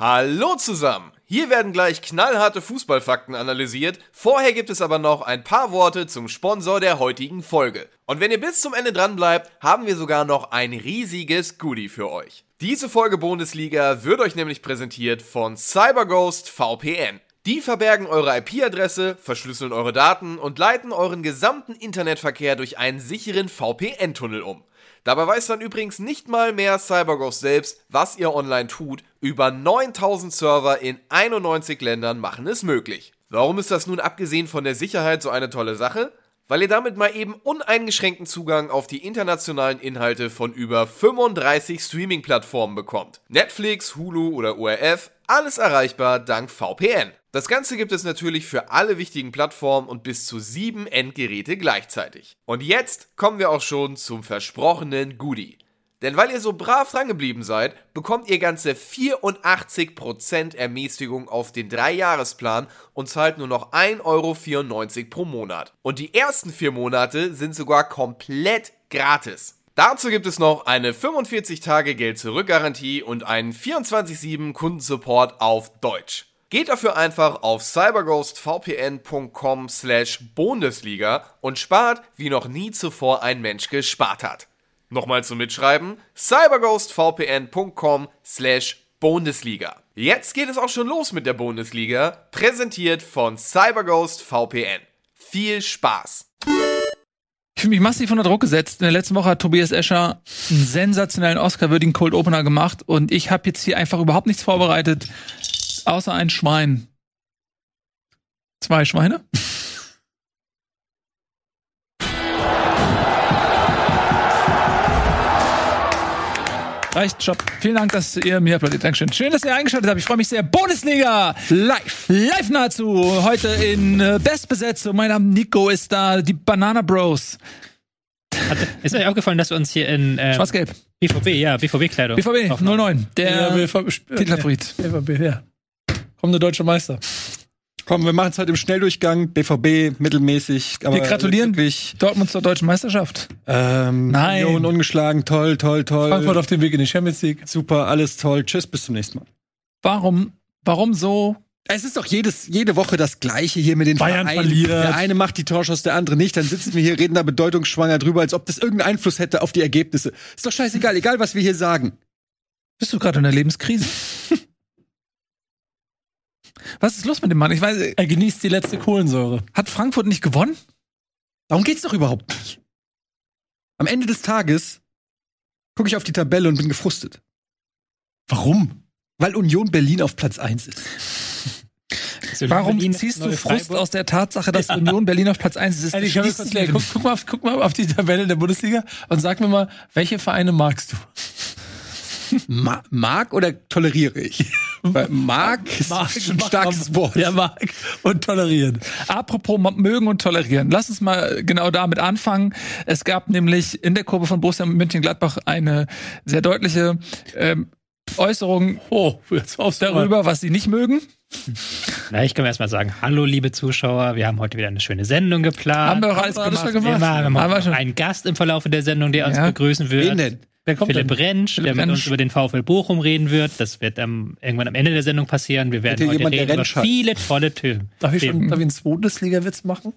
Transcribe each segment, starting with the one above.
Hallo zusammen! Hier werden gleich knallharte Fußballfakten analysiert. Vorher gibt es aber noch ein paar Worte zum Sponsor der heutigen Folge. Und wenn ihr bis zum Ende dran bleibt, haben wir sogar noch ein riesiges Goodie für euch. Diese Folge Bundesliga wird euch nämlich präsentiert von CyberGhost VPN. Die verbergen eure IP-Adresse, verschlüsseln eure Daten und leiten euren gesamten Internetverkehr durch einen sicheren VPN-Tunnel um. Dabei weiß dann übrigens nicht mal mehr CyberGhost selbst, was ihr online tut. Über 9000 Server in 91 Ländern machen es möglich. Warum ist das nun abgesehen von der Sicherheit so eine tolle Sache? Weil ihr damit mal eben uneingeschränkten Zugang auf die internationalen Inhalte von über 35 Streaming-Plattformen bekommt. Netflix, Hulu oder ORF, alles erreichbar dank VPN. Das Ganze gibt es natürlich für alle wichtigen Plattformen und bis zu sieben Endgeräte gleichzeitig. Und jetzt kommen wir auch schon zum versprochenen Goodie. Denn weil ihr so brav drangeblieben seid, bekommt ihr ganze 84% Ermäßigung auf den 3-Jahresplan und zahlt nur noch 1,94 Euro pro Monat. Und die ersten vier Monate sind sogar komplett gratis. Dazu gibt es noch eine 45 Tage Geld-Zurück-Garantie und einen 24-7 Kundensupport auf Deutsch. Geht dafür einfach auf cyberghostvpn.com slash Bundesliga und spart, wie noch nie zuvor ein Mensch gespart hat. Nochmal zum Mitschreiben, cyberghostvpn.com slash Bundesliga. Jetzt geht es auch schon los mit der Bundesliga, präsentiert von CyberGhost VPN. Viel Spaß! Ich fühle mich massiv unter Druck gesetzt. In der letzten Woche hat Tobias Escher einen sensationellen Oscar-würdigen Cold Opener gemacht und ich habe jetzt hier einfach überhaupt nichts vorbereitet. Außer ein Schwein. Zwei Schweine? Reicht, Stopp. Vielen Dank, dass ihr mir applaudiert. Dankeschön. Schön, dass ihr eingeschaltet habt. Ich freue mich sehr. Bundesliga live. Live nahezu. Heute in äh, Bestbesetzung. Mein Name Nico ist da. Die Banana Bros. Hat, ist euch aufgefallen, dass wir uns hier in ähm, Schwarz-Gelb. BVB, ja, BVB-Kleidung. BVB 09. Der Ja, BVB, Titelfavorit. BVB, ja. Kommende deutsche Meister. Komm, wir machen es halt im Schnelldurchgang. BVB mittelmäßig. Wir gratulieren Wirklich, Dortmund zur deutschen Meisterschaft. ähm, Nein. Union ungeschlagen. Toll, toll, toll. Frankfurt auf dem Weg in die Champions League. Super, alles toll. Tschüss, bis zum nächsten Mal. Warum, warum so? Es ist doch jedes, jede Woche das Gleiche hier mit den Bayern Vereinen. verliert. Der eine macht die Torschuss, der andere nicht. Dann sitzen wir hier, reden da bedeutungsschwanger drüber, als ob das irgendeinen Einfluss hätte auf die Ergebnisse. Ist doch scheißegal, egal was wir hier sagen. Bist du gerade in der Lebenskrise? Was ist los mit dem Mann? Ich weiß, Er genießt die letzte Kohlensäure. hat Frankfurt nicht gewonnen? Darum geht's doch überhaupt nicht. Am Ende des Tages gucke ich auf die Tabelle und bin gefrustet. Warum? Weil Union Berlin auf Platz 1 ist. Also Warum Berlin, ziehst du Frust Freiburg. aus der Tatsache, dass Union Berlin auf Platz 1 ist? Ehrlich, guck, guck, mal auf, guck mal auf die Tabelle der Bundesliga und sag mir mal, welche Vereine magst du? Ma mag oder toleriere ich? Weil mag ist schon ein starkes Wort. Ja, mag und tolerieren. Apropos mögen und tolerieren. Lass uns mal genau damit anfangen. Es gab nämlich in der Kurve von Borussia Mönchengladbach eine sehr deutliche ähm, Äußerung Oh, darüber, was sie nicht mögen. Na, ich kann erst mal sagen, hallo liebe Zuschauer, wir haben heute wieder eine schöne Sendung geplant. Haben wir auch alles wir alles gemacht. schon gemacht. Wir haben Haben wir schon. einen Gast im Verlaufe der Sendung, der uns Ja. begrüßen wird. Wen denn? Wer kommt Philipp denn? Rentsch, der mit Rentsch. uns über den VfL Bochum reden wird. Das wird ähm, irgendwann am Ende der Sendung passieren. Wir werden heute jemand, reden über viele tolle Themen. Darf ich, schon, darf ich einen Bundesliga-Witz machen?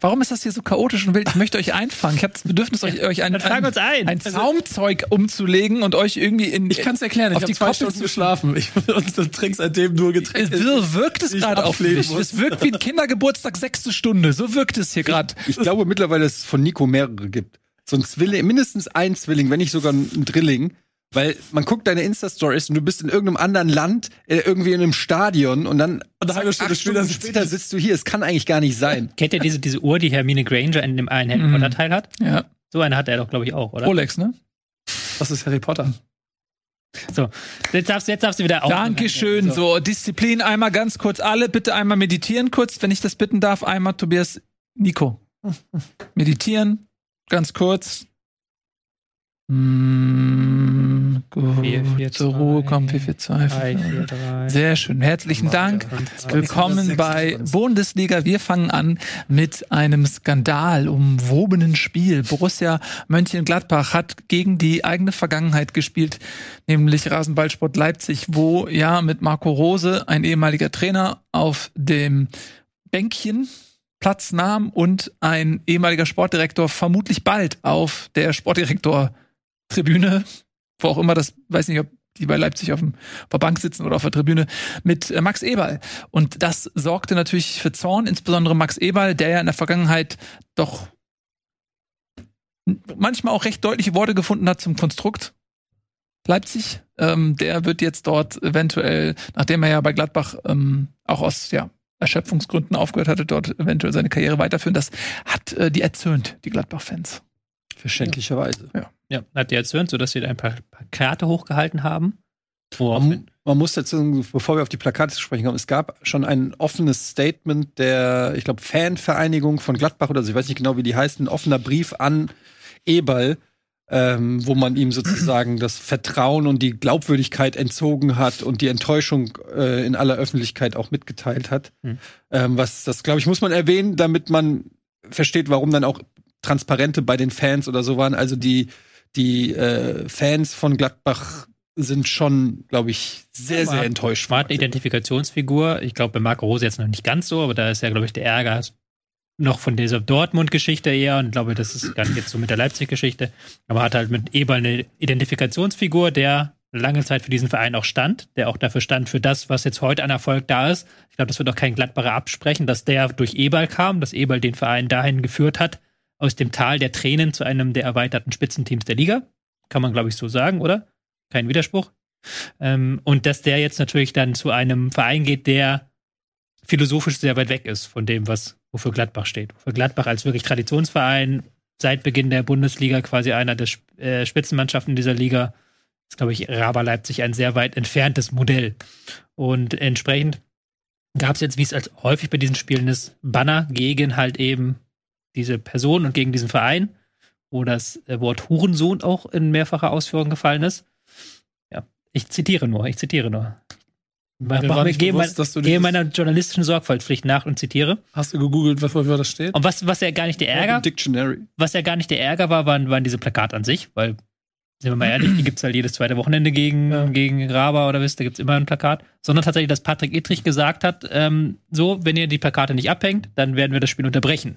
Warum ist das hier so chaotisch und wild? Ich möchte euch einfangen. Ich habe das Bedürfnis, euch, euch ein, ein, uns ein. ein Zaumzeug umzulegen und euch irgendwie in Ich kann es erklären. Ich auf habe die zwei Stunden zu geschlafen. Ich, und du trinkst seitdem nur Getränke. So wirkt es gerade auf mich. Es wirkt wie ein Kindergeburtstag, sechste Stunde. So wirkt es hier gerade. Ich glaube mittlerweile, dass es von Nico mehrere gibt. So ein Zwilling, mindestens ein Zwilling, wenn nicht sogar ein Drilling. Weil man guckt deine Insta-Stories und du bist in irgendeinem anderen Land, äh, irgendwie in einem Stadion und dann Und eine halbe Stunde acht Stunden später später sitzt du hier. Es kann eigentlich gar nicht sein. Kennt ihr diese, diese Uhr, die Hermine Granger in dem einen Harry Mhm. Potter Teil hat? Ja, So eine hat er doch, glaube ich, auch, oder? Rolex, ne? Das ist Harry Potter. So, jetzt darfst, jetzt darfst du wieder auf. Dankeschön. So, Disziplin einmal ganz kurz. Alle bitte einmal meditieren kurz, wenn ich das bitten darf. Einmal Tobias, Nico. Meditieren, ganz kurz. Mm, gut, 4, 4, zur Ruhe 2, kommen, 4, 4, 2. 3, 4, 3. Sehr schön. Herzlichen Dank. Willkommen bei Bundesliga. Wir fangen an mit einem skandalumwobenen Spiel. Borussia Mönchengladbach hat gegen die eigene Vergangenheit gespielt, nämlich Rasenballsport Leipzig, wo ja mit Marco Rose, ein ehemaliger Trainer, auf dem Bänkchen Platz nahm und ein ehemaliger Sportdirektor vermutlich bald auf der Sportdirektor-Tribüne, wo auch immer das, weiß nicht, ob die bei Leipzig auf, dem, auf der Bank sitzen oder auf der Tribüne, mit äh, Max Eberl. Und das sorgte natürlich für Zorn, insbesondere Max Eberl, der ja in der Vergangenheit doch manchmal auch recht deutliche Worte gefunden hat zum Konstrukt Leipzig. Ähm, der wird jetzt dort eventuell, nachdem er ja bei Gladbach ähm, auch aus ja, Erschöpfungsgründen aufgehört hatte, dort eventuell seine Karriere weiterführen. Das hat äh, die erzürnt, die Gladbach-Fans. Verständlicherweise. Ja, hat die erzürnt, sodass sie da ein paar Plakate hochgehalten haben. Man, man muss dazu, bevor wir auf die Plakate zu sprechen kommen, es gab schon ein offenes Statement der, ich glaube, Fanvereinigung von Gladbach oder so, ich weiß nicht genau, wie die heißt, ein offener Brief an Eberl, ähm, wo man ihm sozusagen das Vertrauen und die Glaubwürdigkeit entzogen hat und die Enttäuschung äh, in aller Öffentlichkeit auch mitgeteilt hat. Hm. Ähm, was das, glaube ich, muss man erwähnen, damit man versteht, warum dann auch Transparente bei den Fans oder so waren. Also die, die äh, Fans von Gladbach sind schon, glaube ich, sehr, sehr enttäuscht. War eine Identifikationsfigur. Ich glaube, bei Marco Rose jetzt noch nicht ganz so, aber da ist ja, glaube ich, der Ärger noch von dieser Dortmund-Geschichte eher und glaube, das ist nicht jetzt so mit der Leipzig-Geschichte, aber hat halt mit Eberl eine Identifikationsfigur, der lange Zeit für diesen Verein auch stand, der auch dafür stand für das, was jetzt heute an Erfolg da ist. Ich glaube, das wird auch kein Gladbacher absprechen, dass der durch Eberl kam, dass Eberl den Verein dahin geführt hat, aus dem Tal der Tränen zu einem der erweiterten Spitzenteams der Liga. Kann man, glaube ich, so sagen, oder? Kein Widerspruch. Ähm, und dass der jetzt natürlich dann zu einem Verein geht, der philosophisch sehr weit weg ist von dem, was wofür Gladbach steht. Für Gladbach als wirklich Traditionsverein seit Beginn der Bundesliga quasi einer der äh, Spitzenmannschaften dieser Liga ist, glaube ich, Raba Leipzig ein sehr weit entferntes Modell. Und entsprechend gab es jetzt, wie es als häufig bei diesen Spielen ist, Banner gegen halt eben diese Person und gegen diesen Verein, wo das äh, Wort Hurensohn auch in mehrfacher Ausführung gefallen ist. Ja, ich zitiere nur, ich zitiere nur. Mir war nicht gehe, bewusst, dass du gehe meiner journalistischen Sorgfaltspflicht nach und zitiere. Hast du gegoogelt, was wofür das steht? Und was, was ja gar nicht der Ärger, Dictionary. was ja gar nicht der Ärger war, waren, waren diese Plakate an sich, weil, sind wir mal ehrlich, die gibt's halt jedes zweite Wochenende gegen, Ja. gegen Raba oder wisst, da gibt's immer ein Plakat. Sondern tatsächlich, dass Patrick Ittrich gesagt hat, ähm, so, wenn ihr die Plakate nicht abhängt, dann werden wir das Spiel unterbrechen.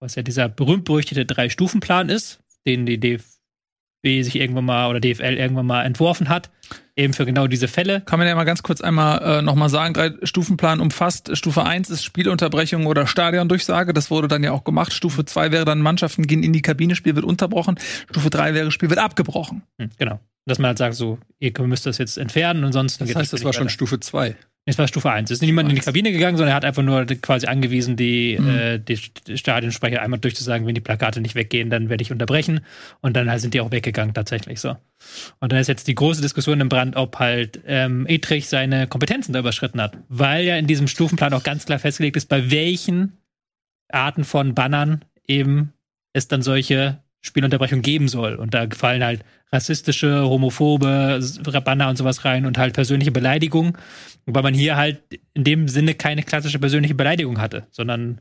Was ja dieser berühmt-berüchtigte Drei-Stufen-Plan ist, den die DFB sich irgendwann mal oder DFL irgendwann mal entworfen hat, eben für genau diese Fälle. Kann man ja mal ganz kurz einmal äh, nochmal sagen, drei Stufenplan umfasst. Stufe 1 ist Spielunterbrechung oder Stadiondurchsage. Das wurde dann ja auch gemacht. Stufe 2 wäre dann Mannschaften gehen in die Kabine, Spiel wird unterbrochen. Stufe 3 wäre Spiel wird abgebrochen. Hm, genau. Dass man halt sagt, so, ihr müsst das jetzt entfernen und sonst Das heißt, das Spiel war schon. Stufe 2. Es war Stufe 1. Es ist niemand in die Kabine gegangen, sondern er hat einfach nur quasi angewiesen, die, Mhm. äh, die St- Stadionsprecher einmal durchzusagen, wenn die Plakate nicht weggehen, dann werde ich unterbrechen. Und dann sind die auch weggegangen, tatsächlich so. Und dann ist jetzt die große Diskussion im Brand, ob halt ähm, Etrich seine Kompetenzen da überschritten hat. Weil ja in diesem Stufenplan auch ganz klar festgelegt ist, bei welchen Arten von Bannern eben es dann solche Spielunterbrechungen geben soll. Und da fallen halt rassistische, homophobe Banner und sowas rein und halt persönliche Beleidigungen. Wobei man hier halt in dem Sinne keine klassische persönliche Beleidigung hatte, sondern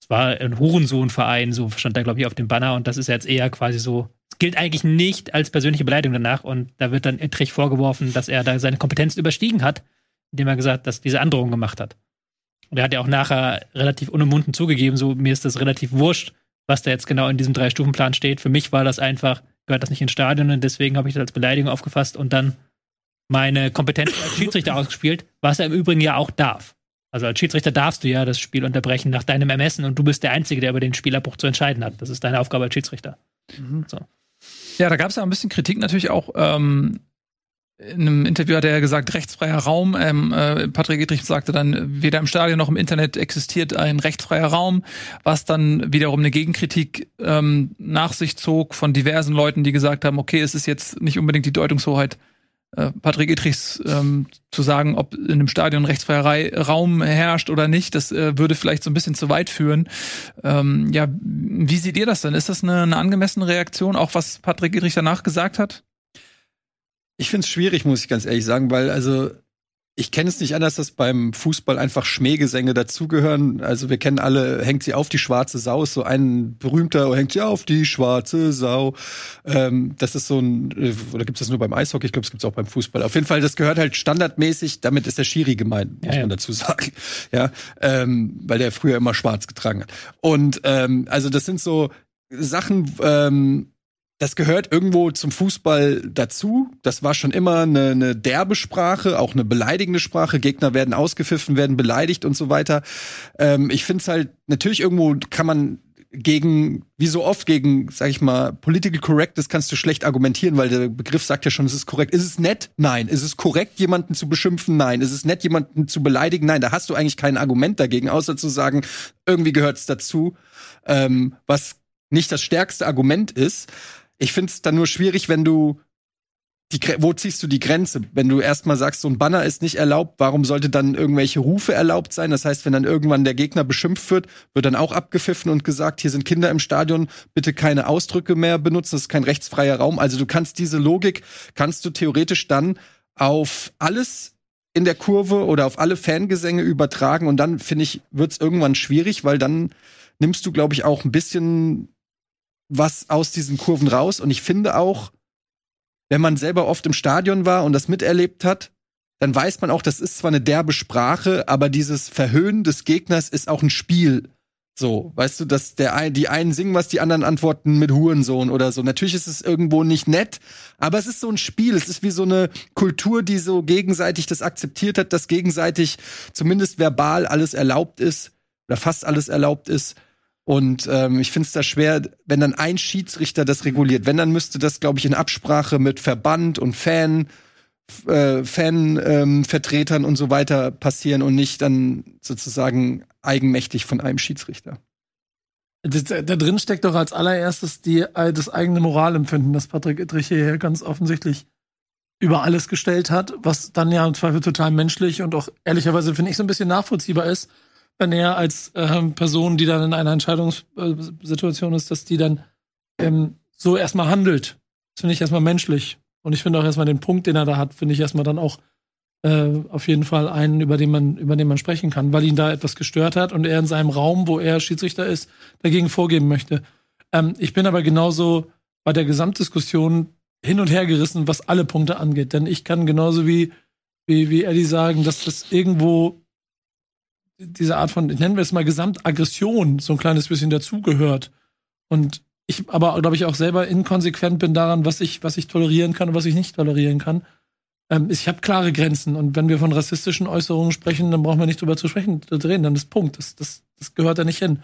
es war ein Hurensohnverein, so stand da, glaube ich, auf dem Banner und das ist jetzt eher quasi so, es gilt eigentlich nicht als persönliche Beleidigung danach und da wird dann Ettrich vorgeworfen, dass er da seine Kompetenzen überstiegen hat, indem er gesagt, dass diese Androhung gemacht hat. Und er hat ja auch nachher relativ unumwunden zugegeben, so mir ist das relativ wurscht, was da jetzt genau in diesem Drei-Stufen-Plan steht. Für mich war das einfach, gehört das nicht ins Stadion und deswegen habe ich das als Beleidigung aufgefasst und dann meine Kompetenz als Schiedsrichter ausgespielt, was er im Übrigen ja auch darf. Also als Schiedsrichter darfst du ja das Spiel unterbrechen nach deinem Ermessen und du bist der Einzige, der über den Spielabbruch zu entscheiden hat. Das ist deine Aufgabe als Schiedsrichter. Ja, da gab es ja ein bisschen Kritik natürlich auch. Ähm, in einem Interview hat er ja gesagt, rechtsfreier Raum. Ähm, äh, Patrick Edrich sagte dann, weder im Stadion noch im Internet existiert ein rechtsfreier Raum, was dann wiederum eine Gegenkritik ähm, nach sich zog von diversen Leuten, die gesagt haben, okay, es ist jetzt nicht unbedingt die Deutungshoheit äh, Patrick Ittrichs ähm, zu sagen, ob in einem Stadion rechtsfreier Rei- Raum herrscht oder nicht, das äh, würde vielleicht so ein bisschen zu weit führen. Ähm, ja, wie seht ihr das denn? Ist das eine, eine angemessene Reaktion, auch was Patrick Ittrich danach gesagt hat? Ich finde es schwierig, muss ich ganz ehrlich sagen, weil also ich kenne es nicht anders, dass beim Fußball einfach Schmähgesänge dazugehören. Also wir kennen alle, hängt sie auf die schwarze Sau, ist so ein berühmter, hängt sie auf die schwarze Sau. Ähm, das ist so ein, äh, oder gibt es das nur beim Eishockey? Ich glaube, es gibt es auch beim Fußball. Auf jeden Fall, das gehört halt standardmäßig, damit ist der Schiri gemeint, muss Ja, ja. man dazu sagen. Ja, ähm, weil der früher immer schwarz getragen hat. Und ähm, also das sind so Sachen, ähm, das gehört irgendwo zum Fußball dazu. Das war schon immer eine, eine derbe Sprache, auch eine beleidigende Sprache. Gegner werden ausgepfiffen, werden beleidigt und so weiter. Ähm, ich finde es halt, natürlich irgendwo kann man gegen, wie so oft gegen, sag ich mal, Political Correctness kannst du schlecht argumentieren, weil der Begriff sagt ja schon, es ist korrekt. Ist es nett? Nein. Ist es korrekt, jemanden zu beschimpfen? Nein. Ist es nett, jemanden zu beleidigen? Nein. Da hast du eigentlich kein Argument dagegen, außer zu sagen, irgendwie gehört es dazu, ähm, was nicht das stärkste Argument ist. Ich finde es dann nur schwierig, wenn du die, wo ziehst du die Grenze? Wenn du erstmal sagst, so ein Banner ist nicht erlaubt, warum sollte dann irgendwelche Rufe erlaubt sein? Das heißt, wenn dann irgendwann der Gegner beschimpft wird, wird dann auch abgepfiffen und gesagt, hier sind Kinder im Stadion, bitte keine Ausdrücke mehr benutzen, das ist kein rechtsfreier Raum. Also du kannst diese Logik, kannst du theoretisch dann auf alles in der Kurve oder auf alle Fangesänge übertragen und dann, finde ich, wird es irgendwann schwierig, weil dann nimmst du, glaube ich, auch ein bisschen was aus diesen Kurven raus. Und ich finde auch, wenn man selber oft im Stadion war und das miterlebt hat, dann weiß man auch, das ist zwar eine derbe Sprache, aber dieses Verhöhnen des Gegners ist auch ein Spiel. So, weißt du, dass der ein, die einen singen was, die anderen antworten mit Hurensohn oder so. Natürlich ist es irgendwo nicht nett, aber es ist so ein Spiel. Es ist wie so eine Kultur, die so gegenseitig das akzeptiert hat, dass gegenseitig zumindest verbal alles erlaubt ist oder fast alles erlaubt ist. Und ähm, ich finde es da schwer, wenn dann ein Schiedsrichter das reguliert. Wenn, dann müsste das, glaube ich, in Absprache mit Verband und Fan, äh, Fan-Vertretern ähm, und so weiter passieren und nicht dann sozusagen eigenmächtig von einem Schiedsrichter. Das, da drin steckt doch als allererstes die, äh, das eigene Moralempfinden, das Patrick Ittrich hier ganz offensichtlich über alles gestellt hat, was dann ja im Zweifel total menschlich und auch ehrlicherweise finde ich so ein bisschen nachvollziehbar ist, wenn er als ähm, Person, die dann in einer Entscheidungssituation ist, dass die dann ähm, so erstmal handelt. Das finde ich erstmal menschlich. Und ich finde auch erstmal den Punkt, den er da hat, finde ich erstmal dann auch äh, auf jeden Fall einen, über den man, über den man sprechen kann, weil ihn da etwas gestört hat und er in seinem Raum, wo er Schiedsrichter ist, dagegen vorgeben möchte. Ähm, ich bin aber genauso bei der Gesamtdiskussion hin und her gerissen, was alle Punkte angeht. Denn ich kann genauso wie, wie, wie Eddie sagen, dass das irgendwo diese Art von, nennen wir es mal Gesamtaggression, so ein kleines bisschen dazugehört. Und ich aber, glaube ich, auch selber inkonsequent bin daran, was ich, was ich tolerieren kann und was ich nicht tolerieren kann. Ähm, ich habe klare Grenzen und wenn wir von rassistischen Äußerungen sprechen, dann brauchen wir nicht drüber zu sprechen, zu reden, dann ist Punkt. Das, das, das gehört da nicht hin.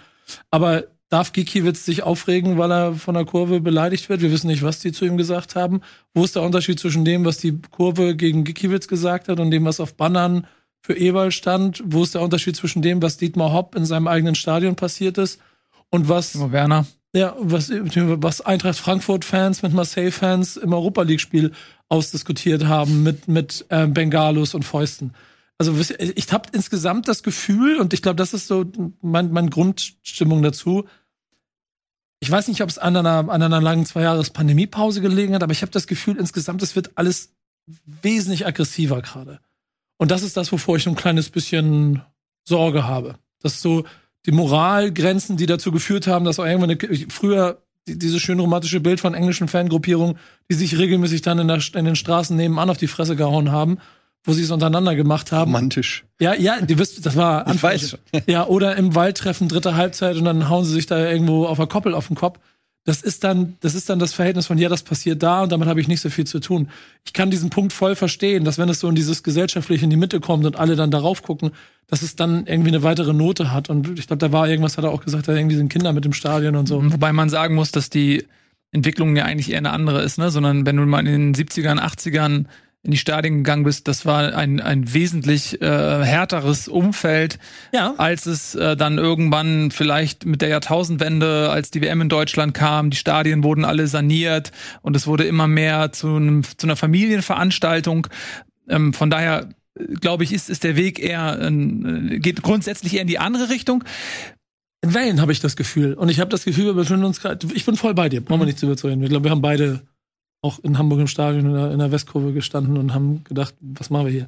Aber darf Gikiewicz sich aufregen, weil er von der Kurve beleidigt wird? Wir wissen nicht, was die zu ihm gesagt haben. Wo ist der Unterschied zwischen dem, was die Kurve gegen Gikiewicz gesagt hat und dem, was auf Bannern für Ewald stand? Wo ist der Unterschied zwischen dem, was Dietmar Hopp in seinem eigenen Stadion passiert ist und was Timo Werner. ja, was, was Eintracht Frankfurt-Fans mit Marseille-Fans im Europa League-Spiel ausdiskutiert haben mit, mit äh, Bengalos und Fäusten. Also ich habe insgesamt das Gefühl, und ich glaube, das ist so mein, meine Grundstimmung dazu. Ich weiß nicht, ob es an einer, an einer langen zwei Jahres Pandemiepause gelegen hat, aber ich habe das Gefühl, insgesamt, es wird alles wesentlich aggressiver gerade. Und das ist das, wovor ich so ein kleines bisschen Sorge habe. Dass so die Moralgrenzen, die dazu geführt haben, dass auch irgendwann eine, früher die, dieses schön romantische Bild von englischen Fangruppierungen, die sich regelmäßig dann in, der, in den Straßen nebenan auf die Fresse gehauen haben, wo sie es untereinander gemacht haben. Romantisch. Ja, ja, die wisst, das war Ich weiß schon. Ja, oder im Wald treffen, dritte Halbzeit und dann hauen sie sich da irgendwo auf der Koppel auf den Kopf. Das ist dann, das ist dann das Verhältnis von, ja, das passiert da und damit habe ich nicht so viel zu tun. Ich kann diesen Punkt voll verstehen, dass wenn es so in dieses gesellschaftliche in die Mitte kommt und alle dann darauf gucken, dass es dann irgendwie eine weitere Note hat. Und ich glaube, da war irgendwas, hat er auch gesagt, da irgendwie sind Kinder mit dem Stadion und so. Wobei man sagen muss, dass die Entwicklung ja eigentlich eher eine andere ist, ne? Sondern wenn du mal in den 70ern, 80ern in die Stadien gegangen bist, das war ein, ein wesentlich äh, härteres Umfeld, Ja. als es äh, dann irgendwann vielleicht mit der Jahrtausendwende, als die WM in Deutschland kam, die Stadien wurden alle saniert und es wurde immer mehr zu, einem, zu einer Familienveranstaltung. Ähm, von daher glaube ich, ist, ist der Weg eher, äh, geht grundsätzlich eher in die andere Richtung. In Wellen habe ich das Gefühl. Und ich habe das Gefühl, wir befinden uns gerade. Ich bin voll bei dir. Brauchen wir nicht drüber zu reden. Ich glaube, wir haben beide auch in Hamburg im Stadion in der, in der Westkurve gestanden und haben gedacht, was machen wir hier?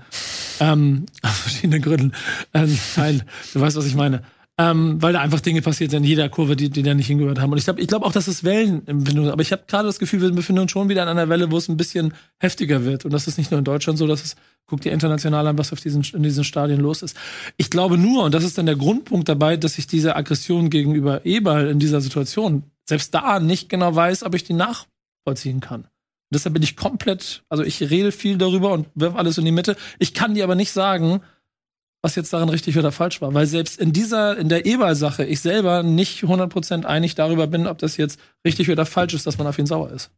Ähm, aus verschiedenen Gründen. Ähm, nein, du weißt, was ich meine. Ähm, weil da einfach Dinge passiert sind in jeder Kurve, die, die da nicht hingehört haben. Und ich glaube ich glaub auch, dass es Wellenempfindungen sind. Aber ich habe gerade das Gefühl, wir befinden uns schon wieder an einer Welle, wo es ein bisschen heftiger wird. Und das ist nicht nur in Deutschland so, dass es, guckt ihr international an, was auf diesen, in diesen Stadien los ist. Ich glaube nur, und das ist dann der Grundpunkt dabei, dass ich diese Aggression gegenüber Eberl in dieser Situation selbst da nicht genau weiß, ob ich die nachvollziehen kann. Deshalb bin ich komplett, also ich rede viel darüber und wirf alles in die Mitte. Ich kann dir aber nicht sagen, was jetzt daran richtig oder falsch war, weil selbst in dieser, in der Eberl-Sache ich selber nicht 100% einig darüber bin, ob das jetzt richtig oder falsch ist, dass man auf ihn sauer ist.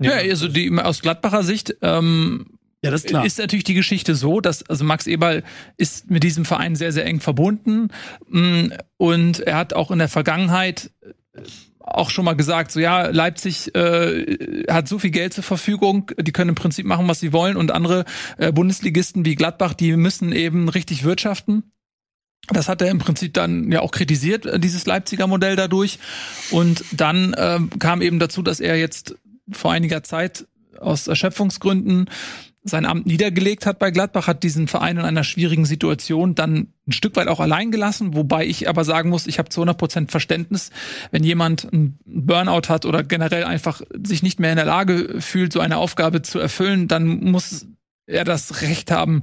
Ja, also die, aus Gladbacher Sicht ähm, Ja, das ist natürlich die Geschichte so, dass also Max Eberl ist mit diesem Verein sehr, sehr eng verbunden mh, und er hat auch in der Vergangenheit äh, auch schon mal gesagt, so ja, Leipzig äh, hat so viel Geld zur Verfügung, die können im Prinzip machen, was sie wollen und andere äh, Bundesligisten wie Gladbach, die müssen eben richtig wirtschaften. Das hat er im Prinzip dann ja auch kritisiert, äh, dieses Leipziger Modell dadurch. Und dann ähm, kam eben dazu, dass er jetzt vor einiger Zeit aus Erschöpfungsgründen sein Amt niedergelegt hat bei Gladbach, hat diesen Verein in einer schwierigen Situation dann ein Stück weit auch allein gelassen, wobei ich aber sagen muss, ich habe zu 100 Prozent Verständnis, wenn jemand einen Burnout hat oder generell einfach sich nicht mehr in der Lage fühlt, so eine Aufgabe zu erfüllen, dann muss er das Recht haben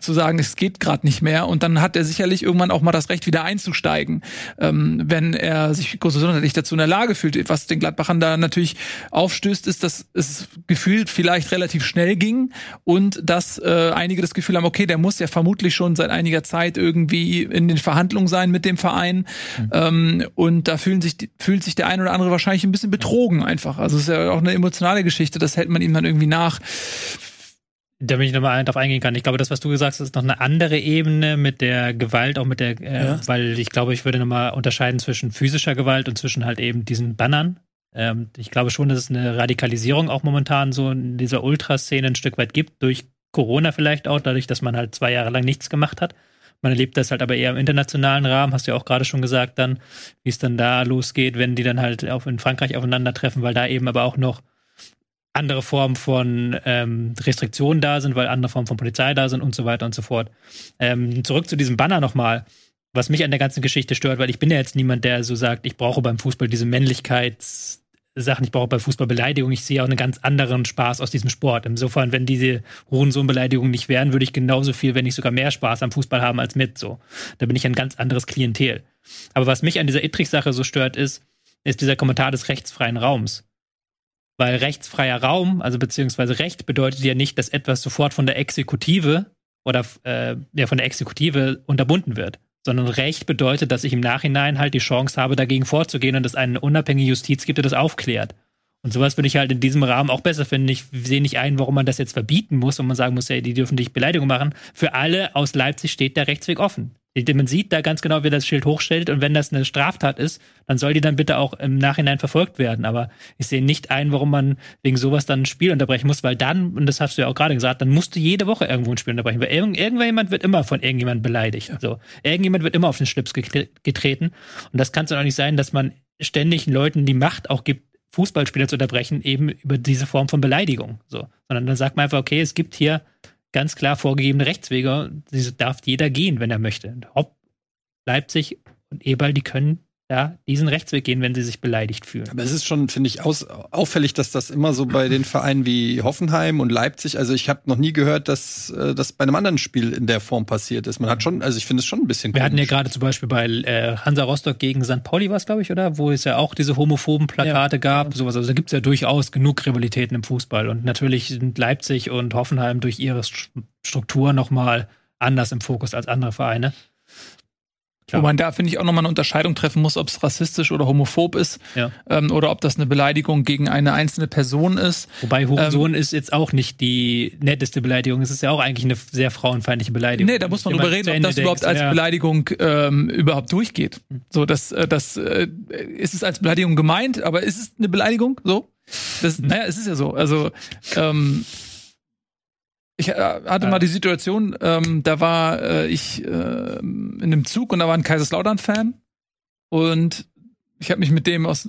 zu sagen, es geht gerade nicht mehr und dann hat er sicherlich irgendwann auch mal das Recht wieder einzusteigen, ähm, wenn er sich gesundheitlich dazu in der Lage fühlt. Was den Gladbachern da natürlich aufstößt, ist, dass es gefühlt vielleicht relativ schnell ging und dass äh, einige das Gefühl haben, okay, der muss ja vermutlich schon seit einiger Zeit irgendwie in den Verhandlungen sein mit dem Verein ähm, und da fühlen sich, fühlt sich der ein oder andere wahrscheinlich ein bisschen betrogen einfach. Also es ist ja auch eine emotionale Geschichte, das hält man ihm dann irgendwie nach. Da bin ich nochmal darauf eingehen kann. Ich glaube, das, was du gesagt hast, ist noch eine andere Ebene mit der Gewalt, auch mit der, äh, Ja. weil ich glaube, ich würde nochmal unterscheiden zwischen physischer Gewalt und zwischen halt eben diesen Bannern. Ähm, ich glaube schon, dass es eine Radikalisierung auch momentan so in dieser Ultraszene ein Stück weit gibt, durch Corona vielleicht auch, dadurch, dass man halt zwei Jahre lang nichts gemacht hat. Man erlebt das halt aber eher im internationalen Rahmen, hast du ja auch gerade schon gesagt dann, wie es dann da losgeht, wenn die dann halt auf, in Frankreich aufeinandertreffen, weil da eben aber auch noch andere Formen von ähm, Restriktionen da sind, weil andere Formen von Polizei da sind und so weiter und so fort. Ähm, zurück zu diesem Banner nochmal, was mich an der ganzen Geschichte stört, weil ich bin ja jetzt niemand, der so sagt, ich brauche beim Fußball diese Männlichkeitssachen, ich brauche beim Fußball Beleidigung, ich sehe auch einen ganz anderen Spaß aus diesem Sport. Insofern, wenn diese Hurensohn-Beleidigungen nicht wären, würde ich genauso viel, wenn nicht sogar mehr Spaß am Fußball haben als mit so. Da bin ich ein ganz anderes Klientel. Aber was mich an dieser Ittrich-Sache so stört, ist, ist dieser Kommentar des rechtsfreien Raums. Weil rechtsfreier Raum, also beziehungsweise Recht, bedeutet ja nicht, dass etwas sofort von der Exekutive oder äh, ja, von der Exekutive unterbunden wird. Sondern Recht bedeutet, dass ich im Nachhinein halt die Chance habe, dagegen vorzugehen und es eine unabhängige Justiz gibt, die das aufklärt. Und sowas würde ich halt in diesem Rahmen auch besser finden. Ich sehe nicht ein, warum man das jetzt verbieten muss und man sagen muss, ey, die dürfen nicht Beleidigung machen. Für alle aus Leipzig steht der Rechtsweg offen. Man sieht da ganz genau, wer das Schild hochstellt und wenn das eine Straftat ist, dann soll die dann bitte auch im Nachhinein verfolgt werden. Aber ich sehe nicht ein, warum man wegen sowas dann ein Spiel unterbrechen muss, weil dann, und das hast du ja auch gerade gesagt, dann musst du jede Woche irgendwo ein Spiel unterbrechen, weil irgend, irgendjemand wird immer von irgendjemandem beleidigt. So. Irgendjemand wird immer auf den Schlips getre- getreten. Und das kann es doch auch nicht sein, dass man ständig Leuten die Macht auch gibt, Fußballspieler zu unterbrechen, eben über diese Form von Beleidigung. So. Sondern dann sagt man einfach, okay, es gibt hier ganz klar vorgegebene Rechtswege, diese darf jeder gehen, wenn er möchte. Und Ob Leipzig und Eberl, die können da diesen Rechtsweg gehen, wenn sie sich beleidigt fühlen. Aber es ist schon, finde ich, aus, auffällig, dass das immer so bei den Vereinen wie Hoffenheim und Leipzig, also ich habe noch nie gehört, dass äh, das bei einem anderen Spiel in der Form passiert ist. Man hat schon, also ich finde es schon ein bisschen Wir hatten ja komisch. gerade zum Beispiel bei äh, Hansa Rostock gegen St. Pauli was, glaube ich, oder? Wo es ja auch diese homophoben Plakate gab, sowas. Also da gibt es ja durchaus genug Rivalitäten im Fußball. Und natürlich sind Leipzig und Hoffenheim durch ihre St- Struktur nochmal anders im Fokus als andere Vereine. Klar. Wo man da, finde ich, auch nochmal eine Unterscheidung treffen muss, ob es rassistisch oder homophob ist Ja. ähm, oder ob das eine Beleidigung gegen eine einzelne Person ist. Wobei Hurensohn ist jetzt auch nicht die netteste Beleidigung. Es ist ja auch eigentlich eine sehr frauenfeindliche Beleidigung. Nee, da muss man drüber reden, ob das überhaupt denkst, als ja. Beleidigung ähm, überhaupt durchgeht. So, das, äh, das äh, ist es als Beleidigung gemeint, aber ist es eine Beleidigung? So? Das, naja, es ist ja so. Also ähm, ich äh, hatte mal die Situation, ähm, da war äh, ich äh, in einem Zug und da war ein Kaiserslautern-Fan und ich habe mich mit dem aus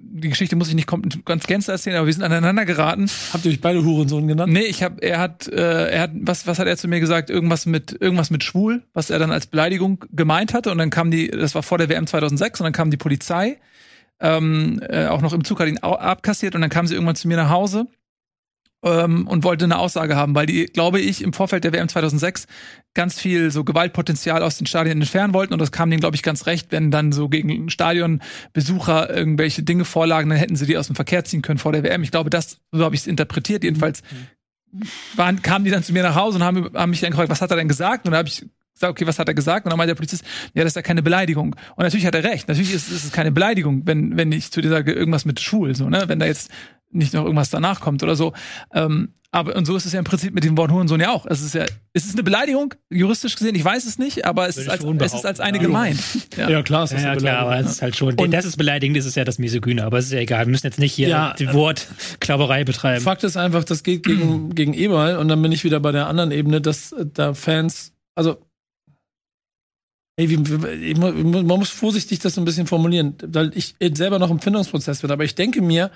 die Geschichte muss ich nicht ganz gänzlich erzählen, aber wir sind aneinander geraten Habt ihr euch beide Hurensohn genannt? Nee, ich habe, er hat, äh, er hat, was, was hat er zu mir gesagt? Irgendwas mit, irgendwas mit schwul, was er dann als Beleidigung gemeint hatte. Und dann kam die, das war vor der WM 2006, und dann kam die Polizei, ähm, äh, auch noch im Zug hat ihn abkassiert, und dann kam sie irgendwann zu mir nach Hause ähm, und wollte eine Aussage haben, weil die, glaube ich, im Vorfeld der WM 2006 ganz viel so Gewaltpotenzial aus den Stadien entfernen wollten und das kam denen, glaube ich, ganz recht, wenn dann so gegen Stadionbesucher irgendwelche Dinge vorlagen, dann hätten sie die aus dem Verkehr ziehen können vor der WM. Ich glaube, das, so habe ich es interpretiert. Jedenfalls waren, kamen die dann zu mir nach Hause und haben, haben mich dann gefragt, was hat er denn gesagt? Und dann habe ich gesagt, okay, was hat er gesagt? Und dann meinte der Polizist, ja, das ist ja keine Beleidigung. Und natürlich hat er recht. Natürlich ist, ist es keine Beleidigung, wenn, wenn ich zu dir sage, irgendwas mit schwul, so, ne? Wenn da jetzt nicht noch irgendwas danach kommt oder so. Ähm, aber und so ist es ja im Prinzip mit dem Wort Hurensohn ja auch. Es ist ja, ist es eine Beleidigung, juristisch gesehen? Ich weiß es nicht, aber es ist als, es ist als eine ja. gemeint. Ja. Ja, klar, ist das Ja, ja eine klar, aber es ist halt schon. Und- das ist beleidigend, das ist ja das Misogyne, aber es ist ja egal. Wir müssen jetzt nicht hier Ja, die äh, Wortklauberei betreiben. Fakt ist einfach, das geht gegen, gegen Eberl und dann bin ich wieder bei der anderen Ebene, dass äh, da Fans, also ey, wie, man muss vorsichtig das so ein bisschen formulieren, weil ich selber noch im Findungsprozess bin, aber ich denke mir,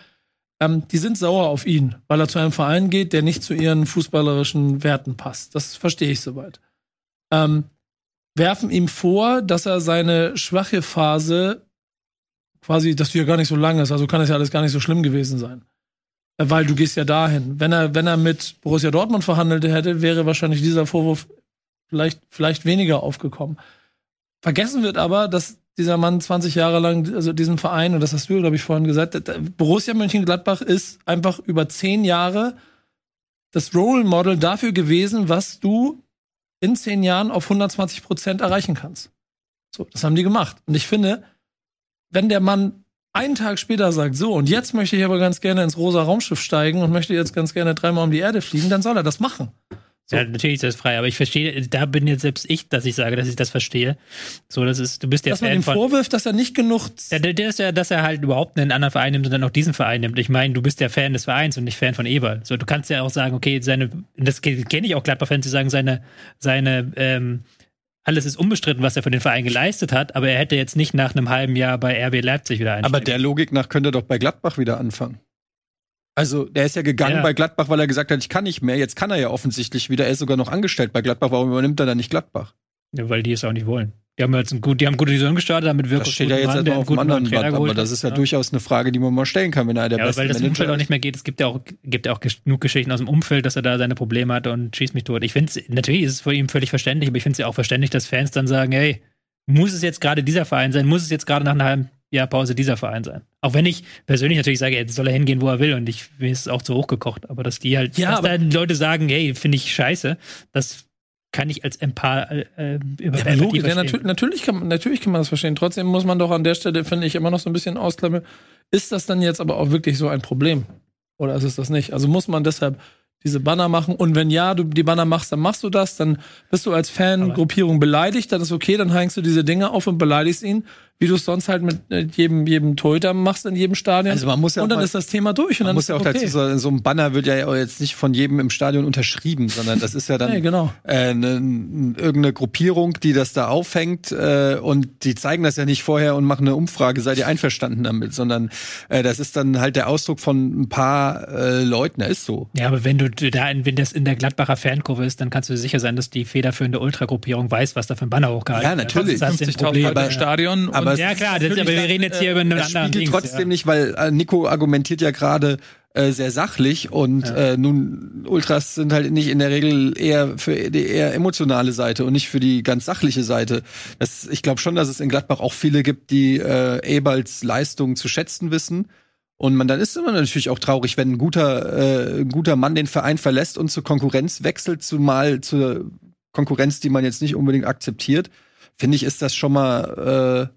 ähm, die sind sauer auf ihn, weil er zu einem Verein geht, der nicht zu ihren fußballerischen Werten passt. Das verstehe ich soweit. Ähm, werfen ihm vor, dass er seine schwache Phase quasi, dass die ja gar nicht so lang ist, also kann es ja alles gar nicht so schlimm gewesen sein. Äh, Weil du gehst ja dahin. Wenn er, wenn er mit Borussia Dortmund verhandelt hätte, wäre wahrscheinlich dieser Vorwurf vielleicht, vielleicht weniger aufgekommen. Vergessen wird aber, dass dieser Mann 20 Jahre lang, also diesen Verein, und das hast du, glaube ich, vorhin gesagt, Borussia Mönchengladbach ist einfach über zehn Jahre das Role Model dafür gewesen, was du in zehn Jahren auf 120 Prozent erreichen kannst. So, das haben die gemacht. Und ich finde, wenn der Mann einen Tag später sagt, so, und jetzt möchte ich aber ganz gerne ins rosa Raumschiff steigen und möchte jetzt ganz gerne dreimal um die Erde fliegen, dann soll er das machen. So. Ja, natürlich ist das frei, aber ich verstehe, da bin jetzt selbst ich, dass ich sage, dass ich das verstehe. So, das ist, du bist der Dass man Fan ihm von. vorwirft, dass er nicht genug. Ja, der, der ist ja, dass er halt überhaupt einen anderen Verein nimmt und dann auch diesen Verein nimmt. Ich meine, du bist der Fan des Vereins und nicht Fan von Eberl. So, du kannst ja auch sagen, okay, seine, das kenne ich auch Gladbach-Fans, die sagen, seine, seine, ähm, alles ist unbestritten, was er für den Verein geleistet hat, aber er hätte jetzt nicht nach einem halben Jahr bei RB Leipzig wieder einsteigen. Aber der Logik nach könnte er doch bei Gladbach wieder anfangen. Also, der ist ja gegangen Ja. bei Gladbach, weil er gesagt hat, ich kann nicht mehr. Jetzt kann er ja offensichtlich wieder. Er ist sogar noch angestellt bei Gladbach. Warum übernimmt er dann nicht Gladbach? Ja, weil die es auch nicht wollen. Die haben jetzt ein gut, die haben gute Saison gestartet, damit Wirkus Das steht ja jetzt Mann, erstmal auf dem guten anderen Trainer Blatt. Aber das ist ja, durchaus eine Frage, die man mal stellen kann, wenn er der Ja, aber beste weil das Manager Umfeld auch ist. nicht mehr geht. Es gibt ja auch, gibt ja auch genug Geschichten aus dem Umfeld, dass er da seine Probleme hat und schießt mich tot. Ich finde es, natürlich ist es für ihn völlig verständlich, aber ich finde es ja auch verständlich, dass Fans dann sagen, hey, muss es jetzt gerade dieser Verein sein? Muss es jetzt gerade nach einem halben Jahr Pause dieser Verein sein? Auch wenn ich persönlich natürlich sage, jetzt soll er hingehen, wo er will und ich, mir ist es auch zu hoch gekocht. Aber dass die halt, Ja, dass dann Leute sagen, hey, finde ich scheiße, das kann ich als Empath äh, über Ja, logisch, ja, verstehen. natürlich, kann, man- natürlich kann man das verstehen. Trotzdem muss man doch an der Stelle, finde ich, immer noch so ein bisschen ausklammern. Ist das dann jetzt aber auch wirklich so ein Problem? Oder ist es das nicht? Also muss man deshalb diese Banner machen? Und wenn ja, du die Banner machst, dann machst du das, dann bist du als Fangruppierung beleidigt, dann ist okay, dann hängst du diese Dinge auf und beleidigst ihn, wie du es sonst halt mit äh, jedem, jedem Torhüter machst in jedem Stadion. Also man muss ja und dann mal- ist das Thema durch. Und Man dann muss ist ja auch okay. dazu sagen, so ein Banner wird ja jetzt nicht von jedem im Stadion unterschrieben, sondern das ist ja dann Nee, genau. äh, ne, irgendeine Gruppierung, die das da aufhängt äh, und die zeigen das ja nicht vorher und machen eine Umfrage, seid ihr einverstanden damit, sondern äh, das ist dann halt der Ausdruck von ein paar äh, Leuten, da ist so. Ja, aber wenn du da, in- wenn das in der Gladbacher Fankurve ist, dann kannst du dir sicher sein, dass die federführende Ultragruppierung weiß, was da für ein Banner hochgehalten Ja, wird. natürlich. Das ist das 50.000 Problem. Leute aber- im Stadion. aber es- Ja, klar, das, aber wir reden jetzt hier über einen anderen spiegelt Dings, trotzdem ja. nicht, weil äh, Nico argumentiert ja gerade äh, sehr sachlich und äh, nun Ultras sind halt nicht in der Regel eher für die eher emotionale Seite und nicht für die ganz sachliche Seite. Das, ich glaube schon, dass es in Gladbach auch viele gibt, die äh, Eberls Leistung zu schätzen wissen. Und man dann ist immer natürlich auch traurig, wenn ein guter, äh, ein guter Mann den Verein verlässt und zur Konkurrenz wechselt, zumal zur Konkurrenz, die man jetzt nicht unbedingt akzeptiert. finde ich, ist das schon mal äh,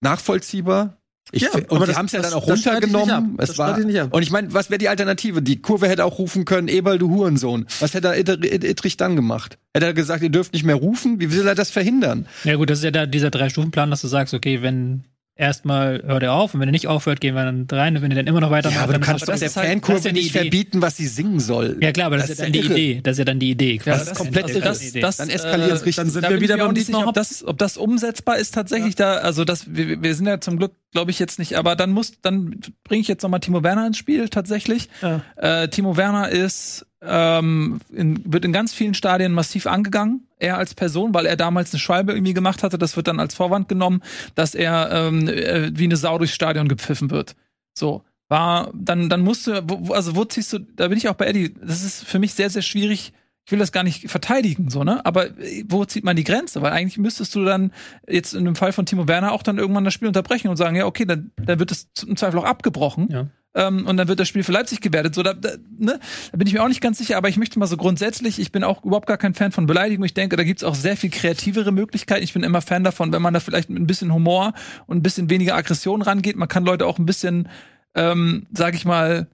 nachvollziehbar. Ich, Ja, und aber die haben es ja dann auch das streite ich nicht runtergenommen. Das Es war, ich nicht ab. und ich meine, was wäre die Alternative? Die Kurve hätte auch rufen können, Eberl, du Hurensohn. Was hätte er Ittrich dann gemacht? Hätte er gesagt, ihr dürft nicht mehr rufen? Wie will er das verhindern? Ja gut, das ist ja da dieser Drei-Stufen-Plan, dass du sagst, okay, wenn erstmal hört er auf und wenn er nicht aufhört, gehen wir dann rein und wenn er dann immer noch weitermacht, Ja, aber du dann kannst doch das der halt- das Fankurve ja die nicht Idee. verbieten, was sie singen soll. Ja klar, aber das, Das ist ja dann ja die irre. Idee. Das ist ja dann die Idee. Das quasi. ist komplett Das irre. die Idee. Dann eskaliert's richtig. Dann sind da wir wieder beim nicht sicher, Thema ob das, ob das umsetzbar ist tatsächlich da. Also das, wir, wir sind ja zum Glück, glaube ich jetzt nicht. Aber dann muss, dann bringe ich jetzt noch mal Timo Werner ins Spiel tatsächlich. Ja. Äh, Timo Werner ist ähm, in, wird in ganz vielen Stadien massiv angegangen. Er als Person, weil er damals eine Schwalbe irgendwie gemacht hatte. Das wird dann als Vorwand genommen, dass er ähm, äh, wie eine Sau durchs Stadion gepfiffen wird. So war dann dann musst du, also wo ziehst du? Da bin ich auch bei Eddie. Das ist für mich sehr sehr schwierig ich will das gar nicht verteidigen, so, ne? Aber äh, wo zieht man die Grenze? Weil eigentlich müsstest du dann jetzt in dem Fall von Timo Werner auch dann irgendwann das Spiel unterbrechen und sagen, ja, okay, dann, dann wird es im Zweifel auch abgebrochen. Ja. Ähm, und dann wird das Spiel für Leipzig gewertet. So, da, da, ne? da bin ich mir auch nicht ganz sicher, aber ich möchte mal so grundsätzlich, ich bin auch überhaupt gar kein Fan von Beleidigung. Ich denke, da gibt's auch sehr viel kreativere Möglichkeiten. Ich bin immer Fan davon, wenn man da vielleicht mit ein bisschen Humor und ein bisschen weniger Aggression rangeht. Man kann Leute auch ein bisschen, ähm, sag ich mal,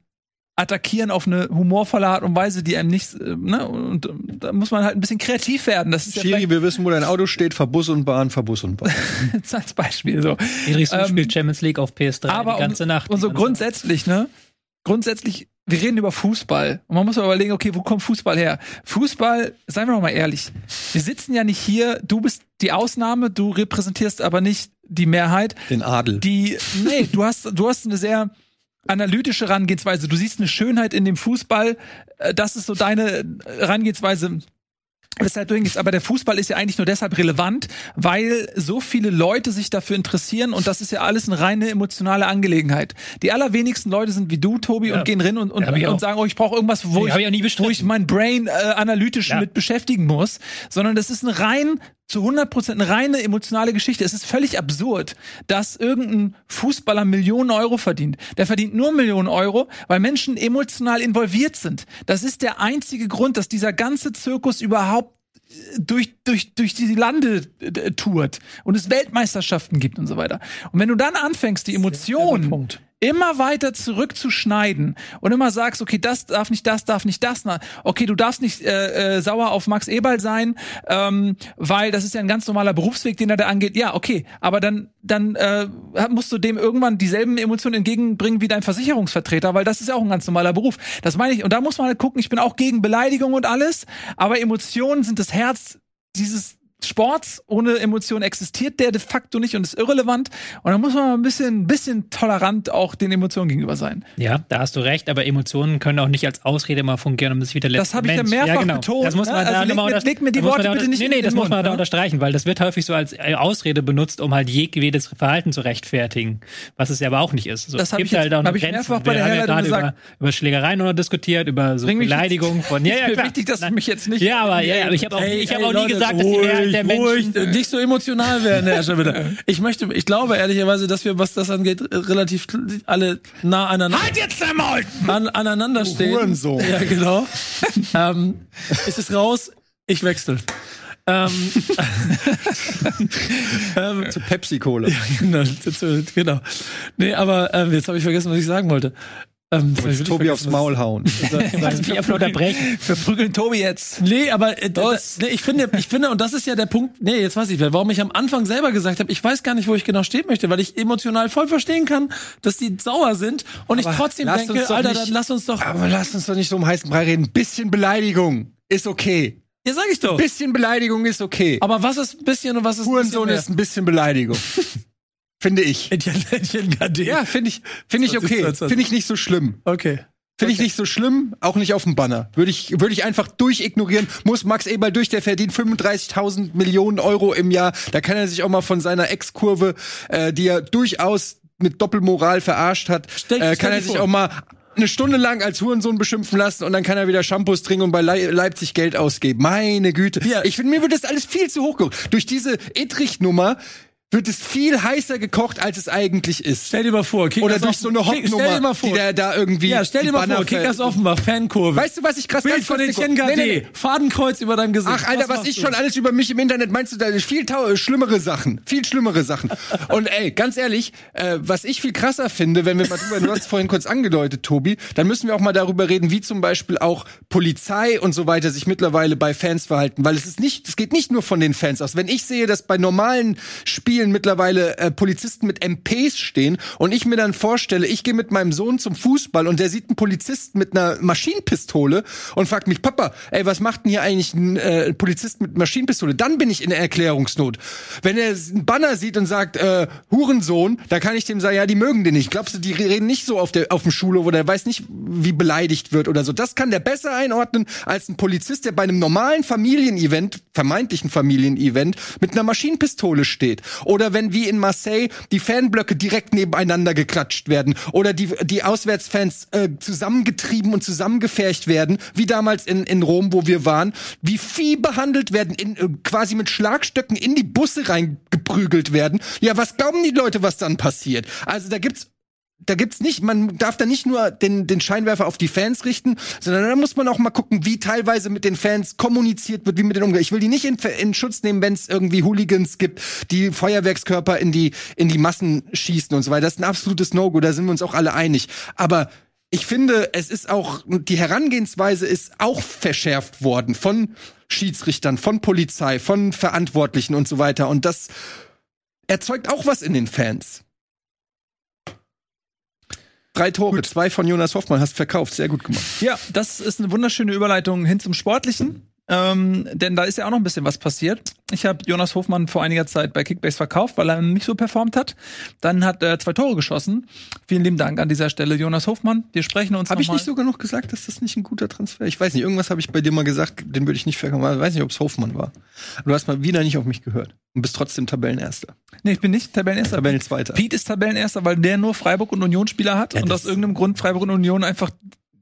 attackieren auf eine humorvolle Art und Weise, die einem nicht, äh, ne, und, ähm, da muss man halt ein bisschen kreativ werden. Das ist ja Schiri, wir wissen, wo dein Auto steht, ver Bus und Bahn, ver Bus und Bahn. als Beispiel so. Idris Ähm, spielt Champions League auf PS3 Aber die ganze um, Nacht. Und so ganze grundsätzlich, ne? Grundsätzlich, wir reden über Fußball. Und man muss mal überlegen, okay, wo kommt Fußball her? Fußball, seien wir doch mal ehrlich. Wir sitzen ja nicht hier, du bist die Ausnahme, du repräsentierst aber nicht die Mehrheit. Den Adel. Die, nee, du hast, du hast eine sehr analytische Herangehensweise. Du siehst eine Schönheit in dem Fußball. Äh, Das ist so deine Herangehensweise. Weshalb du hingehst. Aber der Fußball ist ja eigentlich nur deshalb relevant, weil so viele Leute sich dafür interessieren und das ist ja alles eine reine emotionale Angelegenheit. Die allerwenigsten Leute sind wie du, Tobi, Ja. und gehen rein und, und, Ja, und sagen, oh, ich brauche irgendwas, wo Nee, ich, ich wo ich mein Brain äh, analytisch Ja. mit beschäftigen muss, sondern das ist eine rein zu 100% eine reine emotionale Geschichte. Es ist völlig absurd, dass irgendein Fußballer Millionen Euro verdient. Der verdient nur Millionen Euro, weil Menschen emotional involviert sind. Das ist der einzige Grund, dass dieser ganze Zirkus überhaupt äh, durch, durch, durch die Lande äh, tourt und es Weltmeisterschaften gibt und so weiter. Und wenn du dann anfängst, die Emotionen. Immer weiter zurückzuschneiden und immer sagst, okay, das darf nicht, das darf nicht, das, okay, du darfst nicht äh, äh, sauer auf Max Eberl sein, ähm, weil das ist ja ein ganz normaler Berufsweg, den er da angeht. Ja, okay, aber dann dann äh, musst du dem irgendwann dieselben Emotionen entgegenbringen wie dein Versicherungsvertreter, weil das ist ja auch ein ganz normaler Beruf. Das meine ich. Und da muss man halt gucken. Ich bin auch gegen Beleidigung und alles, aber Emotionen sind das Herz dieses Sports. Ohne Emotionen existiert der de facto nicht und ist irrelevant. Und da muss man mal ein bisschen, ein bisschen tolerant auch den Emotionen gegenüber sein. Ja, da hast du recht, aber Emotionen können auch nicht als Ausrede mal fungieren, um sich wieder letzte Das hab ich ja mehrfach genau. betont, Das muss ne? man Also da leg mir- leg mir die muss Worte bitte nicht Nee, nee, das muss Mund, man da ne? unterstreichen, weil das wird häufig so als äh, Ausrede benutzt, um halt jedes Verhalten zu rechtfertigen, was es ja aber auch nicht ist. So, Das es hab gibt ich jetzt- halt auch hab ich mehrfach bei Wir der ja Herleitung gerade gesagt. über, über Schlägereien oder diskutiert, über so Beleidigungen von. Ja, ja, mir klar. wichtig, dass du mich jetzt nicht. Ja, aber, ja, ja, aber ich habe auch, ich hab auch nie gesagt, dass die Mehrheit der ruhig, Menschen. nicht so emotional werden, Herr Schabitter. Ich möchte, ich glaube ehrlicherweise, dass wir, was das angeht, äh, relativ alle nah aneinander, Halt jetzt dein Maul! an, aneinander stehen. Hurensohn. Ja, genau. ähm, es ist raus, ich wechsle. Ähm, ähm, Zu Pepsi-Cola. genau, zu- genau. Nee, aber ähm, jetzt habe ich vergessen, was ich sagen wollte. Ähm, ich Tobi aufs Maul hauen. ich Lass mich einfach unterbrechen. Wir prügeln Tobi jetzt. Nee, aber äh, das, nee, ich finde, ich finde, und das ist ja der Punkt, nee, jetzt weiß ich, warum ich am Anfang selber gesagt habe, ich weiß gar nicht, wo ich genau stehen möchte, weil ich emotional voll verstehen kann, dass die sauer sind und ich Aber trotzdem lasst denke, Alter, nicht- dann lass uns doch. Aber lass uns doch nicht so um heißen Brei reden. Ein bisschen Beleidigung ist okay. Ja, sag ich doch. Ein bisschen Beleidigung ist okay. Aber was ist ein bisschen und was ist ein Hurensohn bisschen ist ein bisschen Beleidigung. Finde ich. Etienne Gade. Ja, finde ich, finde ich okay. 2022. Finde ich nicht so schlimm. Okay. Finde ich nicht so schlimm, auch nicht auf dem Banner. Würde ich, würde ich einfach durchignorieren. Muss Max Eberl durch, der verdient 35.000 Millionen Euro im Jahr. Da kann er sich auch mal von seiner Ex-Kurve, äh, die er durchaus mit Doppelmoral verarscht hat, Stell- äh, kann er sich vor. auch mal eine Stunde lang als Hurensohn beschimpfen lassen und dann kann er wieder Shampoos trinken und bei Lei- Leipzig Geld ausgeben. Meine Güte. Ja. Ich finde, mir wird das alles viel zu hoch geholt. Durch diese Etrich-Nummer wird es viel heißer gekocht, als es eigentlich ist. Stell dir mal vor, Kickers Oder durch so eine Kick- Stell dir Hopnummer, mal vor. die der da irgendwie. ja, stell dir mal Banner vor, Kickers Offenbach, Fankurve. Weißt du, was ich krass Bild ganz von den Nee, nee. Fadenkreuz über deinem Gesicht. Ach, Alter, was machst ich du? schon alles über mich im Internet meinst du, da ist viel tau schlimmere Sachen. Viel schlimmere Sachen. Und ey, ganz ehrlich, äh, was ich viel krasser finde, wenn wir mal drüber, du hast es vorhin kurz angedeutet, Tobi, dann müssen wir auch mal darüber reden, wie zum Beispiel auch Polizei und so weiter sich mittlerweile bei Fans verhalten. Weil es ist nicht, es geht nicht nur von den Fans aus. Wenn ich sehe, dass bei normalen Spielen mittlerweile äh, Polizisten mit MPs stehen und ich mir dann vorstelle, ich gehe mit meinem Sohn zum Fußball und der sieht einen Polizisten mit einer Maschinenpistole und fragt mich, Papa, ey, was macht denn hier eigentlich ein äh, Polizist mit Maschinenpistole? Dann bin ich in Erklärungsnot. Wenn er einen Banner sieht und sagt, äh, Hurensohn, dann kann ich dem sagen, ja, die mögen den nicht. Glaubst du, die reden nicht so auf der auf dem Schulhof oder der weiß nicht, wie beleidigt wird oder so. Das kann der besser einordnen als ein Polizist, der bei einem normalen Familienevent, vermeintlichen Familienevent, mit einer Maschinenpistole steht. Oder wenn wie in Marseille die Fanblöcke direkt nebeneinander geklatscht werden oder die, die Auswärtsfans äh, zusammengetrieben und zusammengefercht werden, wie damals in, in Rom, wo wir waren, wie Vieh behandelt werden, in, äh, quasi mit Schlagstöcken in die Busse reingeprügelt werden. Ja, was glauben die Leute, was dann passiert? Also da gibt's da gibt's nicht, man darf da nicht nur den, den Scheinwerfer auf die Fans richten, sondern da muss man auch mal gucken, wie teilweise mit den Fans kommuniziert wird, wie mit den umgeht. Ich will die nicht in, in Schutz nehmen, wenn es irgendwie Hooligans gibt, die Feuerwerkskörper in die, in die Massen schießen und so weiter. Das ist ein absolutes No-Go, da sind wir uns auch alle einig. Aber ich finde, es ist auch, die Herangehensweise ist auch verschärft worden von Schiedsrichtern, von Polizei, von Verantwortlichen und so weiter. Und das erzeugt auch was in den Fans. Drei Tore, zwei von Jonas Hoffmann, hast verkauft, sehr gut gemacht. Ja, das ist eine wunderschöne Überleitung hin zum Sportlichen. Ähm, denn da ist ja auch noch ein bisschen was passiert. Ich habe Jonas Hofmann vor einiger Zeit bei Kickbase verkauft, weil er nicht so performt hat. Dann hat er zwei Tore geschossen. Vielen lieben Dank an dieser Stelle, Jonas Hofmann. Wir sprechen uns Habe ich nicht sogar noch gesagt, dass das nicht ein guter Transfer? Ich weiß nicht, irgendwas habe ich bei dir mal gesagt, den würde ich nicht verkaufen. Ich weiß nicht, ob es Hoffmann war. Du hast mal wieder nicht auf mich gehört und bist trotzdem Tabellenerster. Nee, ich bin nicht Tabellenerster. Tabellenzweiter. Pete ist Tabellenerster, weil der nur Freiburg und Union Spieler hat und aus irgendeinem Grund Freiburg und Union einfach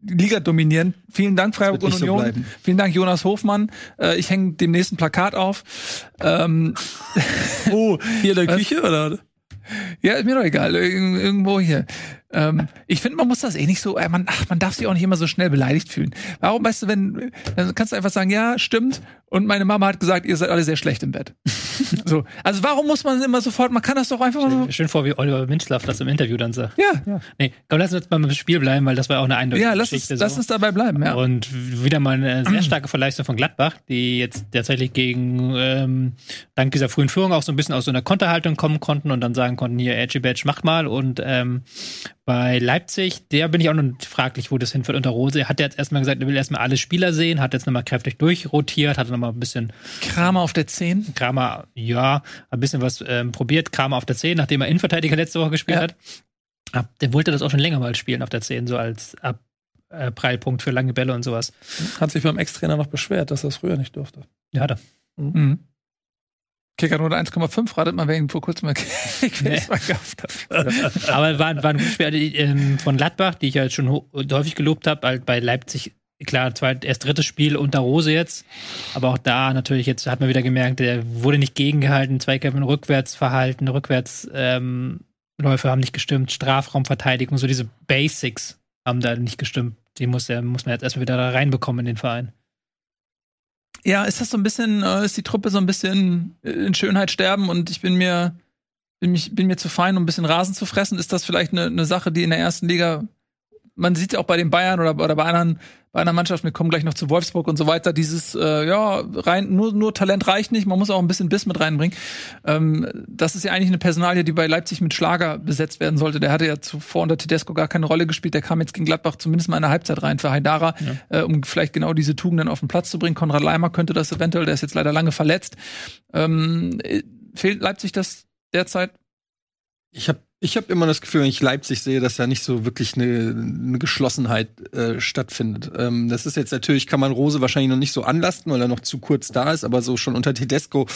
Liga dominieren. Vielen Dank, Freiburg und so Union. bleiben. Vielen Dank, Jonas Hofmann. Äh, ich hänge demnächst ein Plakat auf. Ähm, Oh, hier in der Küche oder? ja, ist mir doch egal. Ir irgendwo hier. Ähm, ich finde, man muss das eh nicht so, äh, man, ach, man darf sich auch nicht immer so schnell beleidigt fühlen. Warum, weißt du, wenn, dann kannst du einfach sagen, ja, stimmt. Und meine Mama hat gesagt, ihr seid alle sehr schlecht im Bett. so. Also warum muss man immer sofort, man kann das doch einfach mal so. Schön vor, wie Oliver Minzlaff das im Interview dann sagt. Ja, Nee, komm, lass uns jetzt mal beim Spiel bleiben, weil das war auch eine eindeutige ja, lass uns, Geschichte. lass so. uns dabei bleiben, ja. Und wieder mal eine sehr starke Verleistung von Gladbach, die jetzt tatsächlich gegen, ähm, dank dieser frühen Führung auch so ein bisschen aus so einer Konterhaltung kommen konnten und dann sagen konnten, hier, Edgy Badge, macht mal. Und ähm, bei Leipzig, der bin ich auch noch fraglich, wo das hinführt unter Rose. Er hat jetzt erstmal gesagt, er will erstmal alle Spieler sehen, hat jetzt nochmal kräftig durchrotiert, hat nochmal ein bisschen Kramer auf der 10. Kramer, ja, ein bisschen was ähm, probiert. Kramer auf der 10, nachdem er Innenverteidiger letzte Woche gespielt Ja. hat. Ab, der wollte das auch schon länger mal spielen auf der 10, so als Ab, äh, Prallpunkt für lange Bälle und sowas. Hat sich beim Ex-Trainer noch beschwert, dass er es früher nicht durfte. Ja, hat er. Mhm. Kicker nur 1,5, ratet mal, wer ihn vor kurzem mal Nee. verkauft hat. Aber war, war ein gutes Spiel die, ähm, von Gladbach, die ich ja schon ho- häufig gelobt habe, halt bei Leipzig, klar, zweit, erst drittes Spiel unter Rose jetzt. Aber auch da natürlich, jetzt hat man wieder gemerkt, der wurde nicht gegengehalten, Zweikämpfe Rückwärtsverhalten, Rückwärts ähm, Läufe haben nicht gestimmt, Strafraumverteidigung, so diese Basics haben da nicht gestimmt. Die muss, der, muss man jetzt erstmal wieder da reinbekommen in den Verein. Ja, ist das so ein bisschen, äh, ist die Truppe so ein bisschen in Schönheit sterben und ich bin mir, bin, mich, bin mir zu fein, um ein bisschen Rasen zu fressen? Ist das vielleicht eine, eine Sache, die in der ersten Liga, man sieht ja auch bei den Bayern oder, oder bei anderen, bei einer Mannschaft, wir kommen gleich noch zu Wolfsburg und so weiter, dieses, äh, ja, rein, nur, nur Talent reicht nicht, man muss auch ein bisschen Biss mit reinbringen. Ähm, das ist ja eigentlich eine Personalie, die bei Leipzig mit Schlager besetzt werden sollte. Der hatte ja zuvor unter Tedesco gar keine Rolle gespielt, der kam jetzt gegen Gladbach zumindest mal in der Halbzeit rein für Haidara, äh, um vielleicht genau diese Tugenden auf den Platz zu bringen. Konrad Leimer könnte das eventuell, der ist jetzt leider lange verletzt. Ähm, äh, fehlt Leipzig das derzeit? Ich habe ich hab immer das Gefühl, wenn ich Leipzig sehe, dass da nicht so wirklich eine, eine Geschlossenheit äh, stattfindet. Ähm, das ist jetzt natürlich, kann man Rose wahrscheinlich noch nicht so anlasten, weil er noch zu kurz da ist, aber so schon unter Tedesco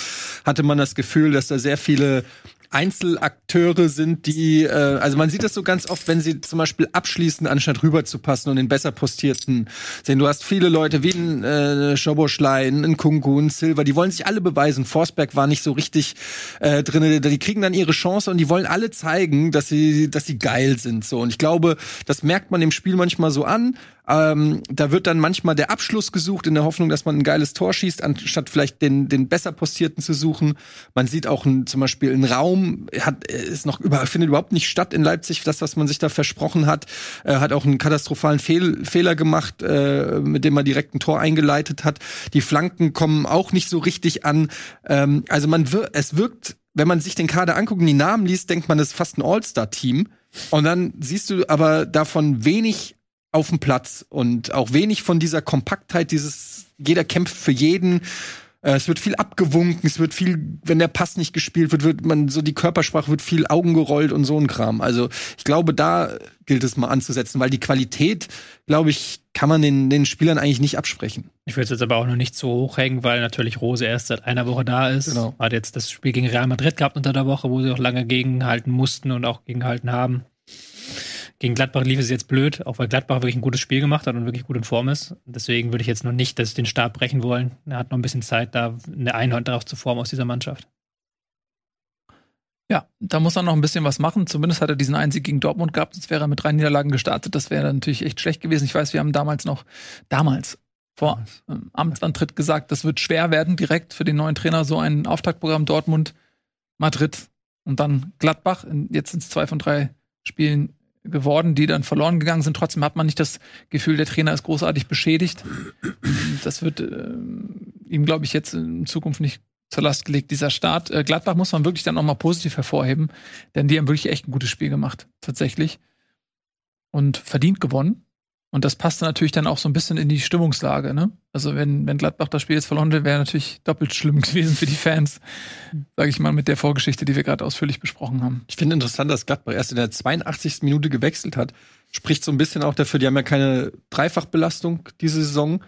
hatte man das Gefühl, dass da sehr viele Einzelakteure sind, die, äh, also man sieht das so ganz oft, wenn sie zum Beispiel abschließen, anstatt rüberzupassen und den besser postierten sehen. Du hast viele Leute wie ein äh, Schoboschlein, ein Kunku, ein Silver, die wollen sich alle beweisen. Forsberg war nicht so richtig äh, drin. Die kriegen dann ihre Chance und die wollen alle zeigen, dass sie, dass sie geil sind. So und ich glaube, das merkt man im Spiel manchmal so an. Ähm, da wird dann manchmal der Abschluss gesucht in der Hoffnung, dass man ein geiles Tor schießt, anstatt vielleicht den, den besser postierten zu suchen. Man sieht auch ein, zum Beispiel einen Raum, hat, ist noch über, findet überhaupt nicht statt in Leipzig, das, was man sich da versprochen hat. Äh, hat auch einen katastrophalen Fehl, Fehler gemacht, äh, mit dem man direkt ein Tor eingeleitet hat. Die Flanken kommen auch nicht so richtig an. Ähm, also man wir es wirkt, wenn man sich den Kader anguckt und die Namen liest, denkt man, das ist fast ein All-Star-Team. Und dann siehst du aber davon wenig auf dem Platz und auch wenig von dieser Kompaktheit, dieses jeder kämpft für jeden. Äh, es wird viel abgewunken, es wird viel, wenn der Pass nicht gespielt wird, wird man so die Körpersprache wird viel Augen gerollt und so ein Kram. Also ich glaube, da gilt es mal anzusetzen, weil die Qualität, glaube ich, kann man den, den Spielern eigentlich nicht absprechen. Ich würde es jetzt aber auch noch nicht so hoch hängen, weil natürlich Rose erst seit einer Woche da ist. Genau. Hat jetzt das Spiel gegen Real Madrid gehabt unter der Woche, wo sie auch lange gegenhalten mussten und auch gegenhalten haben. Gegen Gladbach lief es jetzt blöd, auch weil Gladbach wirklich ein gutes Spiel gemacht hat und wirklich gut in Form ist. Deswegen würde ich jetzt noch nicht dass den Stab brechen wollen. Er hat noch ein bisschen Zeit, da eine Einheit daraus zu formen aus dieser Mannschaft. Ja, da muss er noch ein bisschen was machen. Zumindest hat er diesen Einzig gegen Dortmund gehabt, sonst wäre er mit drei Niederlagen gestartet. Das wäre natürlich echt schlecht gewesen. Ich weiß, wir haben damals noch, damals, vor ähm, Amtsantritt gesagt, das wird schwer werden, direkt für den neuen Trainer so ein Auftaktprogramm Dortmund, Madrid und dann Gladbach. Jetzt sind es zwei von drei Spielen geworden, die dann verloren gegangen sind. Trotzdem hat man nicht das Gefühl, der Trainer ist großartig beschädigt. Das wird äh, ihm, glaube ich, jetzt in Zukunft nicht zur Last gelegt, dieser Start. Äh, Gladbach muss man wirklich dann auch mal positiv hervorheben, denn die haben wirklich echt ein gutes Spiel gemacht, tatsächlich. Und verdient gewonnen. Und das passte natürlich dann auch so ein bisschen in die Stimmungslage, ne? Also wenn, wenn Gladbach das Spiel jetzt verloren hätte, wäre natürlich doppelt schlimm gewesen für die Fans, sage ich mal, mit der Vorgeschichte, die wir gerade ausführlich besprochen haben. Ich finde interessant, dass Gladbach erst in der 82. Minute gewechselt hat. Spricht so ein bisschen auch dafür, die haben ja keine Dreifachbelastung diese Saison,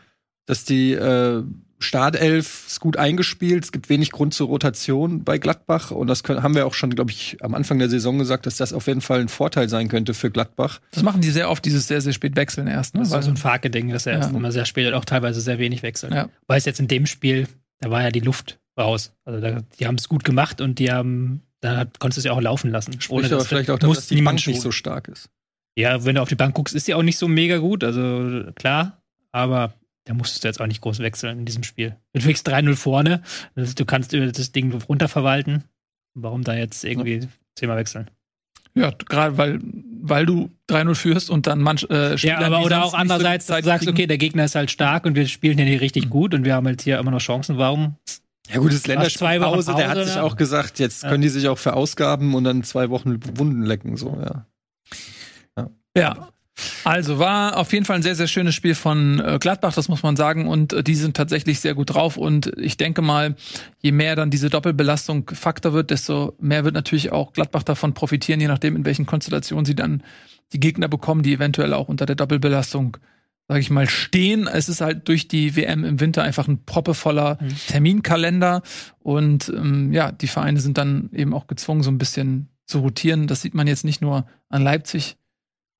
dass die äh, Startelf ist gut eingespielt. Es gibt wenig Grund zur Rotation bei Gladbach. Und das können, haben wir auch schon, glaube ich, am Anfang der Saison gesagt, dass das auf jeden Fall ein Vorteil sein könnte für Gladbach. Das machen die sehr oft, dieses sehr, sehr spät wechseln erst. Ne? Das Weil- so ein Farke-Ding, dass er Ja. erst immer sehr spät und auch teilweise sehr wenig wechselt. Ja. Weil es jetzt in dem Spiel, da war ja die Luft raus. Also da, die haben es gut gemacht und die haben, da konntest du es ja auch laufen lassen. Spricht aber dass- vielleicht auch, dass die Bank nicht so stark ist. Ja, wenn du auf die Bank guckst, ist die auch nicht so mega gut, also klar, aber da musstest du jetzt auch nicht groß wechseln in diesem Spiel. Du kriegst 3-0 vorne, du kannst äh, das Ding runterverwalten. Warum da jetzt irgendwie zehnmal wechseln? Ja, gerade weil, weil du 3-0 führst und dann manch, äh, Ja, Spielern, aber oder auch so andererseits, dass du sagst, kriegen. okay, der Gegner ist halt stark und wir spielen ja hier richtig Mhm. gut und wir haben halt hier immer noch Chancen. Warum? Ja gut, das zwei Wochen Länderspielpause, der hat sich auch gesagt, jetzt Ja. können die sich auch verausgaben und dann zwei Wochen Wunden lecken, so, ja. Ja. Also war auf jeden Fall ein sehr, sehr schönes Spiel von äh, Gladbach, das muss man sagen. Und äh, die sind tatsächlich sehr gut drauf. Und ich denke mal, je mehr dann diese Doppelbelastung Faktor wird, desto mehr wird natürlich auch Gladbach davon profitieren, je nachdem, in welchen Konstellationen sie dann die Gegner bekommen, die eventuell auch unter der Doppelbelastung, sage ich mal, stehen. Es ist halt durch die WM im Winter einfach ein proppevoller Mhm. Terminkalender. Und ähm, ja, die Vereine sind dann eben auch gezwungen, so ein bisschen zu rotieren. Das sieht man jetzt nicht nur an Leipzig,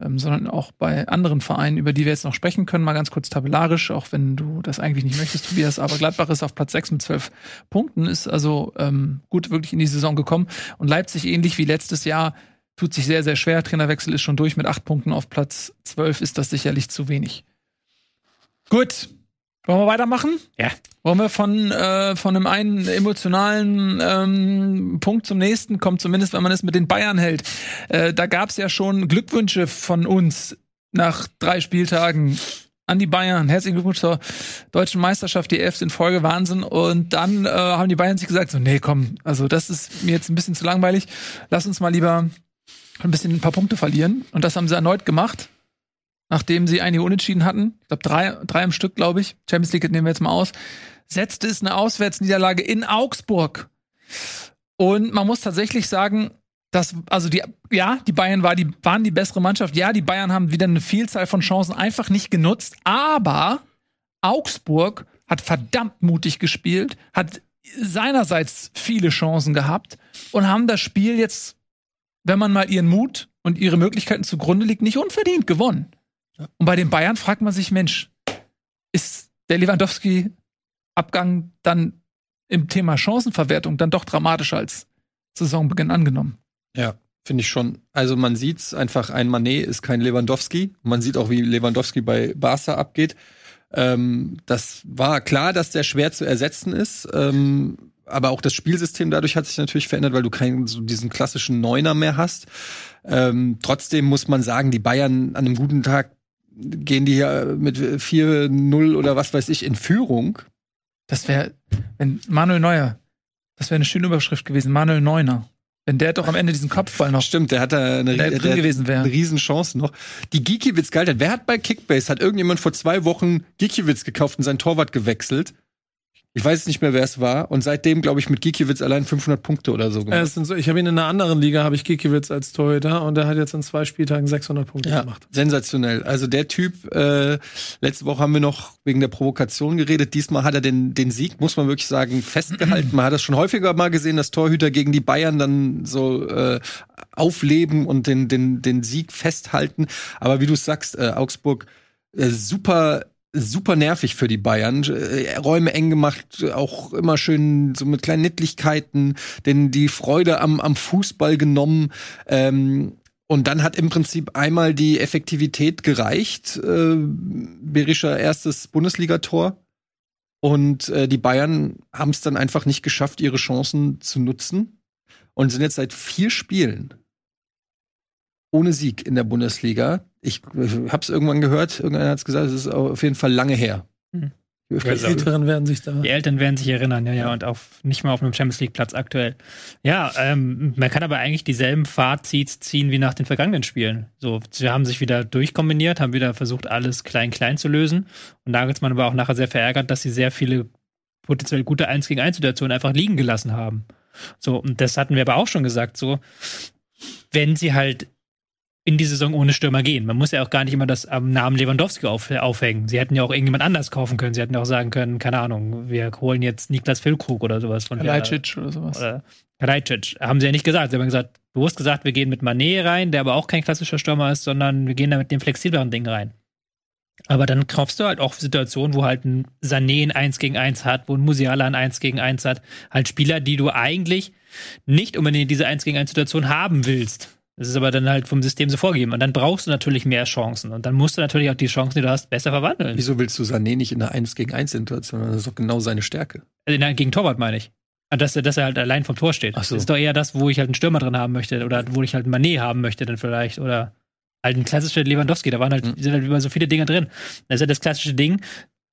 ähm, sondern auch bei anderen Vereinen, über die wir jetzt noch sprechen können, mal ganz kurz tabellarisch, auch wenn du das eigentlich nicht möchtest, Tobias. Aber Gladbach ist auf Platz 6 mit 12 Punkten, ist also ähm, gut wirklich in die Saison gekommen. Und Leipzig, ähnlich wie letztes Jahr, tut sich sehr, sehr schwer. Trainerwechsel ist schon durch mit 8 Punkten auf Platz 12, ist das sicherlich zu wenig. Gut. Wollen wir weitermachen? Ja. Wollen wir von, äh, von einem einen emotionalen ähm, Punkt zum nächsten kommen, zumindest wenn man es mit den Bayern hält. Äh, da gab es ja schon Glückwünsche von uns nach drei Spieltagen an die Bayern. Herzlichen Glückwunsch zur deutschen Meisterschaft, die elfte in Folge, Wahnsinn. Und dann äh, haben die Bayern sich gesagt, so, nee, komm, also das ist mir jetzt ein bisschen zu langweilig. Lass uns mal lieber ein bisschen ein paar Punkte verlieren. Und das haben sie erneut gemacht, nachdem sie einige Unentschieden hatten. Ich glaube, drei, drei im Stück, glaube ich. Champions League nehmen wir jetzt mal aus. Setzte es eine Auswärtsniederlage in Augsburg. Und man muss tatsächlich sagen, dass, also die, ja, die Bayern war die, waren die bessere Mannschaft. Ja, die Bayern haben wieder eine Vielzahl von Chancen einfach nicht genutzt. Aber Augsburg hat verdammt mutig gespielt, hat seinerseits viele Chancen gehabt und haben das Spiel jetzt, wenn man mal ihren Mut und ihre Möglichkeiten zugrunde liegt, nicht unverdient gewonnen. Und bei den Bayern fragt man sich, Mensch, ist der Lewandowski-Abgang dann im Thema Chancenverwertung dann doch dramatischer als Saisonbeginn angenommen? Ja, finde ich schon. Also man sieht's einfach, ein Manet ist kein Lewandowski. Man sieht auch, wie Lewandowski bei Barca abgeht. Ähm, das war klar, dass der schwer zu ersetzen ist. Ähm, aber auch das Spielsystem dadurch hat sich natürlich verändert, weil du keinen so diesen klassischen Neuner mehr hast. Ähm, trotzdem muss man sagen, die Bayern an einem guten Tag gehen die ja mit 4-0 oder was weiß ich in Führung. Das wäre, wenn Manuel Neuer, das wäre eine schöne Überschrift gewesen, Manuel Neuner. Wenn der doch am Ende diesen Kopfball noch Stimmt, der hat da eine, der drin gewesen wäre. eine Riesenchance noch. Die Gikiewicz geil. Wer hat bei Kickbase, hat irgendjemand vor zwei Wochen Gikiewicz gekauft und seinen Torwart gewechselt? Ich weiß nicht mehr, wer es war. Und seitdem, glaube ich, mit Gikiewicz allein 500 Punkte oder so gemacht. so, ich habe ihn in einer anderen Liga, habe ich Gikiewicz als Torhüter und der hat jetzt in zwei Spieltagen 600 Punkte Ja, gemacht. sensationell. Also der Typ, äh, letzte Woche haben wir noch wegen der Provokation geredet. Diesmal hat er den, den Sieg, muss man wirklich sagen, festgehalten. Man hat das schon häufiger mal gesehen, dass Torhüter gegen die Bayern dann so äh, aufleben und den, den, den Sieg festhalten. Aber wie du sagst, äh, Augsburg, äh, super super nervig für die Bayern. Äh, Räume eng gemacht, auch immer schön so mit kleinen Nittlichkeiten, denn die Freude am, am Fußball genommen. Ähm, und dann hat im Prinzip einmal die Effektivität gereicht. Äh, Berischer erstes Bundesligator. Und äh, die Bayern haben es dann einfach nicht geschafft, ihre Chancen zu nutzen. Und sind jetzt seit vier Spielen ohne Sieg in der Bundesliga. Ich äh, hab's irgendwann gehört, irgendeiner hat's gesagt, es ist auf jeden Fall lange her. Hm. Die Älteren werden sich da. Die Eltern werden sich erinnern, ja, ja, und auf, nicht mal auf einem Champions League Platz aktuell. Ja, ähm, man kann aber eigentlich dieselben Fazits ziehen wie nach den vergangenen Spielen. So, sie haben sich wieder durchkombiniert, haben wieder versucht, alles klein, klein zu lösen. Und Nagelsmann war auch nachher sehr verärgert, dass sie sehr viele potenziell gute 1 gegen 1 Situationen einfach liegen gelassen haben. So, und das hatten wir aber auch schon gesagt, so, wenn sie halt in die Saison ohne Stürmer gehen. Man muss ja auch gar nicht immer das am Namen Lewandowski auf, aufhängen. Sie hätten ja auch irgendjemand anders kaufen können. Sie hätten auch sagen können, keine Ahnung, wir holen jetzt Niklas Füllkrug oder sowas von. Kalajdzic oder sowas. Oder Kalajdzic. Haben sie ja nicht gesagt. Sie haben gesagt, bewusst gesagt, wir gehen mit Manet rein, der aber auch kein klassischer Stürmer ist, sondern wir gehen da mit dem flexibleren Ding rein. Aber dann kaufst du halt auch Situationen, wo halt ein Sané ein 1 gegen 1 hat, wo ein Musiala ein 1 gegen 1 hat. Halt Spieler, die du eigentlich nicht unbedingt diese 1 gegen 1 Situation haben willst. Das ist aber dann halt vom System so vorgegeben. Und dann brauchst du natürlich mehr Chancen. Und dann musst du natürlich auch die Chancen, die du hast, besser verwandeln. Wieso willst du Sané nicht in einer 1 gegen 1 Situation? Das ist doch genau seine Stärke. Also nein, gegen Torwart meine ich. Also, Dass er, dass er halt allein vom Tor steht. Ach so. Das ist doch eher das, wo ich halt einen Stürmer drin haben möchte oder wo ich halt einen Manet haben möchte dann vielleicht oder halt ein klassischer Lewandowski. Da waren halt, Mhm. sind halt über so viele Dinge drin. Das ist ja das klassische Ding.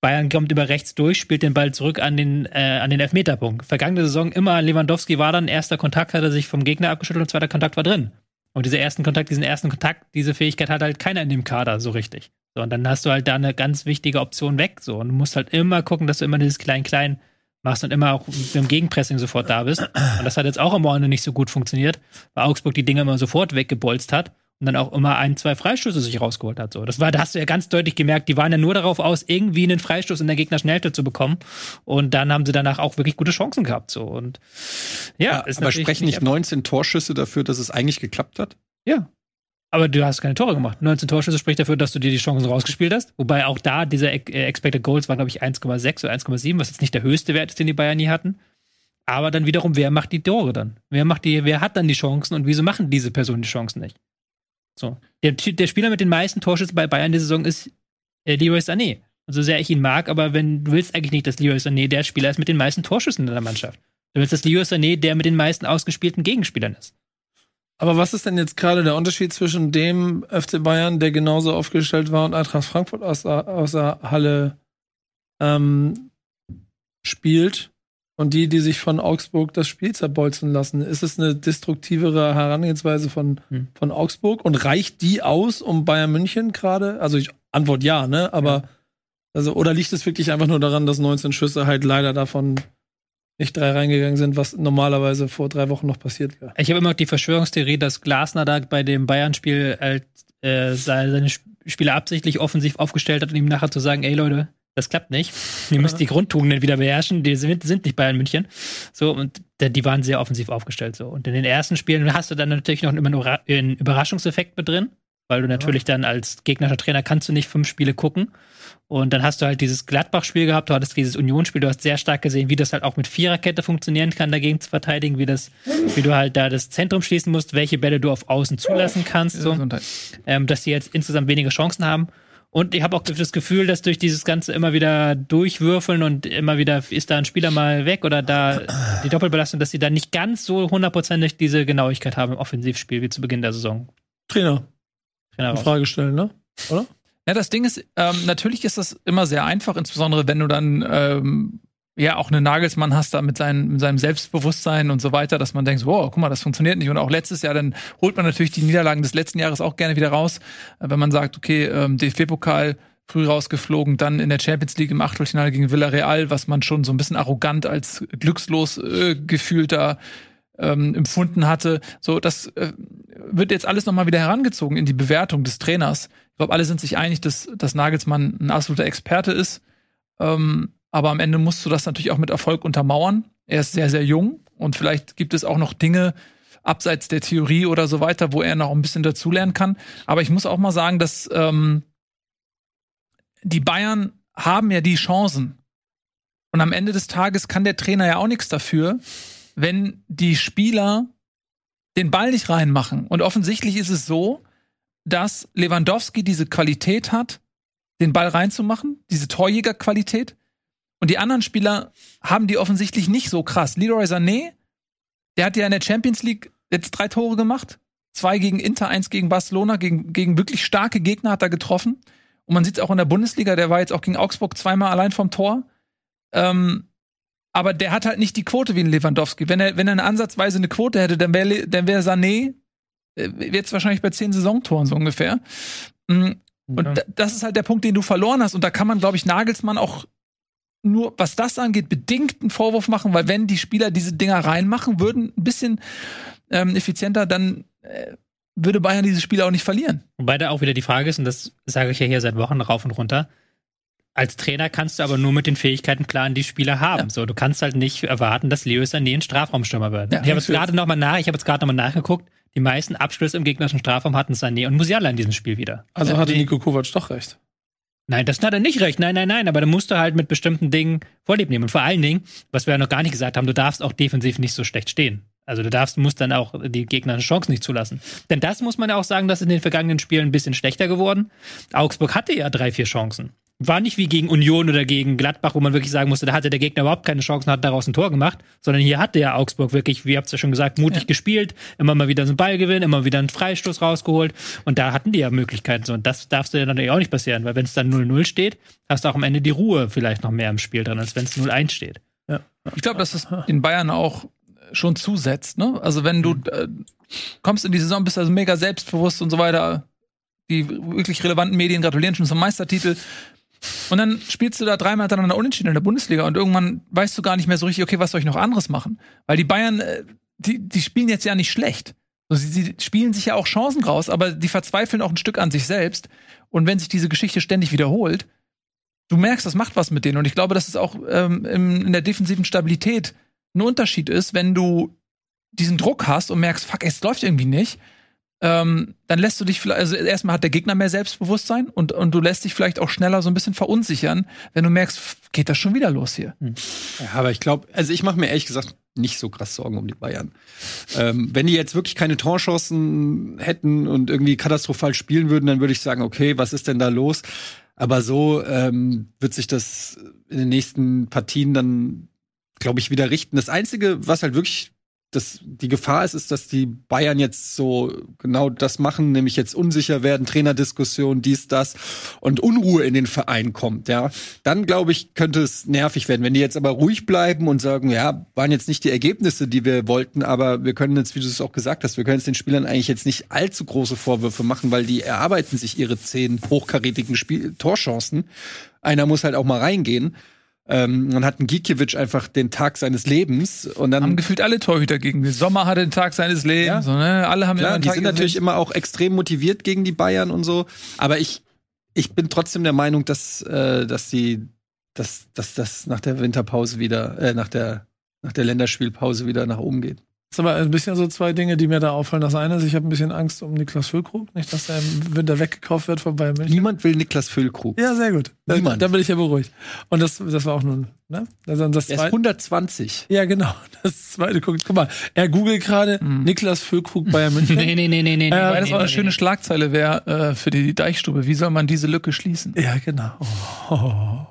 Bayern kommt über rechts durch, spielt den Ball zurück an den, äh, an den Elfmeterpunkt. Vergangene Saison immer Lewandowski war dann, erster Kontakt hat er sich vom Gegner abgeschüttelt und zweiter Kontakt war drin. Und dieser ersten Kontakt, diesen ersten Kontakt, diese Fähigkeit hat halt keiner in dem Kader so richtig. So, und dann hast du halt da eine ganz wichtige Option weg. So, und du musst halt immer gucken, dass du immer dieses Klein-Klein machst und immer auch mit dem Gegenpressing sofort da bist. Und das hat jetzt auch am Wochenende nicht so gut funktioniert, weil Augsburg die Dinge immer sofort weggebolzt hat und dann auch immer ein, zwei Freistöße sich rausgeholt hat. So, das war, da hast du ja ganz deutlich gemerkt, die waren ja nur darauf aus, irgendwie einen Freistoß in der Gegnerschnellte zu bekommen. Und dann haben sie danach auch wirklich gute Chancen gehabt. So und ja, ist aber sprechen nicht 19 Torschüsse dafür, dass es eigentlich geklappt hat? ja. Aber du hast keine Tore gemacht. 19 Torschüsse spricht dafür, dass du dir die Chancen rausgespielt hast. Wobei auch da diese äh, Expected Goals waren, glaube ich, 1,6 oder 1,7, was jetzt nicht der höchste Wert ist, den die Bayern nie hatten. Aber dann wiederum, wer macht die Tore dann? Wer macht die, wer hat dann die Chancen und wieso machen diese Personen die Chancen nicht? So. Der, der Spieler mit den meisten Torschüssen bei Bayern diese Saison ist äh, Leroy Sané. So sehr ich ihn mag, aber wenn du willst eigentlich nicht, dass Leroy Sané der Spieler ist mit den meisten Torschüssen in der Mannschaft. Du willst, dass Leroy Sané der mit den meisten ausgespielten Gegenspielern ist. Aber was ist denn jetzt gerade der Unterschied zwischen dem FC Bayern, der genauso aufgestellt war, und Eintracht Frankfurt aus der, aus der Halle ähm, spielt und die, die sich von Augsburg das Spiel zerbolzen lassen? Ist es eine destruktivere Herangehensweise von, Hm. von Augsburg und reicht die aus, um Bayern München gerade? Also ich Antwort ja, ne? Aber also oder liegt es wirklich einfach nur daran, dass 19 Schüsse halt leider davon nicht drei reingegangen sind, was normalerweise vor drei Wochen noch passiert wäre? Ich habe immer noch die Verschwörungstheorie, dass Glasner da bei dem Bayern-Spiel halt, äh, seine seine Sp- Spieler absichtlich offensiv aufgestellt hat, um ihm nachher zu sagen, ey Leute, Das klappt nicht. Ihr müsst die Grundtugenden wieder beherrschen. Die sind, sind nicht Bayern München. So, und die waren sehr offensiv aufgestellt. So. Und in den ersten Spielen hast du dann natürlich noch immer einen Überraschungseffekt mit drin, weil du natürlich dann als gegnerischer Trainer kannst du nicht fünf Spiele gucken. Und dann hast du halt dieses Gladbach-Spiel gehabt, du hattest dieses Unionsspiel, du hast sehr stark gesehen, wie das halt auch mit Viererkette funktionieren kann, dagegen zu verteidigen, wie das, wie du halt da das Zentrum schließen musst, welche Bälle du auf Außen zulassen kannst, so, ähm, dass sie jetzt insgesamt weniger Chancen haben. Und ich habe auch das Gefühl, dass durch dieses Ganze immer wieder durchwürfeln und immer wieder ist da ein Spieler mal weg oder da die Doppelbelastung, dass sie da nicht ganz so hundertprozentig diese Genauigkeit haben im Offensivspiel wie zu Beginn der Saison. Trainer. Trainer raus. Frage stellen, ne? Oder? Ja, das Ding ist, ähm, natürlich ist das immer sehr einfach, insbesondere wenn du dann ähm, ja auch einen Nagelsmann hast da mit, seinen, mit seinem Selbstbewusstsein und so weiter, dass man denkt, wow, guck mal, das funktioniert nicht. Und auch letztes Jahr, dann holt man natürlich die Niederlagen des letzten Jahres auch gerne wieder raus, äh, wenn man sagt, okay, ähm, DFB-Pokal früh rausgeflogen, dann in der Champions League im Achtelfinale gegen Villarreal, was man schon so ein bisschen arrogant als glückslos äh, gefühlter ähm, empfunden hatte. So, das äh, wird jetzt alles nochmal wieder herangezogen in die Bewertung des Trainers. Ich glaube, alle sind sich einig, dass, dass Nagelsmann ein absoluter Experte ist. Ähm, aber am Ende musst du das natürlich auch mit Erfolg untermauern. Er ist sehr, sehr jung und vielleicht gibt es auch noch Dinge abseits der Theorie oder so weiter, wo er noch ein bisschen dazulernen kann. Aber ich muss auch mal sagen, dass ähm, die Bayern haben ja die Chancen. Und am Ende des Tages kann der Trainer ja auch nichts dafür, wenn die Spieler den Ball nicht reinmachen. Und offensichtlich ist es so, dass Lewandowski diese Qualität hat, den Ball reinzumachen, diese Torjägerqualität. Und die anderen Spieler haben die offensichtlich nicht so krass. Leroy Sané, der hat ja in der Champions League jetzt drei Tore gemacht. Zwei gegen Inter, eins gegen Barcelona, gegen, gegen wirklich starke Gegner hat er getroffen. Und man sieht es auch in der Bundesliga, der war jetzt auch gegen Augsburg zweimal allein vom Tor. Ähm, aber der hat halt nicht die Quote wie ein Lewandowski. Wenn er, wenn er eine ansatzweise eine Quote hätte, dann wäre dann wär Sané äh, jetzt wahrscheinlich bei zehn Saisontoren so ungefähr. Mm, und ja. das ist halt der Punkt, den du verloren hast. Und da kann man, glaube ich, Nagelsmann auch nur, was das angeht, bedingt einen Vorwurf machen, weil wenn die Spieler diese Dinger reinmachen würden, ein bisschen ähm, effizienter, dann äh, würde Bayern diese Spiele auch nicht verlieren. Wobei da auch wieder die Frage ist, und das sage ich ja hier seit Wochen rauf und runter, als Trainer kannst du aber nur mit den Fähigkeiten klar die Spieler haben. Ja. So, du kannst halt nicht erwarten, dass Leo Sané ein Strafraumstürmer wird. Ja, ich habe jetzt gerade noch mal nach, ich habe jetzt gerade noch mal nachgeguckt. Die meisten Abschlüsse im gegnerischen Strafraum hatten Sané und Musiala in diesem Spiel wieder. Also hatte Nico Kovac doch recht. Nein, das hat er nicht recht. Nein, nein, nein. Aber da musst du halt mit bestimmten Dingen Vorlieb nehmen. Und vor allen Dingen, was wir ja noch gar nicht gesagt haben, du darfst auch defensiv nicht so schlecht stehen. Also du darfst, musst dann auch die Gegner eine Chance nicht zulassen. Denn das muss man ja auch sagen, das ist in den vergangenen Spielen ein bisschen schlechter geworden. Augsburg hatte ja drei, vier Chancen war nicht wie gegen Union oder gegen Gladbach, wo man wirklich sagen musste, da hatte der Gegner überhaupt keine Chance und hat daraus ein Tor gemacht, sondern hier hatte ja Augsburg wirklich, wie ihr habt es ja schon gesagt, mutig ja. gespielt, immer mal wieder einen Ballgewinn, immer wieder einen Freistoß rausgeholt und da hatten die ja Möglichkeiten so und das darfst du ja natürlich auch nicht passieren, weil wenn es dann 0-0 steht, hast du auch am Ende die Ruhe vielleicht noch mehr im Spiel drin, als wenn es 0-1 steht. Ja. Ich glaube, dass es in Bayern auch schon zusetzt, ne? Also wenn du äh, kommst in die Saison, bist also mega selbstbewusst und so weiter, die wirklich relevanten Medien gratulieren schon zum Meistertitel. Und dann spielst du da dreimal hintereinander unentschieden in der Bundesliga und irgendwann weißt du gar nicht mehr so richtig, okay, was soll ich noch anderes machen? Weil die Bayern, äh, die, die spielen jetzt ja nicht schlecht. Sie, sie spielen sich ja auch Chancen raus, aber die verzweifeln auch ein Stück an sich selbst. Und wenn sich diese Geschichte ständig wiederholt, du merkst, das macht was mit denen. Und ich glaube, dass es auch ähm, in der defensiven Stabilität ein Unterschied ist, wenn du diesen Druck hast und merkst, fuck, es läuft irgendwie nicht ähm, dann lässt du dich vielleicht, also erstmal hat der Gegner mehr Selbstbewusstsein und, und du lässt dich vielleicht auch schneller so ein bisschen verunsichern, wenn du merkst, geht das schon wieder los hier. Hm. Ja, aber ich glaube, also ich mache mir ehrlich gesagt nicht so krass Sorgen um die Bayern. Ähm, wenn die jetzt wirklich keine Torchancen hätten und irgendwie katastrophal spielen würden, dann würde ich sagen, okay, was ist denn da los? Aber so ähm, wird sich das in den nächsten Partien dann, glaube ich, wieder richten. Das Einzige, was halt wirklich das, die Gefahr ist, ist, dass die Bayern jetzt so genau das machen, nämlich jetzt unsicher werden, Trainerdiskussion, dies, das und Unruhe in den Verein kommt, ja. Dann glaube ich, könnte es nervig werden. Wenn die jetzt aber ruhig bleiben und sagen, ja, waren jetzt nicht die Ergebnisse, die wir wollten, aber wir können jetzt, wie du es auch gesagt hast, wir können jetzt den Spielern eigentlich jetzt nicht allzu große Vorwürfe machen, weil die erarbeiten sich ihre zehn hochkarätigen Spiel Torchancen. Einer muss halt auch mal reingehen. Ähm, dann hat ein Gikiewicz einfach den Tag seines Lebens und dann haben gefühlt alle Torhüter gegen den Sommer hatte den Tag seines Lebens. Ja. So, ne? Alle haben Klar, die sind natürlich Lebens. immer auch extrem motiviert gegen die Bayern und so. Aber ich ich bin trotzdem der Meinung, dass äh, dass die dass, dass das nach der Winterpause wieder, äh, nach der, nach der Länderspielpause wieder nach oben geht. Das sind aber ein bisschen so zwei Dinge, die mir da auffallen. Das eine ist, ich habe ein bisschen Angst um Niklas Füllkrug, nicht, dass er im Winter weggekauft wird von Bayern München. Niemand will Niklas Füllkrug. Ja, sehr gut. Da, Niemand. da bin ich ja beruhigt. Und das, das war auch nun, ne? Also das Er ist zweite, 120. ja, genau. Das zweite, guck, guck mal, er googelt gerade Niklas Füllkrug Bayern München. Nee, nee, nee, nee, nee. Ja, Weil das nee, auch eine nee, schöne nee. Schlagzeile wäre äh, für die Deichstube. Wie soll man diese Lücke schließen? Ja, genau. Oh.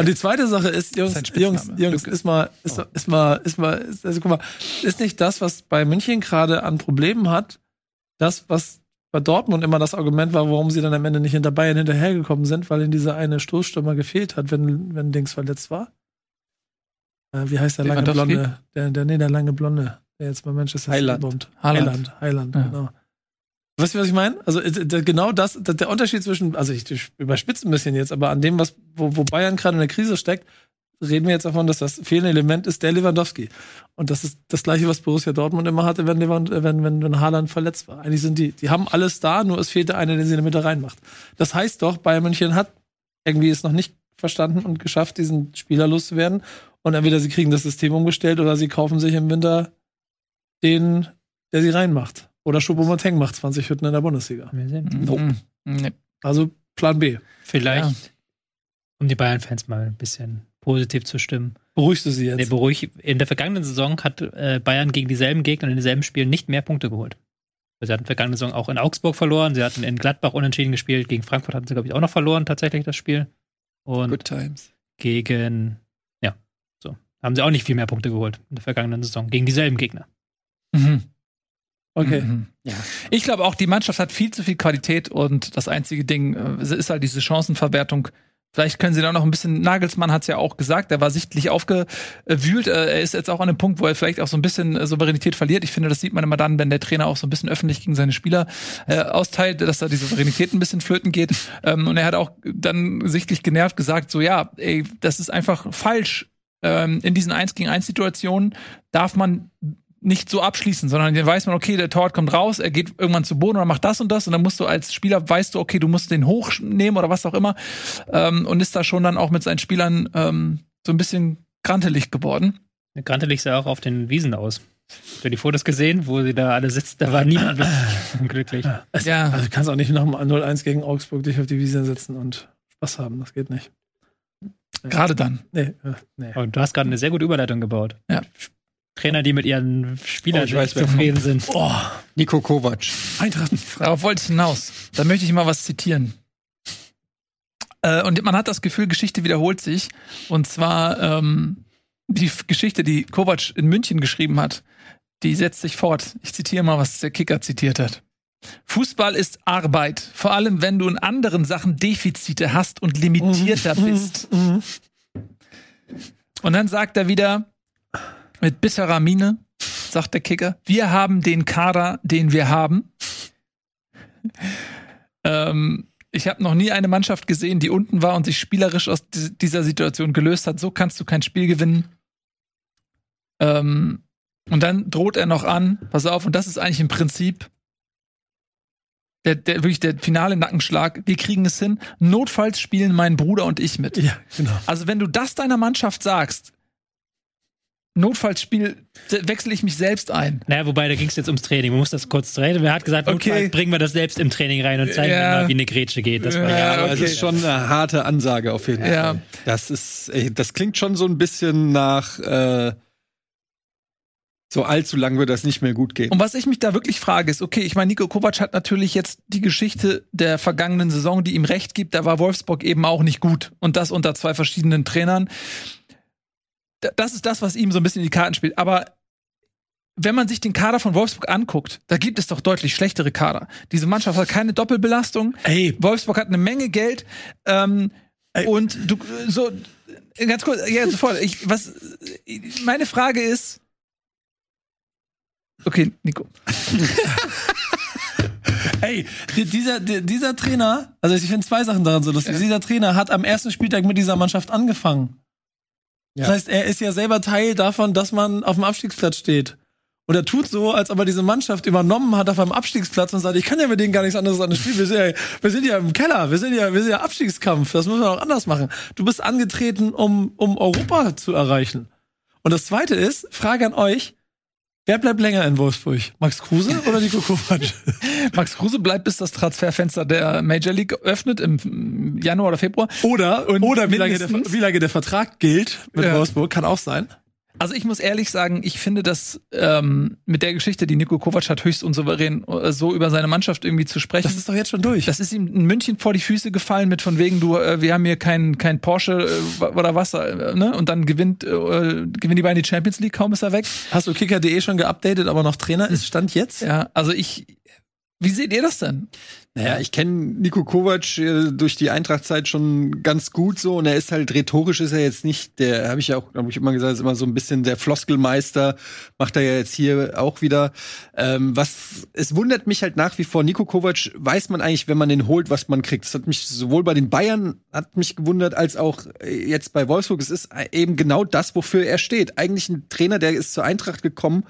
Und die zweite Sache ist, Jungs, ist. Jungs, Jungs, ist mal, ist, ist mal, ist mal, ist, also guck mal, ist nicht das, was bei München gerade an Problemen hat, das, was bei Dortmund immer das Argument war, warum sie dann am Ende nicht hinter Bayern hinterhergekommen sind, weil ihnen dieser eine Stoßstürmer gefehlt hat, wenn, wenn Dings verletzt war. Äh, wie heißt der lange Lewandowski? Blonde? Der, der, nee, der lange Blonde, der jetzt bei Manchester City Haaland. bombt. Heiland, Heiland, Ja. genau. Weißt du, was ich meine? Also äh, genau das, der Unterschied zwischen, also ich, überspitze ein bisschen jetzt, aber an dem, was, wo, wo Bayern gerade in der Krise steckt, reden wir jetzt davon, dass das fehlende Element ist der Lewandowski. Und das ist das gleiche, was Borussia Dortmund immer hatte, wenn, Lewand, äh, wenn, wenn, wenn Haaland verletzt war. Eigentlich sind die, die haben alles da, nur es fehlt der eine, der sie in der Mitte reinmacht. Das heißt doch, Bayern München hat irgendwie es noch nicht verstanden und geschafft, diesen Spieler loszuwerden. Und entweder sie kriegen das System umgestellt oder sie kaufen sich im Winter den, der sie reinmacht. Oder Choupo-Moting macht 20 Hütten in der Bundesliga. Wir sehen. Mhm. Nee. Also Plan B. Vielleicht, um die Bayern-Fans mal ein bisschen positiv zu stimmen. Beruhigst du sie jetzt? Nee, beruhig. In der vergangenen Saison hat äh, Bayern gegen dieselben Gegner in denselben Spielen nicht mehr Punkte geholt. Sie hatten vergangene Saison auch in Augsburg verloren, sie hatten in Gladbach unentschieden gespielt, gegen Frankfurt hatten sie, glaube ich, auch noch verloren, tatsächlich das Spiel. Und Good times. gegen, ja, so, haben sie auch nicht viel mehr Punkte geholt in der vergangenen Saison, gegen dieselben Gegner. Mhm. Okay. Mhm. Ja. Ich glaube auch, die Mannschaft hat viel zu viel Qualität und das einzige Ding äh, ist halt diese Chancenverwertung. Vielleicht können sie da noch ein bisschen, Nagelsmann hat es ja auch gesagt, er war sichtlich aufgewühlt. Äh, Er ist jetzt auch an einem Punkt, wo er vielleicht auch so ein bisschen äh, Souveränität verliert. Ich finde, das sieht man immer dann, wenn der Trainer auch so ein bisschen öffentlich gegen seine Spieler äh, austeilt, dass da die Souveränität ein bisschen flöten geht. Ähm, und er hat auch dann sichtlich genervt gesagt, so ja, ey, das ist einfach falsch. Ähm, in diesen 1 gegen 1 Situationen darf man nicht so abschließen, sondern dann weiß man, okay, der Torwart kommt raus, er geht irgendwann zu Boden oder macht das und das und dann musst du als Spieler, weißt du, okay, du musst den hochnehmen oder was auch immer ähm, und ist da schon dann auch mit seinen Spielern ähm, so ein bisschen grantelig geworden. Grantelig sah auch auf den Wiesen aus. Habt ihr die Fotos gesehen, wo sie da alle sitzen? Da war niemand glücklich. Ja, Also du kannst auch nicht nach dem 0-1 gegen Augsburg dich auf die Wiese setzen und Spaß haben. Das geht nicht. gerade dann. Nee, äh, nee. Aber du hast gerade eine sehr gute Überleitung gebaut. Ja. Trainer, die mit ihren Spielern Oh, weiß, zufrieden sind. Oh, Nico Kovac. Eintracht. Darauf wollte ich hinaus. Da möchte ich mal was zitieren. Äh, und man hat das Gefühl, Geschichte wiederholt sich. Und zwar ähm, die Geschichte, die Kovac in München geschrieben hat, die setzt sich fort. Ich zitiere mal, was der Kicker zitiert hat. Fußball ist Arbeit, vor allem wenn du in anderen Sachen Defizite hast und limitierter bist. Mhm. Und dann sagt er wieder mit bitterer Miene, sagt der Kicker, wir haben den Kader, den wir haben. ähm, ich habe noch nie eine Mannschaft gesehen, die unten war und sich spielerisch aus di- dieser Situation gelöst hat. So kannst du kein Spiel gewinnen. Ähm, und dann droht er noch an, pass auf, und das ist eigentlich im Prinzip der, der wirklich der finale Nackenschlag. Wir kriegen es hin. Notfalls spielen mein Bruder und ich mit. Ja, genau. Also wenn du das deiner Mannschaft sagst, Notfallspiel, wechsle ich mich selbst ein. Naja, wobei, da ging es jetzt ums Training. Man muss das kurz drehen. Wer hat gesagt, Okay. notfalls bringen wir das selbst im Training rein und zeigen Ja. mal, wie eine Grätsche geht. Das war Ja, ja, Aber okay. es ist schon eine harte Ansage auf jeden Ja. Fall. Das ist, ey, das klingt schon so ein bisschen nach äh, so allzu lang wird das nicht mehr gut gehen. Und was ich mich da wirklich frage, ist, okay, ich meine, Nico Kovac hat natürlich jetzt die Geschichte der vergangenen Saison, die ihm recht gibt. Da war Wolfsburg eben auch nicht gut. Und das unter zwei verschiedenen Trainern. Da- Das ist das, was ihm so ein bisschen in die Karten spielt. Aber wenn man sich den Kader von Wolfsburg anguckt, da gibt es doch deutlich schlechtere Kader. Diese Mannschaft hat keine Doppelbelastung. Ey, Wolfsburg hat eine Menge Geld. Ähm, Ey. und du, so, ganz kurz, ja, sofort. Ich, was, meine Frage ist, okay, Nico. ey, di- dieser, di- dieser Trainer, also ich finde zwei Sachen daran so lustig. Dieser Trainer hat am ersten Spieltag mit dieser Mannschaft angefangen. Ja. Das heißt, er ist ja selber Teil davon, dass man auf dem Abstiegsplatz steht. Und er tut so, als ob er diese Mannschaft übernommen hat auf einem Abstiegsplatz und sagt, ich kann ja mit denen gar nichts anderes an das Spiel. Wir sind ja, wir sind ja im Keller, wir sind ja, wir sind ja Abstiegskampf. Das müssen wir auch anders machen. Du bist angetreten, um, um Europa zu erreichen. Und das zweite ist, Frage an euch, wer bleibt länger in Wolfsburg? Max Kruse oder Nico Kovac? Max Kruse bleibt, bis das Transferfenster der Major League öffnet im Januar oder Februar. Oder, Und oder wie lange, der, wie lange der Vertrag gilt mit Ja. Wolfsburg, kann auch sein. Also ich muss ehrlich sagen, ich finde das ähm, mit der Geschichte, die Nico Kovac hat, höchst unsouverän, äh, so über seine Mannschaft irgendwie zu sprechen. Das ist doch jetzt schon durch. Das ist ihm in München vor die Füße gefallen mit von wegen, du, äh, wir haben hier kein, kein Porsche äh, oder was, äh, ne? Und dann gewinnt, äh, gewinnen die beiden die Champions League, kaum ist er weg. Hast du kicker.de schon geupdatet, aber noch Trainer ist Stand jetzt? Ja, also ich, wie seht ihr das denn? Naja, ich kenne Nico Kovac äh, durch die Eintrachtzeit schon ganz gut so und er ist halt rhetorisch ist er jetzt nicht der, habe ich ja auch, glaube ich, immer gesagt, ist immer so ein bisschen der Floskelmeister, macht er ja jetzt hier auch wieder. Ähm, was, es wundert mich halt nach wie vor, Nico Kovac weiß man eigentlich, wenn man den holt, was man kriegt. Das hat mich sowohl bei den Bayern hat mich gewundert, als auch äh, jetzt bei Wolfsburg. Es ist eben genau das, wofür er steht. Eigentlich ein Trainer, der ist zur Eintracht gekommen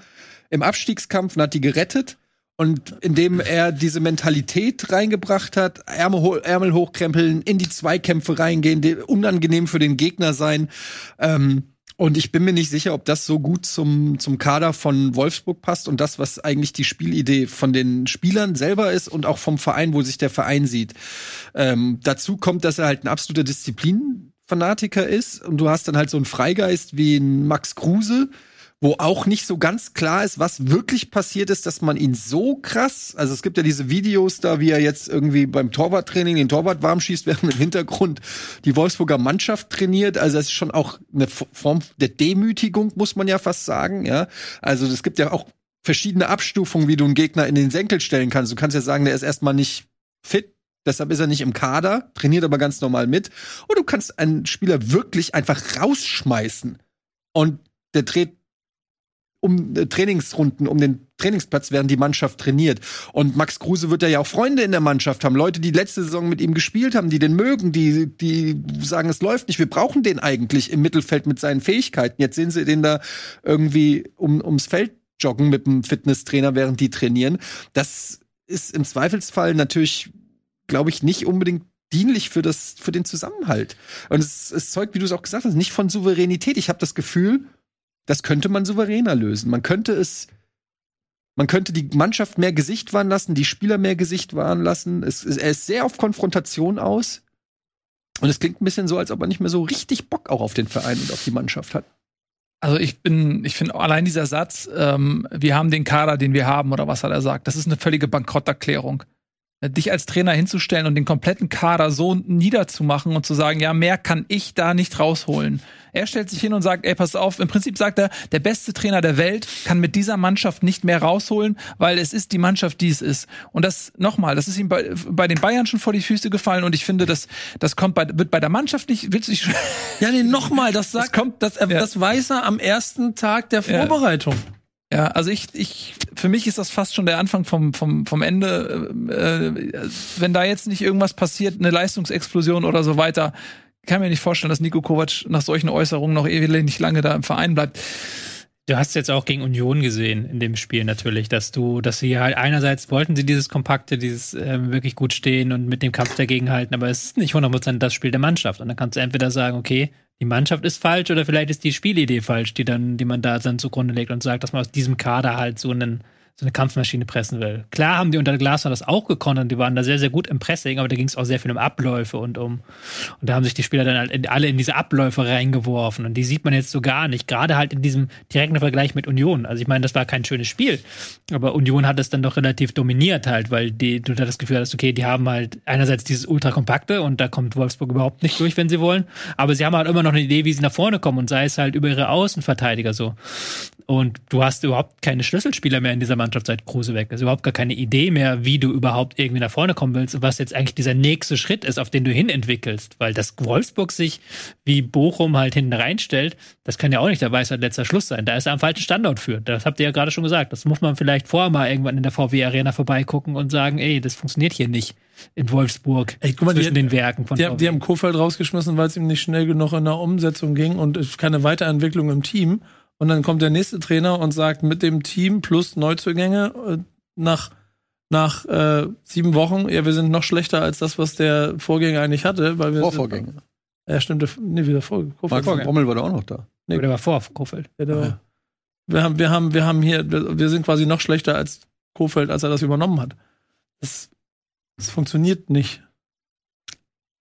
im Abstiegskampf und hat die gerettet. Und indem er diese Mentalität reingebracht hat, Ärmel, ho- Ärmel hochkrempeln, in die Zweikämpfe reingehen, unangenehm für den Gegner sein. Ähm, und ich bin mir nicht sicher, ob das so gut zum, zum Kader von Wolfsburg passt und das, was eigentlich die Spielidee von den Spielern selber ist und auch vom Verein, wo sich der Verein sieht. Ähm, dazu kommt, dass er halt ein absoluter Disziplinfanatiker ist und du hast dann halt so einen Freigeist wie ein Max Kruse, wo auch nicht so ganz klar ist, was wirklich passiert ist, dass man ihn so krass, also es gibt ja diese Videos da, wie er jetzt irgendwie beim Torwarttraining den Torwart warm schießt, während im Hintergrund die Wolfsburger Mannschaft trainiert. Also es ist schon auch eine Form der Demütigung, muss man ja fast sagen, ja. Also es gibt ja auch verschiedene Abstufungen, wie du einen Gegner in den Senkel stellen kannst. Du kannst ja sagen, der ist erstmal nicht fit, Deshalb ist er nicht im Kader, trainiert aber ganz normal mit. Und du kannst einen Spieler wirklich einfach rausschmeißen. Und der dreht um äh, Trainingsrunden, um den Trainingsplatz, während die Mannschaft trainiert. Und Max Kruse wird ja auch Freunde in der Mannschaft haben. Leute, die letzte Saison mit ihm gespielt haben, die den mögen, die, die sagen, es läuft nicht. Wir brauchen den eigentlich im Mittelfeld mit seinen Fähigkeiten. Jetzt sehen sie den da irgendwie um, ums Feld joggen mit dem Fitnesstrainer, während die trainieren. Das ist im Zweifelsfall natürlich, glaube ich, nicht unbedingt dienlich für das für den Zusammenhalt. Und es, es zeugt, wie du es auch gesagt hast, nicht von Souveränität. Ich habe das Gefühl, das könnte man souveräner lösen. Man könnte es man könnte die Mannschaft mehr Gesicht wahren lassen, die Spieler mehr Gesicht wahren lassen. Es, es, er ist sehr auf Konfrontation aus. Und es klingt ein bisschen so, als ob er nicht mehr so richtig Bock auch auf den Verein und auf die Mannschaft hat. Also ich bin, ich finde allein dieser Satz, ähm, wir haben den Kader, den wir haben, oder was hat er sagt, das ist eine völlige Bankrotterklärung. Äh, Dich als Trainer hinzustellen und den kompletten Kader so niederzumachen und zu sagen, ja, mehr kann ich da nicht rausholen. Er stellt sich hin und sagt, ey, pass auf, im Prinzip sagt er, der beste Trainer der Welt kann mit dieser Mannschaft nicht mehr rausholen, weil es ist die Mannschaft, die es ist. Und das, nochmal, das ist ihm bei, bei den Bayern schon vor die Füße gefallen und ich finde, das, das kommt bei, wird bei der Mannschaft nicht, willst du dich Ja, nee, nochmal, das sagt, kommt- das, ja. das weiß er am ersten Tag der. Vorbereitung. Ja, also ich, ich, für mich ist das fast schon der Anfang vom, vom, vom Ende. Äh, wenn da jetzt nicht irgendwas passiert, eine Leistungsexplosion oder so weiter, kann mir nicht vorstellen, dass Nico Kovac nach solchen Äußerungen noch ewig nicht lange da im Verein bleibt. Du hast jetzt auch gegen Union gesehen in dem Spiel natürlich, dass du, dass sie halt einerseits wollten sie dieses kompakte, dieses ähm, wirklich gut stehen und mit dem Kampf dagegen halten, aber es ist nicht 100% das Spiel der Mannschaft. Und dann kannst du entweder sagen, okay, die Mannschaft ist falsch oder vielleicht ist die Spielidee falsch, die dann, die man da dann zugrunde legt und sagt, dass man aus diesem Kader halt so einen so eine Kampfmaschine pressen will. Klar haben die unter Glasner das auch gekonnt und die waren da sehr, sehr gut im Pressing, aber da ging es auch sehr viel um Abläufe und um, und da haben sich die Spieler dann halt alle in diese Abläufe reingeworfen und die sieht man jetzt so gar nicht, gerade halt in diesem direkten Vergleich mit Union. Also ich meine, das war kein schönes Spiel, aber Union hat es dann doch relativ dominiert halt, weil die, du da das Gefühl hast, okay, die haben halt einerseits dieses ultrakompakte und da kommt Wolfsburg überhaupt nicht durch, wenn sie wollen, aber sie haben halt immer noch eine Idee, wie sie nach vorne kommen und sei es halt über ihre Außenverteidiger so. Und du hast überhaupt keine Schlüsselspieler mehr in dieser Mannschaft, seit Kruse weg ist. Überhaupt gar keine Idee mehr, wie du überhaupt irgendwie nach vorne kommen willst und was jetzt eigentlich dieser nächste Schritt ist, auf den du hin entwickelst. Weil das Wolfsburg sich wie Bochum halt hinten reinstellt, das kann ja auch nicht der Weisheit letzter Schluss sein. Da ist er am falschen Standort für. Das habt ihr ja gerade schon gesagt. Das muss man vielleicht vorher mal irgendwann in der VW Arena vorbeigucken und sagen, ey, das funktioniert hier nicht in Wolfsburg Ey, guck mal, die- zwischen den Werken von Die, haben- die VW. haben Kofeld rausgeschmissen, weil es ihm nicht schnell genug in der Umsetzung ging und es keine Weiterentwicklung im Team. Und dann kommt der nächste Trainer und sagt, mit dem Team plus Neuzugänge äh, nach, nach äh, sieben Wochen, ja, wir sind noch schlechter als das, was der Vorgänger eigentlich hatte. Weil wir Vorvorgänger. Ja, stimmt, der- nee, wieder vor. Marc von Bommel war da auch noch da. Nee. Oder war vor Kofeld. Ja, der, wir haben, wir haben, wir haben hier, wir, wir sind quasi noch schlechter als Kofeld, als er das übernommen hat. Das, das funktioniert nicht.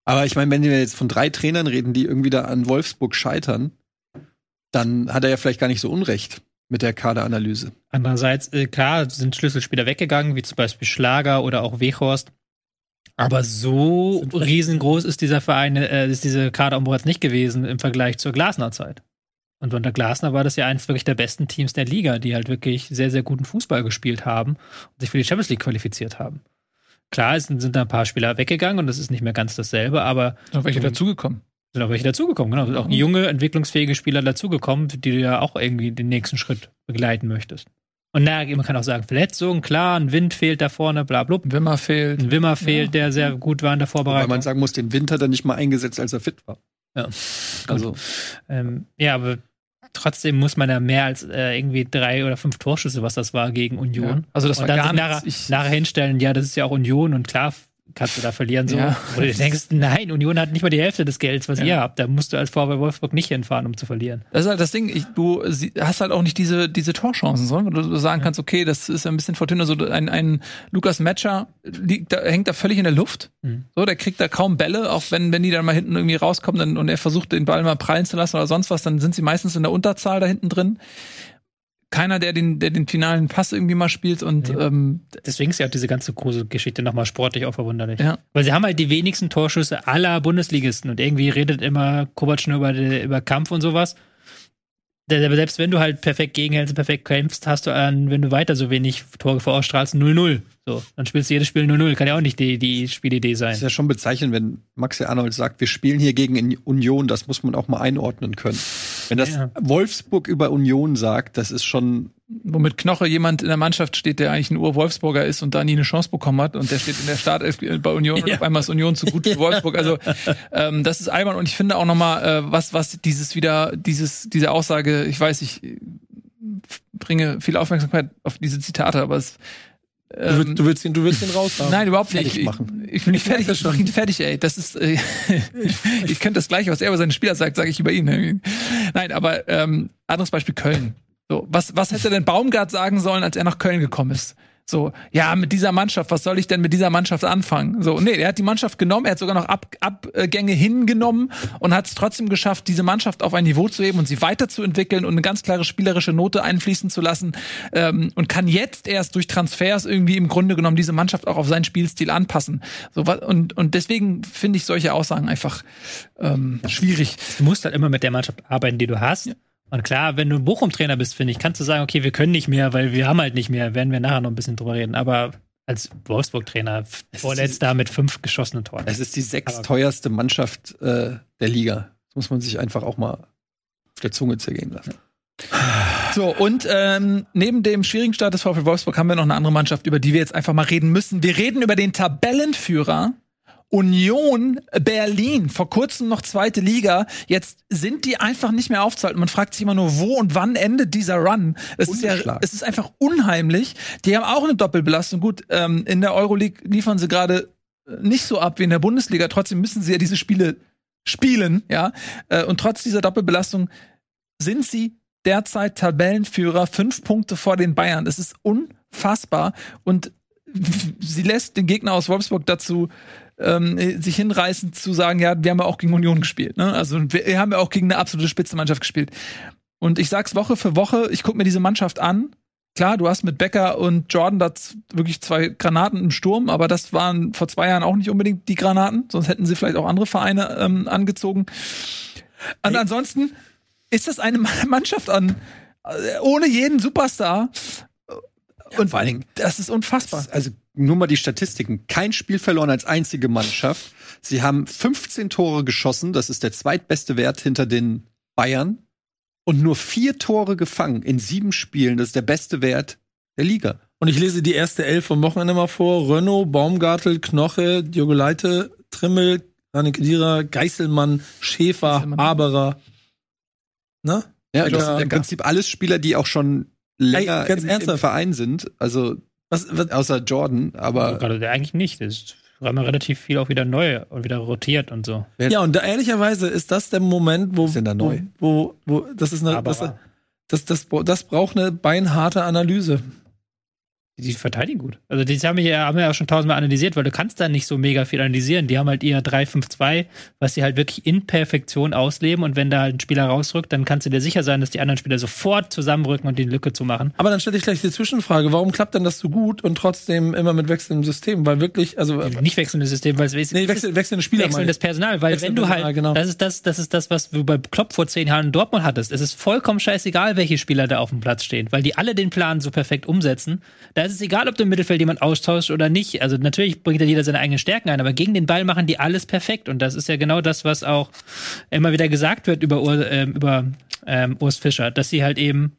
Aber ich meine, wenn wir jetzt von drei Trainern reden, die irgendwie da an Wolfsburg scheitern, dann hat er ja vielleicht gar nicht so Unrecht mit der Kaderanalyse. Andererseits, äh, klar, sind Schlüsselspieler weggegangen, wie zum Beispiel Schlager oder auch Weghorst. Aber so riesengroß ist dieser Verein, äh, ist diese Kaderumbau jetzt nicht gewesen im Vergleich zur Glasner-Zeit. Und unter Glasner war das ja eins wirklich der besten Teams der Liga, die halt wirklich sehr, sehr guten Fußball gespielt haben und sich für die Champions League qualifiziert haben. Klar, es sind, sind da ein paar Spieler weggegangen und das ist nicht mehr ganz dasselbe, aber Noch welche dazugekommen. Sind auch welche dazugekommen, genau. Sind auch junge, entwicklungsfähige Spieler dazugekommen, die du ja auch irgendwie den nächsten Schritt begleiten möchtest. Und na, man kann auch sagen, Verletzungen, klar, ein Wind fehlt da vorne, bla, bla. Wimmer fehlt. Ein Wimmer fehlt, der sehr gut war in der Weil Vorbereitung. man sagen muss, den Winter dann nicht mal eingesetzt, als er fit war. Ja. Also, ähm, ja, aber trotzdem muss man ja mehr als äh, irgendwie drei oder fünf Torschüsse, was das war, gegen Union. Ja. Also das und war dann gar sich nachher, nachher hinstellen, ja, das ist ja auch Union und klar kannst du da verlieren so. Ja. Oder du denkst, nein, Union hat nicht mal die Hälfte des Gelds, was Ja. ihr habt. Da musst du als VW Wolfsburg nicht hinfahren, um zu verlieren. Das ist halt das Ding, ich, du hast halt auch nicht diese, diese Torchancen, so, wo du sagen kannst, okay, das ist ein bisschen Fortuna, so ein, ein Lukas Matcher liegt da, hängt da völlig in der Luft. Mhm. So, der kriegt da kaum Bälle, auch wenn, wenn die dann mal hinten irgendwie rauskommen dann, und er versucht, den Ball mal prallen zu lassen oder sonst was, dann sind sie meistens in der Unterzahl da hinten drin. Keiner, der den, der den finalen Pass irgendwie mal spielt und Ja. ähm, Deswegen ist ja auch diese ganze große Geschichte nochmal sportlich auch verwunderlich. Ja. Weil sie haben halt die wenigsten Torschüsse aller Bundesligisten und irgendwie redet immer Kovac nur über, über Kampf und sowas. Selbst wenn du halt perfekt gegenhältst, und perfekt kämpfst, hast du, an, wenn du weiter so wenig Tore vorausstrahlst, 0-0. So, dann spielst du jedes Spiel 0-0. Kann ja auch nicht die, die Spielidee sein. ist ja schon bezeichnend, wenn Maxi Arnold sagt, wir spielen hier gegen Union, das muss man auch mal einordnen können. Wenn das Ja. Wolfsburg über Union sagt, das ist schon, womit Knoche jemand in der Mannschaft steht, der eigentlich ein Ur-Wolfsburger ist und da nie eine Chance bekommen hat und der steht in der Startelf bei Union und Ja. auf einmal ist Union zu gut für Wolfsburg. Also ähm, das ist albern und ich finde auch nochmal, äh, was, was dieses wieder, dieses, diese Aussage, ich weiß, ich bringe viel Aufmerksamkeit auf diese Zitate, aber es Du, willst, ähm, du, willst ihn, du willst ihn raus haben. Nein, überhaupt nicht. Ich, machen. ich, ich bin nicht fertig, ich mach ihn fertig, ey. Das ist, äh, ich könnte das gleiche, was er über seine Spieler sagt, sage ich über ihn. Nein, aber ähm, anderes Beispiel Köln. So, was, was hätte denn Baumgart sagen sollen, als er nach Köln gekommen ist? So, ja, mit dieser Mannschaft, was soll ich denn mit dieser Mannschaft anfangen? So, nee, er hat die Mannschaft genommen, er hat sogar noch Ab Abgänge hingenommen und hat es trotzdem geschafft, diese Mannschaft auf ein Niveau zu heben und sie weiterzuentwickeln und eine ganz klare spielerische Note einfließen zu lassen ähm, und kann jetzt erst durch Transfers irgendwie im Grunde genommen diese Mannschaft auch auf seinen Spielstil anpassen. So, und, und deswegen finde ich solche Aussagen einfach ähm, schwierig. Du musst halt immer mit der Mannschaft arbeiten, die du hast. Und klar, wenn du ein Bochum-Trainer bist, finde ich, kannst du sagen, okay, wir können nicht mehr, weil wir haben halt nicht mehr. Werden wir nachher noch ein bisschen drüber reden. Aber als Wolfsburg-Trainer, vorletzter mit fünf geschossenen Toren. es ist die sechs teuerste Mannschaft äh, der Liga. Das muss man sich einfach auch mal auf der Zunge zergehen lassen. So, und ähm, neben dem schwierigen Start des VfL Wolfsburg haben wir noch eine andere Mannschaft, über die wir jetzt einfach mal reden müssen. Wir reden über den Tabellenführer Union Berlin. Vor kurzem noch zweite Liga. Jetzt sind die einfach nicht mehr aufzuhalten. Man fragt sich immer nur, wo und wann endet dieser Run. Es ist ja, es ist einfach unheimlich. Die haben auch eine Doppelbelastung. Gut, ähm, in der Euroleague liefern sie gerade äh, nicht so ab wie in der Bundesliga. Trotzdem müssen sie ja diese Spiele spielen, ja. Äh, Und trotz dieser Doppelbelastung sind sie derzeit Tabellenführer, fünf Punkte vor den Bayern. Das ist unfassbar. Und sie lässt den Gegner aus Wolfsburg dazu ähm, sich hinreißen zu sagen, ja, wir haben ja auch gegen Union gespielt. Ne? Also wir haben ja auch gegen eine absolute Spitzenmannschaft gespielt. Und ich sag's Woche für Woche, ich gucke mir diese Mannschaft an. Klar, du hast mit Becker und Jordan da wirklich zwei Granaten im Sturm, aber das waren vor zwei Jahren auch nicht unbedingt die Granaten, sonst hätten sie vielleicht auch andere Vereine ähm, angezogen. Und ansonsten ist das eine Mannschaft an äh, ohne jeden Superstar. Und vor allen Dingen, das ist unfassbar. Also nur mal die Statistiken. Kein Spiel verloren als einzige Mannschaft. Sie haben 15 Tore geschossen. Das ist der zweitbeste Wert hinter den Bayern. Und nur vier Tore gefangen in sieben Spielen. Das ist der beste Wert der Liga. Und ich lese die erste Elf vom Wochenende mal vor. Renault, Baumgartel, Knoche, Diogoleite, Trimmel, Rani Kedira, Geißelmann, Schäfer, Geißelmann. Haberer. Ne? Ja, das sind im. Prinzip alles Spieler, die auch schon länger Ey, ganz im, im. Verein sind. Also Was, was, außer Jordan, aber Gerade der eigentlich nicht. Das ist immer relativ viel auch wieder neu und wieder rotiert und so. ja, und da, ehrlicherweise ist das der Moment, wo, ist denn da neu? wo, wo, wo das ist eine, das, das, das, das braucht eine beinharte Analyse. Die verteidigen gut. Also die haben wir ja, haben wir ja schon tausendmal analysiert, weil du kannst da nicht so mega viel analysieren. Die haben halt ihr 3-5-2, was sie halt wirklich in Perfektion ausleben und wenn da halt ein Spieler rausrückt, dann kannst du dir sicher sein, dass die anderen Spieler sofort zusammenrücken und die Lücke zu machen. Aber dann stelle ich gleich die Zwischenfrage, warum klappt denn das so gut und trotzdem immer mit wechselndem System? Weil wirklich, also Nicht wechselndes System, weil es nee, wechsel, wechselnde Spieler wechselndes. Personal, weil wenn du Wechselndes halt, Personal, genau. das ist das, das ist das, was du bei Klopp vor zehn Jahren in Dortmund hattest. Es ist vollkommen scheißegal, welche Spieler da auf dem Platz stehen, weil die alle den Plan so perfekt umsetzen. Da ist es egal, ob du im Mittelfeld jemand austauscht oder nicht. Also natürlich bringt ja jeder seine eigenen Stärken ein, aber gegen den Ball machen die alles perfekt und das ist ja genau das, was auch immer wieder gesagt wird über, Ur, ähm, über ähm, Urs Fischer, dass sie halt eben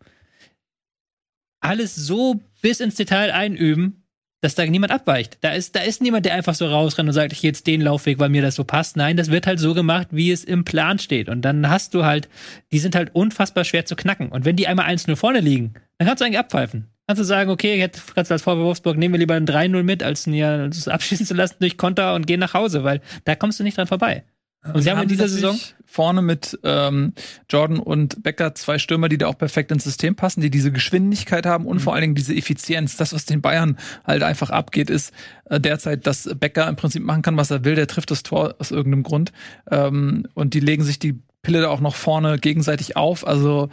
alles so bis ins Detail einüben, dass da niemand abweicht. Da ist, da ist niemand, der einfach so rausrennt und sagt, ich gehe jetzt den Laufweg, weil mir das so passt. Nein, das wird halt so gemacht, wie es im Plan steht. Und dann hast du halt, die sind halt unfassbar schwer zu knacken. Und wenn die einmal 1-0 vorne liegen, dann kannst du eigentlich abpfeifen. Kannst du sagen, okay, jetzt kannst du als VW Wolfsburg nehmen wir lieber ein 3-0 mit, als ja das abschießen zu lassen durch Konter und gehen nach Hause, weil da kommst du nicht dran vorbei. Und sie haben in dieser Saison vorne mit ähm, Jordan und Becker zwei Stürmer, die da auch perfekt ins System passen, die diese Geschwindigkeit haben und vor allen Dingen diese Effizienz. Das, was den Bayern halt einfach abgeht, ist äh, derzeit, dass Becker im Prinzip machen kann, was er will. Der trifft das Tor aus irgendeinem Grund. Ähm, und die legen sich die Pille da auch noch vorne gegenseitig auf. Also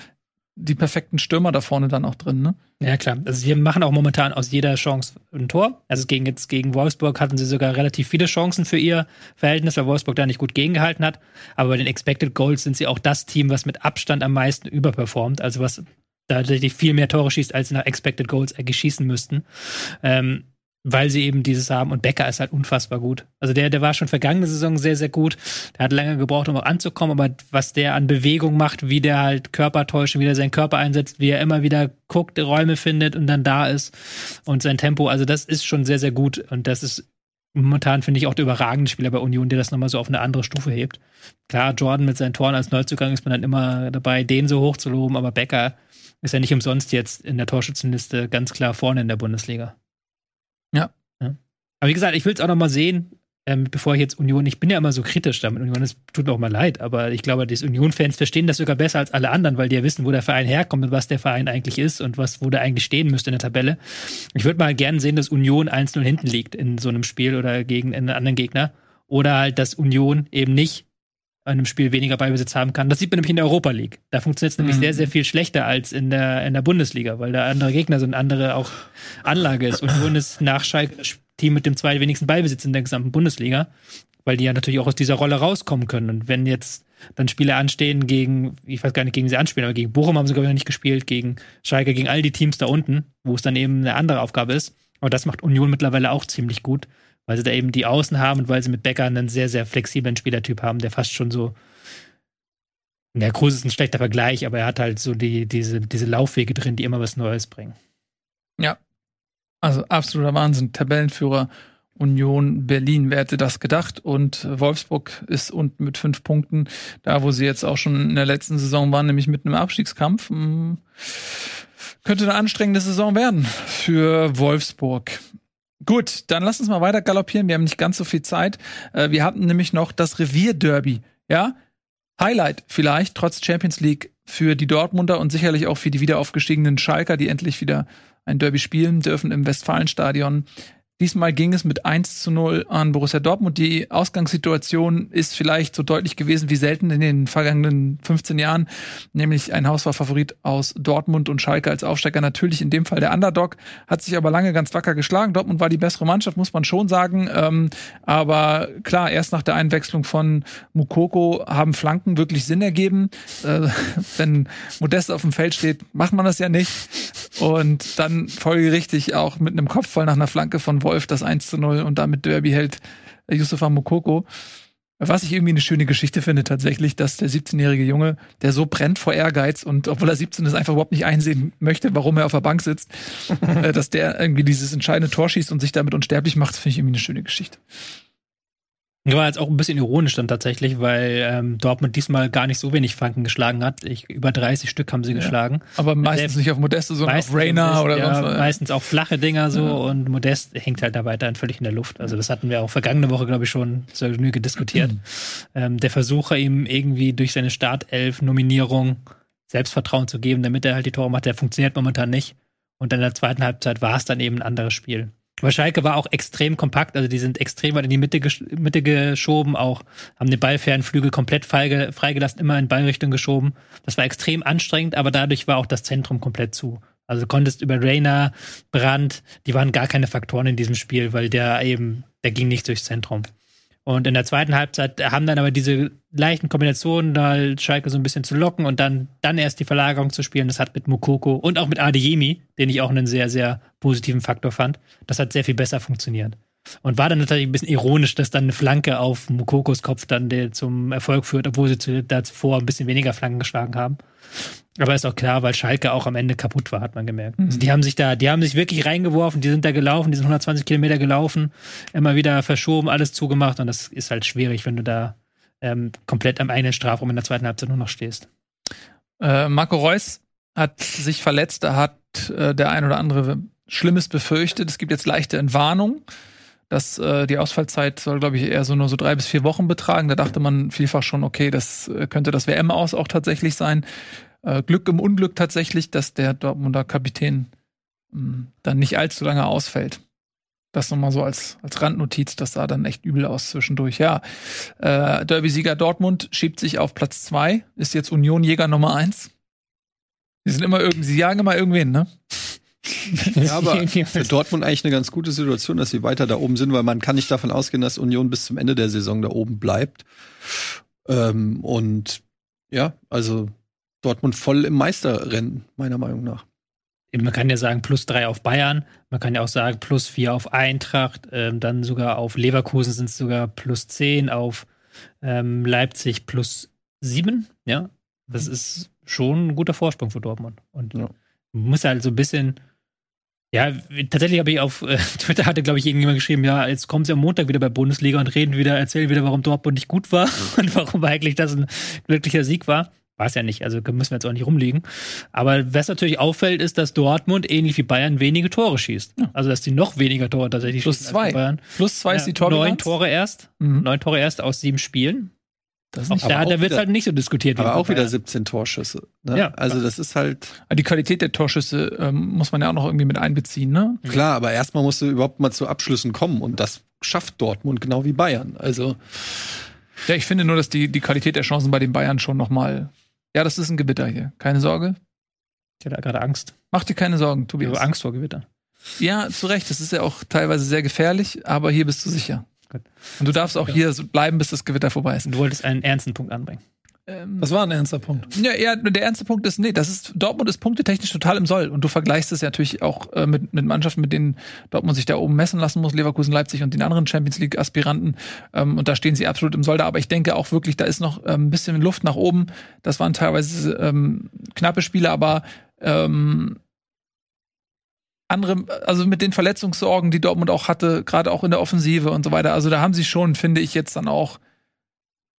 die perfekten Stürmer da vorne dann auch drin, ne? Ja, klar. Also wir machen auch momentan aus jeder Chance ein Tor. Also gegen jetzt gegen Wolfsburg hatten sie sogar relativ viele Chancen für ihr Verhältnis, weil Wolfsburg da nicht gut gegengehalten hat. Aber bei den Expected Goals sind sie auch das Team, was mit Abstand am meisten überperformt. Also was da tatsächlich viel mehr Tore schießt, als sie nach Expected Goals eigentlich schießen müssten. Ähm, weil sie eben dieses haben. Und Becker ist halt unfassbar gut. Also der, der war schon vergangene Saison sehr, sehr gut. Der hat lange gebraucht, um auch anzukommen, aber was der an Bewegung macht, wie der halt Körper täuscht, wie der seinen Körper einsetzt, wie er immer wieder guckt, Räume findet und dann da ist und sein Tempo, also das ist schon sehr, sehr gut. Und das ist momentan, finde ich, auch der überragende Spieler bei Union, der das nochmal so auf eine andere Stufe hebt. Klar, Jordan mit seinen Toren als Neuzugang ist man dann immer dabei, den so hoch zu loben, aber Becker ist ja nicht umsonst jetzt in der Torschützenliste ganz klar vorne in der Bundesliga. Aber wie gesagt, ich will es auch noch mal sehen, ähm, bevor ich jetzt Union, ich bin ja immer so kritisch damit Union, es tut mir auch mal leid, aber ich glaube, die Union-Fans verstehen das sogar besser als alle anderen, weil die ja wissen, wo der Verein herkommt und was der Verein eigentlich ist und was, wo der eigentlich stehen müsste in der Tabelle. Ich würde mal gerne sehen, dass Union 1-0 hinten liegt in so einem Spiel oder gegen einen anderen Gegner. Oder halt, dass Union eben nicht in einem Spiel weniger Ballbesitz haben kann. Das sieht man nämlich in der Europa League. Da funktioniert es nämlich Mhm. sehr, sehr viel schlechter als in der, in der Bundesliga, weil da andere Gegner sind, andere auch Anlage ist. Union ist nach Schalke das Team mit dem zweitwenigsten Ballbesitz in der gesamten Bundesliga, weil die ja natürlich auch aus dieser Rolle rauskommen können. Und wenn jetzt dann Spiele anstehen gegen, ich weiß gar nicht, gegen sie anspielen, aber gegen Bochum haben sie, glaube ich, noch nicht gespielt, gegen Schalke, gegen all die Teams da unten, wo es dann eben eine andere Aufgabe ist. Aber das macht Union mittlerweile auch ziemlich gut, weil sie da eben die Außen haben und weil sie mit Becker einen sehr, sehr flexiblen Spielertyp haben, der fast schon so. Der Kruse ist ein schlechter Vergleich, aber er hat halt so die, diese, diese Laufwege drin, die immer was Neues bringen. Also absoluter Wahnsinn. Tabellenführer Union Berlin, wer hätte das gedacht? Und Wolfsburg ist unten mit fünf Punkten, da wo sie jetzt auch schon in der letzten Saison waren, nämlich mit einem Abstiegskampf. Hm, Könnte eine anstrengende Saison werden für Wolfsburg. Gut, dann lass uns mal weiter galoppieren. Wir haben nicht ganz so viel Zeit. Äh, Wir hatten nämlich noch das Revierderby. Ja, Highlight vielleicht trotz Champions League für die Dortmunder und sicherlich auch für die wieder aufgestiegenen Schalker, die endlich wieder ein Derby spielen dürfen im Westfalenstadion. Diesmal ging es mit 1 zu 0 an Borussia Dortmund. Die Ausgangssituation ist vielleicht so deutlich gewesen wie selten in den vergangenen 15 Jahren, nämlich ein Hausfahrfavorit aus Dortmund und Schalke als Aufsteiger. Natürlich in dem Fall der Underdog, hat sich aber lange ganz wacker geschlagen. Dortmund war die bessere Mannschaft, muss man schon sagen. Ähm, aber klar, erst nach der Einwechslung von Mukoko haben Flanken wirklich Sinn ergeben. Äh, wenn Modest auf dem Feld steht, macht man das ja nicht. Und dann folgerichtig auch mit einem Kopfball nach einer Flanke von Wolf das 1 zu 0 und damit Derby hält äh, Yusufa Mukoko. Was ich irgendwie eine schöne Geschichte finde tatsächlich, dass der 17-jährige Junge, der so brennt vor Ehrgeiz und obwohl er 17 ist, einfach überhaupt nicht einsehen möchte, warum er auf der Bank sitzt, äh, dass der irgendwie dieses entscheidende Tor schießt und sich damit unsterblich macht, finde ich irgendwie eine schöne Geschichte. War jetzt auch ein bisschen ironisch dann tatsächlich, weil ähm, Dortmund diesmal gar nicht so wenig Flanken geschlagen hat. Ich, über 30 Stück haben sie Ja. geschlagen. Aber meistens nicht auf Modeste, sondern auf Rainer oder ja, sonst was. Meistens auch flache Dinger so Ja. und Modest hängt halt da weiterhin völlig in der Luft. Also das hatten wir auch vergangene Woche, glaube ich, schon zur Genüge diskutiert. ähm, der Versuche ihm irgendwie durch seine Startelf-Nominierung Selbstvertrauen zu geben, damit er halt die Tore macht, der funktioniert momentan nicht. Und in der zweiten Halbzeit war es dann eben ein anderes Spiel. Aber Schalke war auch extrem kompakt, also die sind extrem weit in die Mitte, gesch Mitte geschoben, auch haben den ballfernen Flügel komplett freige freigelassen, immer in Ballrichtung geschoben. Das war extrem anstrengend, aber dadurch war auch das Zentrum komplett zu. Also konntest über Rainer, Brandt, die waren gar keine Faktoren in diesem Spiel, weil der eben, der ging nicht durchs Zentrum. Und in der zweiten Halbzeit haben dann aber diese leichten Kombinationen, da Schalke so ein bisschen zu locken und dann, dann erst die Verlagerung zu spielen. Das hat mit Mukoko und auch mit Adeyemi, den ich auch einen sehr, sehr positiven Faktor fand, das hat sehr viel besser funktioniert. Und war dann natürlich ein bisschen ironisch, dass dann eine Flanke auf Mukokos Kopf dann zum Erfolg führt, obwohl sie davor ein bisschen weniger Flanken geschlagen haben. Aber ist auch klar, weil Schalke auch am Ende kaputt war, hat man gemerkt. Also die haben sich da, die haben sich wirklich reingeworfen, die sind da gelaufen, die sind 120 Kilometer gelaufen, immer wieder verschoben, alles zugemacht und das ist halt schwierig, wenn du da ähm, komplett am eigenen Strafraum in der zweiten Halbzeit nur noch stehst. Äh, Marco Reus hat sich verletzt, da hat äh, der ein oder andere Schlimmes befürchtet. Es gibt jetzt leichte Entwarnung. dass äh, die Ausfallzeit soll, glaube ich, eher so nur so drei bis vier Wochen betragen. Da dachte man vielfach schon, okay, das äh, könnte das WM aus auch tatsächlich sein. Äh, Glück im Unglück tatsächlich, dass der Dortmunder Kapitän mh, dann nicht allzu lange ausfällt. Das nochmal so als, als Randnotiz, das sah dann echt übel aus zwischendurch. Ja, äh, Derby-Sieger Dortmund schiebt sich auf Platz zwei, ist jetzt Union-Jäger Nummer eins. Sie sind immer irgendwie, sie jagen immer irgendwen, ne? Ja, aber für Dortmund eigentlich eine ganz gute Situation, dass sie weiter da oben sind, weil man kann nicht davon ausgehen, dass Union bis zum Ende der Saison da oben bleibt. Ähm, und ja, also Dortmund voll im Meisterrennen, meiner Meinung nach. Man kann ja sagen, plus drei auf Bayern, man kann ja auch sagen, plus vier auf Eintracht, ähm, dann sogar auf Leverkusen sind es sogar plus zehn, auf ähm, Leipzig plus sieben, ja. Das ist schon ein guter Vorsprung für Dortmund. Und Ja. man muss halt so ein bisschen, ja, tatsächlich habe ich auf äh, Twitter hatte, glaube ich, irgendjemand geschrieben, ja, jetzt kommen sie am Montag wieder bei Bundesliga und reden wieder, erzählen wieder, warum Dortmund nicht gut war und warum eigentlich das ein glücklicher Sieg war. War es ja nicht, also müssen wir jetzt auch nicht rumliegen. Aber was natürlich auffällt, ist, dass Dortmund ähnlich wie Bayern wenige Tore schießt. Also dass die noch weniger Tore tatsächlich Plus schießen zwei. die Bayern. Plus zwei ist die Ja, Torbilanz. Neun Tore erst. Mhm. Neun Tore erst aus sieben Spielen. Das nicht, da, da wird halt nicht so diskutiert. wie Aber auch wieder Bayern. 17 Torschüsse. Ne? Ja. Also das ist halt die Qualität der Torschüsse ähm, muss man ja auch noch irgendwie mit einbeziehen, ne? klar, aber erstmal musst du überhaupt mal zu Abschlüssen kommen und das schafft Dortmund genau wie Bayern. Also Ja, ich finde nur, dass die, die Qualität der Chancen bei den Bayern schon noch mal. Ja, das ist ein Gewitter hier. Keine Sorge. Ich hatte gerade Angst. Mach dir keine Sorgen, Ich Tobias. habe Angst vor Gewittern. Ja, zu Recht. Das ist ja auch teilweise sehr gefährlich, aber hier bist du sicher. Gut. Und du darfst auch hier so bleiben, bis das Gewitter vorbei ist. Du wolltest einen ernsten Punkt anbringen. Ähm, Das war ein ernster Punkt. ja, ja, der ernste Punkt ist, nee, das ist, Dortmund ist punktetechnisch total im Soll. Und du vergleichst es ja natürlich auch äh, mit, mit Mannschaften, mit denen Dortmund sich da oben messen lassen muss, Leverkusen, Leipzig und den anderen Champions League-Aspiranten. Ähm, und da stehen sie absolut im Soll da. Aber ich denke auch wirklich, da ist noch ähm, ein bisschen Luft nach oben. Das waren teilweise ähm, knappe Spiele, aber ähm, andere, also mit den Verletzungssorgen, die Dortmund auch hatte, gerade auch in der Offensive und so weiter. Also da haben sie schon, finde ich, jetzt dann auch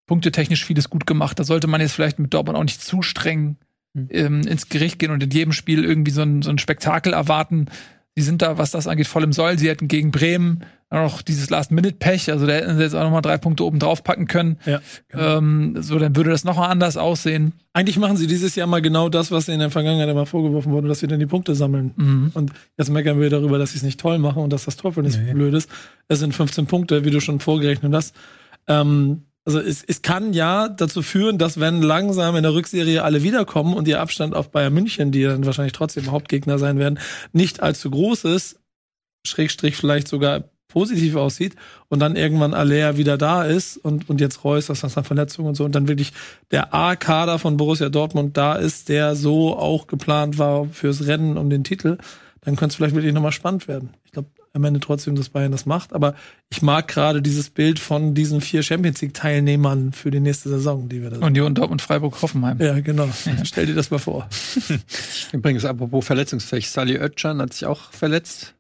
punktetechnisch vieles gut gemacht. Da sollte man jetzt vielleicht mit Dortmund auch nicht zu streng Hm. ähm, ins Gericht gehen und in jedem Spiel irgendwie so ein, so ein Spektakel erwarten. Sie sind da, was das angeht, voll im Soll. Sie hätten gegen Bremen auch noch dieses Last-Minute-Pech, also da hätten sie jetzt auch noch mal drei Punkte oben drauf packen können. Ja. Ähm, so, dann würde das noch mal anders aussehen. Eigentlich machen sie dieses Jahr mal genau das, was ihnen in der Vergangenheit immer vorgeworfen wurde, dass sie dann die Punkte sammeln. Mhm. Und jetzt meckern wir darüber, dass sie es nicht toll machen und dass das Torverhältnis Nee. blöd ist. Es sind 15 Punkte, wie du schon vorgerechnet hast. Ähm, also es, es kann ja dazu führen, dass wenn langsam in der Rückserie alle wiederkommen und ihr Abstand auf Bayern München, die dann wahrscheinlich trotzdem Hauptgegner sein werden, nicht allzu groß ist, Schrägstrich vielleicht sogar positiv aussieht und dann irgendwann Alea wieder da ist und, und jetzt Reus, das ist eine Verletzung und so und dann wirklich der A-Kader von Borussia Dortmund da ist, der so auch geplant war fürs Rennen um den Titel, dann könnte es vielleicht wirklich nochmal spannend werden. Ich glaube am Ende trotzdem, dass Bayern das macht, aber ich mag gerade dieses Bild von diesen vier Champions League Teilnehmern für die nächste Saison, die wir da Union, Dortmund, Freiburg, Hoffenheim. Ja, genau. Stell dir das mal vor. übrigens apropos verletzungsfähig, Sally Özcan hat sich auch verletzt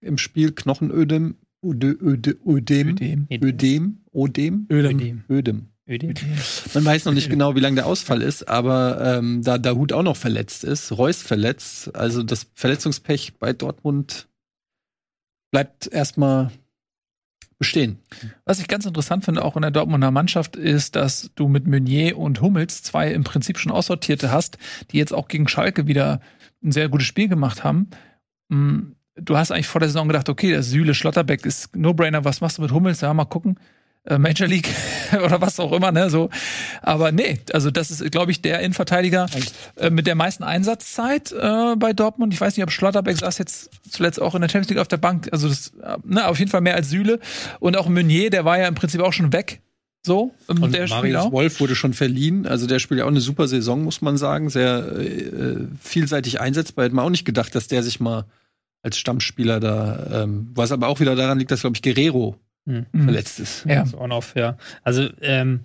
im Spiel Knochenödem Öde, Öde, Ödem, Ödem. Ödem, Ödem, Ödem. Ödem. Ödem. Man weiß noch nicht genau, wie lange der Ausfall ist, aber ähm, da Dahut auch noch verletzt ist, Reus verletzt, also das Verletzungspech bei Dortmund bleibt erstmal bestehen. Was ich ganz interessant finde, auch in der Dortmunder Mannschaft, ist, dass du mit Meunier und Hummels zwei im Prinzip schon aussortierte hast, die jetzt auch gegen Schalke wieder ein sehr gutes Spiel gemacht haben. Mm, Du hast eigentlich vor der Saison gedacht, okay, der Süle Schlotterbeck ist No-Brainer, was machst du mit Hummels? Ja, mal gucken. Äh, Major League oder was auch immer, ne, so. Aber nee, also das ist, glaube ich, der Innenverteidiger äh, mit der meisten Einsatzzeit äh, bei Dortmund. Ich weiß nicht, ob Schlotterbeck saß jetzt zuletzt auch in der Champions League auf der Bank. Also das, äh, ne, auf jeden Fall mehr als Süle. Und auch Meunier, der war ja im Prinzip auch schon weg. So, ähm, Und der Marius. Wolf wurde schon verliehen, also der spielt ja auch eine super Saison, muss man sagen, sehr äh, vielseitig einsetzbar. Hätte man auch nicht gedacht, dass der sich mal als Stammspieler da, ähm, was aber auch wieder daran liegt, dass, glaube ich, Guerrero Hm. Verletzt ist. Ja. Also on off, ja. Also, ähm,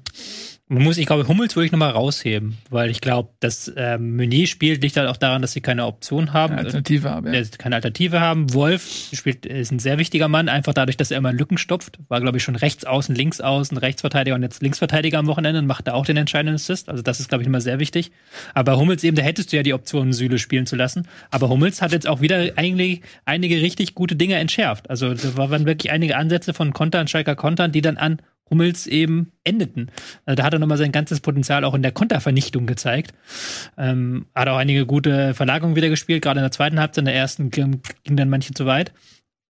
man muss, ich glaube, Hummels würde ich nochmal rausheben, weil ich glaube, dass ähm, Meunier spielt, liegt halt auch daran, dass sie keine Option haben. Alternative habe. der Ja. keine Alternative haben. Wolf spielt, ist ein sehr wichtiger Mann, einfach dadurch, dass er immer Lücken stopft. War, glaube ich, schon rechts außen, links außen, Rechtsverteidiger und jetzt Linksverteidiger am Wochenende und macht da auch den entscheidenden Assist. Also das ist, glaube ich, immer sehr wichtig. Aber Hummels eben, da hättest du ja die Option, Süle spielen zu lassen. Aber Hummels hat jetzt auch wieder eigentlich einige richtig gute Dinge entschärft. Also da waren wirklich einige Ansätze von Kontern, Schalker Kontern, die dann an Hummels eben endeten. Also da hat er nochmal sein ganzes Potenzial auch in der Kontervernichtung gezeigt. Ähm, hat auch einige gute Verlagerungen wieder gespielt, gerade in der zweiten Halbzeit, in der ersten ging ging dann manche zu weit.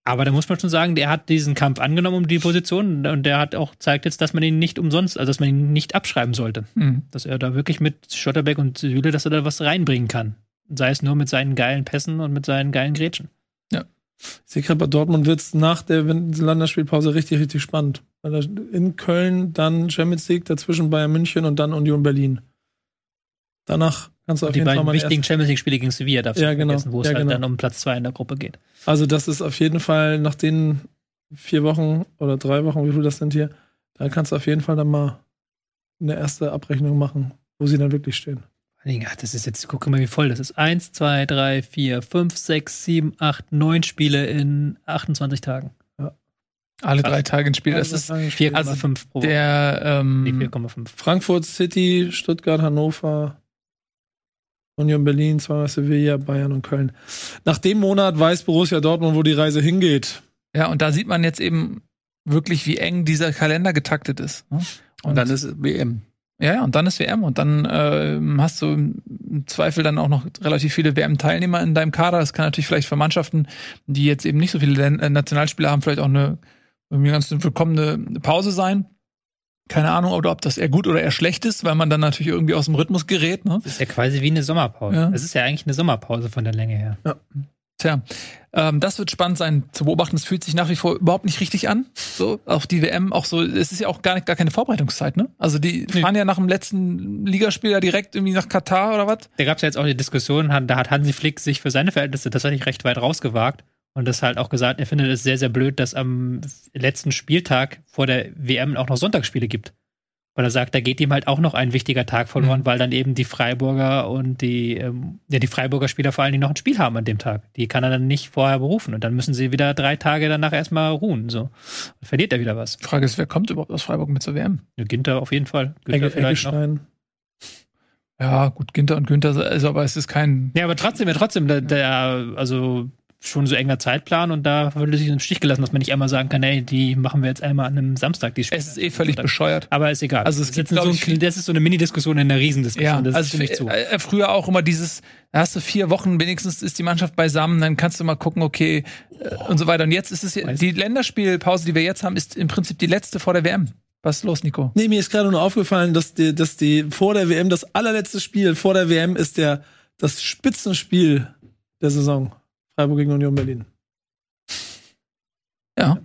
Aber da muss man schon sagen, der hat diesen Kampf angenommen um die Position und der hat auch zeigt jetzt, dass man ihn nicht umsonst, also dass man ihn nicht abschreiben sollte. Mhm. Dass er da wirklich mit Schotterbeck und Süle, dass er da was reinbringen kann. Sei es nur mit seinen geilen Pässen und mit seinen geilen Grätschen. Ich sehe gerade bei Dortmund wird es nach der Länderspielpause richtig, richtig spannend. In Köln, dann Champions League, dazwischen Bayern München und dann Union Berlin. Danach kannst du auf die jeden Fall beiden mal wichtigen Champions League-Spiele gegen Sevilla darfst Ja, du genau. vergessen, wo es Ja, halt genau. dann um Platz zwei in der Gruppe geht. Also das ist auf jeden Fall nach den vier Wochen oder drei Wochen, wie viel das sind hier, da kannst du auf jeden Fall dann mal eine erste Abrechnung machen, wo sie dann wirklich stehen. Ach, Das ist jetzt, guck mal, wie voll das ist. Eins, zwei, drei, vier, fünf, sechs, sieben, acht, neun Spiele in 28 Tagen. Alle Krass. drei Tage ein Spiel. Das ist 4,5 Also pro Woche. der Nee, ähm, 4,5. Frankfurt City, Stuttgart, Hannover, Union Berlin, zweimal Sevilla, Bayern und Köln. Nach dem Monat weiß Borussia Dortmund, wo die Reise hingeht. ja, und da sieht man jetzt eben wirklich, wie eng dieser Kalender getaktet ist. ne? Und dann ist WM. Ja, ja, und dann ist WM und dann ähm, hast du im Zweifel dann auch noch relativ viele WM-Teilnehmer in deinem Kader. Das kann natürlich vielleicht für Mannschaften, die jetzt eben nicht so viele äh, Nationalspieler haben, vielleicht auch eine, ganz willkommene Pause sein. Keine Ahnung, ob, ob das eher gut oder eher schlecht ist, weil man dann natürlich irgendwie aus dem Rhythmus gerät. Ne? Das ist ja quasi wie eine Sommerpause. Ja. Es ist ja eigentlich eine Sommerpause von der Länge her. Tja, ähm, das wird spannend sein zu beobachten. Es fühlt sich nach wie vor überhaupt nicht richtig an. So, auf die WM auch so, es ist ja auch gar, nicht, gar keine Vorbereitungszeit, ne? Also die Nee. fahren ja nach dem letzten Ligaspiel ja direkt irgendwie nach Katar oder was? Da gab es ja jetzt auch die Diskussion, da hat Hansi Flick sich für seine Verhältnisse tatsächlich recht weit rausgewagt und das halt auch gesagt, er findet es sehr, sehr blöd, dass am letzten Spieltag vor der WM auch noch Sonntagsspiele gibt. Weil er sagt, da geht ihm halt auch noch ein wichtiger Tag verloren, Mhm. weil dann eben die Freiburger und die, ähm, ja, die Freiburger Spieler vor allen Dingen noch ein Spiel haben an dem Tag. Die kann er dann nicht vorher berufen und dann müssen sie wieder drei Tage danach erstmal ruhen. So. Dann verliert er wieder was. Die Frage ist, wer kommt überhaupt aus Freiburg mit zur WM? Ja, Ginter auf jeden Fall. Günther vielleicht noch. Eggestein. Ja, gut, Ginter und Günther, also, aber es ist kein. Ja, aber trotzdem, ja, trotzdem, der, der, also schon so enger Zeitplan und da würde sich im Stich gelassen, dass man nicht einmal sagen kann, ey, die machen wir jetzt einmal an einem Samstag, die Spiele. Es ist eh völlig bescheuert. Aber ist egal. Also es Das gibt, ist, so ich, ein, das ist so eine Mini-Diskussion in einer Riesendiskussion. Ja, das also stimme ich zu. äh, früher auch immer dieses, da hast du vier Wochen, wenigstens ist die Mannschaft beisammen, dann kannst du mal gucken, okay, äh, und so weiter. Und jetzt ist es, Weiß. die Länderspielpause, die wir jetzt haben, ist im Prinzip die letzte vor der WM. Was ist los, Nico? Nee, mir ist gerade nur aufgefallen, dass die, dass die vor der WM, das allerletzte Spiel vor der WM ist der, das Spitzenspiel der Saison. Freiburg gegen Union Berlin. Ja.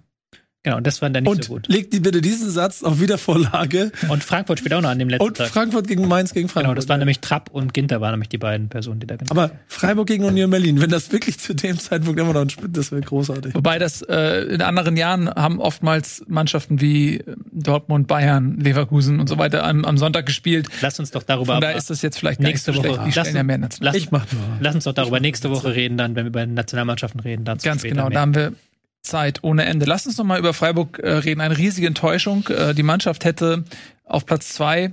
Genau, und das war dann nicht Und so gut. legt die bitte diesen Satz auf Wiedervorlage. Und Frankfurt spielt auch noch an dem letzten Und Tag. Frankfurt gegen Mainz gegen Frankfurt. Genau, das waren nämlich Trapp und Ginter waren nämlich die beiden Personen, die da genau. Aber Freiburg gegen Union Berlin, wenn das wirklich zu dem Zeitpunkt immer noch ein Spiel, das wäre großartig. Wobei das äh, in anderen Jahren haben oftmals Mannschaften wie äh, Dortmund, Bayern, Leverkusen und so weiter am, am Sonntag gespielt. Lass uns doch darüber Von da ist das jetzt vielleicht gar nächste nicht so Woche- schlecht. Die Lass- ja mehr lass, Ich mach nur. lass uns doch darüber nächste Woche reden, dann, wenn wir über Nationalmannschaften reden. Dazu Ganz genau. mehr. Da haben wir Zeit ohne Ende. Lass uns noch mal über Freiburg äh, reden. Eine riesige Enttäuschung. Äh, die Mannschaft hätte auf Platz zwei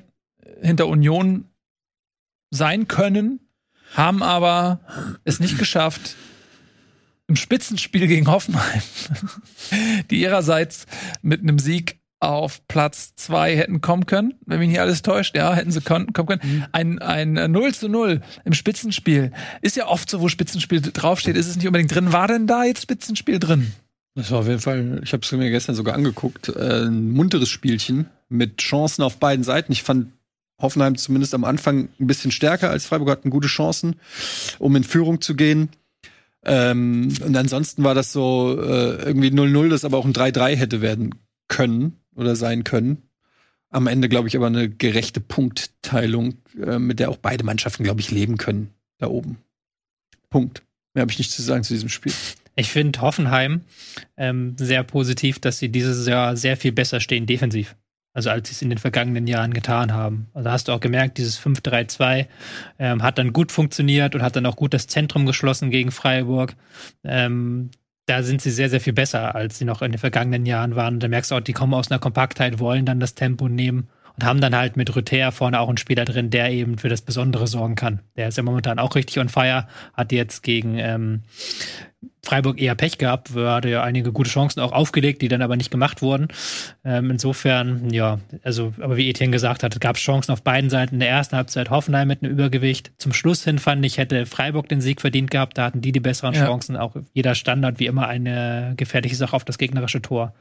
hinter Union sein können, haben aber es nicht geschafft. Im Spitzenspiel gegen Hoffenheim, die ihrerseits mit einem Sieg auf Platz zwei hätten kommen können, wenn mich nicht alles täuscht, ja, hätten sie kommen können. Mhm. Ein, ein 0 zu 0 im Spitzenspiel. Ist ja oft so, wo Spitzenspiel draufsteht, ist es nicht unbedingt drin. War denn da jetzt Spitzenspiel drin? Das war auf jeden Fall, ich habe es mir gestern sogar angeguckt, äh, ein munteres Spielchen mit Chancen auf beiden Seiten. Ich fand Hoffenheim zumindest am Anfang ein bisschen stärker als Freiburg, hatten gute Chancen, um in Führung zu gehen. Ähm, und ansonsten war das so äh, irgendwie 0-0, das aber auch ein 3-3 hätte werden können oder sein können. Am Ende, glaube ich, aber eine gerechte Punktteilung, äh, mit der auch beide Mannschaften, glaube ich, leben können da oben. Punkt. Mehr habe ich nicht zu sagen zu diesem Spiel. Ich finde Hoffenheim ähm, sehr positiv, dass sie dieses Jahr sehr viel besser stehen defensiv. Also als sie es in den vergangenen Jahren getan haben. Also hast du auch gemerkt, dieses 5-3-2 ähm, hat dann gut funktioniert und hat dann auch gut das Zentrum geschlossen gegen Freiburg. Ähm, da sind sie sehr, sehr viel besser, als sie noch in den vergangenen Jahren waren. Und da merkst du auch, die kommen aus einer Kompaktheit, wollen dann das Tempo nehmen und haben dann halt mit Rüther vorne auch einen Spieler drin, der eben für das Besondere sorgen kann. Der ist ja momentan auch richtig on fire, hat jetzt gegen ähm, Freiburg eher Pech gehabt, hatte ja einige gute Chancen auch aufgelegt, die dann aber nicht gemacht wurden. Ähm, insofern, ja, also, aber wie Etienne gesagt hat, gab es Chancen auf beiden Seiten. In der ersten Halbzeit Hoffenheim mit einem Übergewicht. Zum Schluss hin fand ich, hätte Freiburg den Sieg verdient gehabt. Da hatten die die besseren Ja. Chancen. Auch jeder Standard wie immer eine gefährliche Sache auf das gegnerische Tor.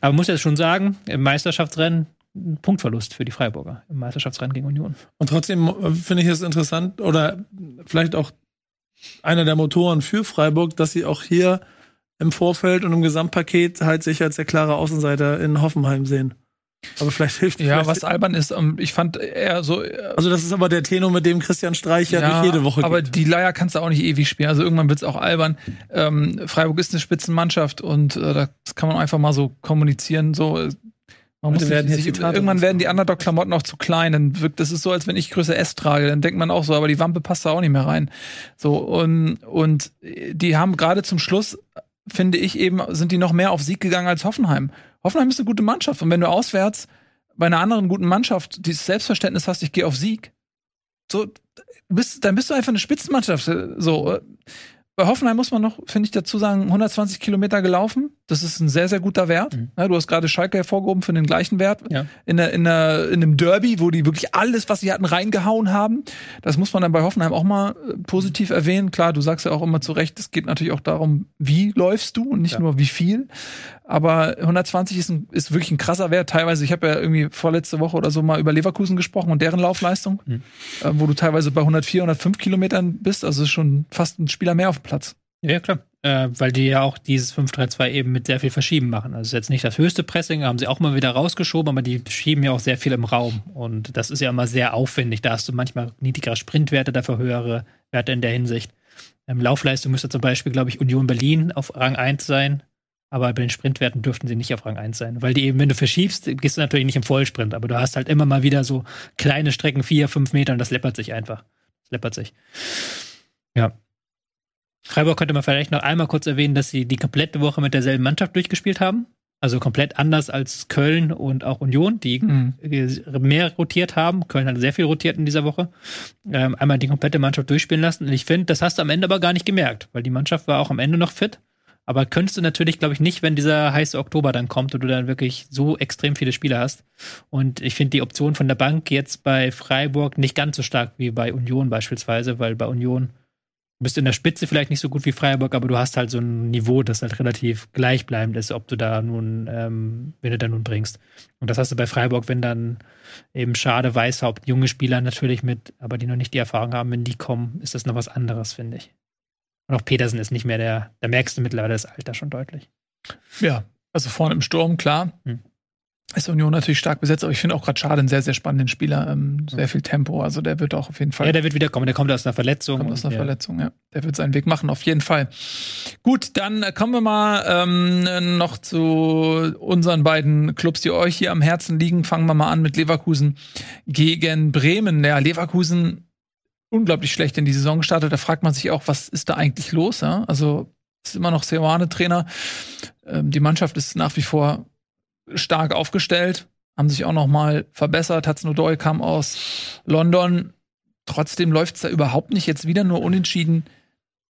Aber muss jetzt schon sagen, im Meisterschaftsrennen ein Punktverlust für die Freiburger im Meisterschaftsrennen gegen Union. Und trotzdem äh, finde ich es interessant oder vielleicht auch einer der Motoren für Freiburg, dass sie auch hier im Vorfeld und im Gesamtpaket halt sich als der klare Außenseiter in Hoffenheim sehen. Aber vielleicht hilft Ja, vielleicht, was albern ist, ähm, ich fand eher so. äh, Also das ist aber der Tenor, mit dem Christian Streich ja, nicht jede Woche Aber geht. die Leier kannst du auch nicht ewig spielen. Also irgendwann wird's auch albern. Ähm, Freiburg ist eine Spitzenmannschaft und äh, das kann man einfach mal so kommunizieren. So, äh, man muss werden sich, Zitate irgendwann werden die Underdog-Klamotten auch zu klein. Dann wirkt das ist so, als wenn ich Größe S trage. Dann denkt man auch so, aber die Wampe passt da auch nicht mehr rein. So und und die haben gerade zum Schluss finde ich eben sind die noch mehr auf Sieg gegangen als Hoffenheim. Hoffenheim ist eine gute Mannschaft und wenn du auswärts bei einer anderen guten Mannschaft dieses Selbstverständnis hast, ich gehe auf Sieg, so bist, dann bist du einfach eine Spitzenmannschaft. So, äh, bei Hoffenheim muss man noch, finde ich, dazu sagen, 120 Kilometer gelaufen. Das ist ein sehr, sehr guter Wert. Mhm. Ja, du hast gerade Schalke hervorgehoben für den gleichen Wert. Ja. In, der, in, der, in einem Derby, wo die wirklich alles, was sie hatten, reingehauen haben. Das muss man dann bei Hoffenheim auch mal äh, positiv erwähnen. Klar, du sagst ja auch immer zu Recht, es geht natürlich auch darum, wie läufst du und nicht Ja. nur wie viel. Aber 120 ist, ein, ist wirklich ein krasser Wert. Teilweise, ich habe ja irgendwie vorletzte Woche oder so mal über Leverkusen gesprochen und deren Laufleistung, Mhm. äh, wo du teilweise bei 104, 105 Kilometern bist. Also ist schon fast ein Spieler mehr auf dem Platz. Ja, klar. Äh, weil die ja auch dieses 5-3-2 eben mit sehr viel Verschieben machen. Also ist jetzt nicht das höchste Pressing, haben sie auch mal wieder rausgeschoben, aber die schieben ja auch sehr viel im Raum. Und das ist ja immer sehr aufwendig. Da hast du manchmal niedrigere Sprintwerte, dafür höhere Werte in der Hinsicht. Ähm, Laufleistung müsste zum Beispiel, glaube ich, Union Berlin auf Rang 1 sein. Aber bei den Sprintwerten dürften sie nicht auf Rang 1 sein. Weil die eben, wenn du verschiebst, gehst du natürlich nicht im Vollsprint. Aber du hast halt immer mal wieder so kleine Strecken, vier, fünf Meter und das läppert sich einfach. Das läppert sich. Ja. Freiburg könnte man vielleicht noch einmal kurz erwähnen, dass sie die komplette Woche mit derselben Mannschaft durchgespielt haben. Also komplett anders als Köln und auch Union, die Mhm. äh, mehr rotiert haben. Köln hat sehr viel rotiert in dieser Woche. Ähm, einmal die komplette Mannschaft durchspielen lassen. Und ich finde, das hast du am Ende aber gar nicht gemerkt, weil die Mannschaft war auch am Ende noch fit. Aber könntest du natürlich, glaube ich, nicht, wenn dieser heiße Oktober dann kommt und du dann wirklich so extrem viele Spieler hast. Und ich finde die Option von der Bank jetzt bei Freiburg nicht ganz so stark wie bei Union beispielsweise, weil bei Union bist du in der Spitze vielleicht nicht so gut wie Freiburg, aber du hast halt so ein Niveau, das halt relativ gleichbleibend ist, ob du da nun, ähm, wen du da nun bringst. Und das hast du bei Freiburg, wenn dann eben Schade, Weißhaupt, junge Spieler natürlich mit, aber die noch nicht die Erfahrung haben, wenn die kommen, ist das noch was anderes, finde ich. Und auch Petersen ist nicht mehr der, da merkst du mittlerweile das Alter schon deutlich. Ja, also vorne im Sturm, klar. Hm. Ist Union natürlich stark besetzt, aber ich finde auch gerade Schade einen sehr, sehr spannenden Spieler. Ähm, sehr viel Tempo. Also der wird auch auf jeden Fall. Ja, der wird wieder kommen, der kommt aus einer Verletzung. kommt aus einer ja. Verletzung, ja. Der wird seinen Weg machen, auf jeden Fall. Gut, dann kommen wir mal ähm, noch zu unseren beiden Clubs, die euch hier am Herzen liegen. Fangen wir mal an mit Leverkusen gegen Bremen. Ja, Leverkusen unglaublich schlecht in die Saison gestartet. Da fragt man sich auch, was ist da eigentlich los? Ja? Also ist immer noch Seoane-Trainer. Ähm, die Mannschaft ist nach wie vor stark aufgestellt, haben sich auch noch mal verbessert. Hatznodoy kam aus London. Trotzdem läuft's da überhaupt nicht. Jetzt wieder nur unentschieden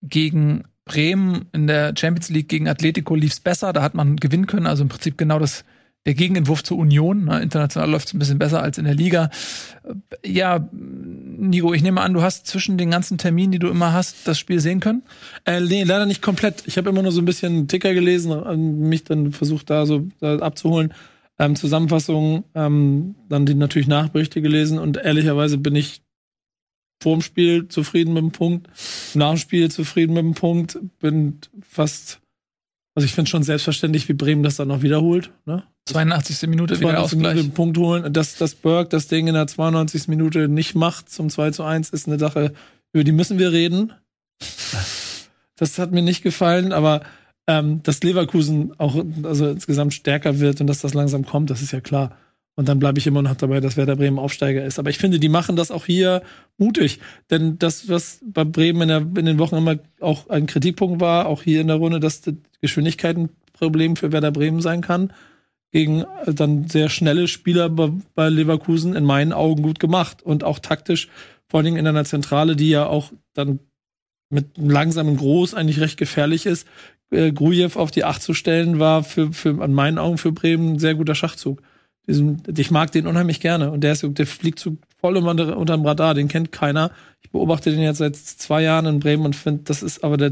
gegen Bremen. In der Champions League gegen Atletico lief's besser. Da hat man gewinnen können. Also im Prinzip genau das der Gegenentwurf zur Union. Ne? International läuft es ein bisschen besser als in der Liga. Ja, Nico, ich nehme an, du hast zwischen den ganzen Terminen, die du immer hast, das Spiel sehen können? Äh, nee, leider nicht komplett. Ich habe immer nur so ein bisschen Ticker gelesen, mich dann versucht, da so da abzuholen. Ähm, Zusammenfassungen, ähm, dann die natürlich Nachberichte gelesen und ehrlicherweise bin ich vorm Spiel zufrieden mit dem Punkt, nach dem Spiel zufrieden mit dem Punkt, bin fast, also ich finde schon selbstverständlich, wie Bremen das dann noch wiederholt. Ne? 82. Minute wieder 92 Minute Ausgleich. den Punkt holen. Dass, dass Burke das Ding in der 92. Minute nicht macht zum 2 zu 1, ist eine Sache, über die müssen wir reden. Das hat mir nicht gefallen, aber ähm, dass Leverkusen auch also insgesamt stärker wird und dass das langsam kommt, das ist ja klar. Und dann bleibe ich immer noch dabei, dass Werder Bremen Aufsteiger ist. Aber ich finde, die machen das auch hier mutig. Denn das, was bei Bremen in, der, in den Wochen immer auch ein Kritikpunkt war, auch hier in der Runde, dass Geschwindigkeit ein Problem für Werder Bremen sein kann, gegen äh, dann sehr schnelle Spieler bei, Leverkusen in meinen Augen gut gemacht. Und auch taktisch, vor allen Dingen in einer Zentrale, die ja auch dann mit einem langsamen Groß eigentlich recht gefährlich ist. Äh, Grujew auf die Acht zu stellen, war für, für, an meinen Augen für Bremen ein sehr guter Schachzug. Ich mag den unheimlich gerne und der, ist, der fliegt so voll unter, unterm Radar, den kennt keiner. Ich beobachte den jetzt seit zwei Jahren in Bremen und finde, das ist aber der,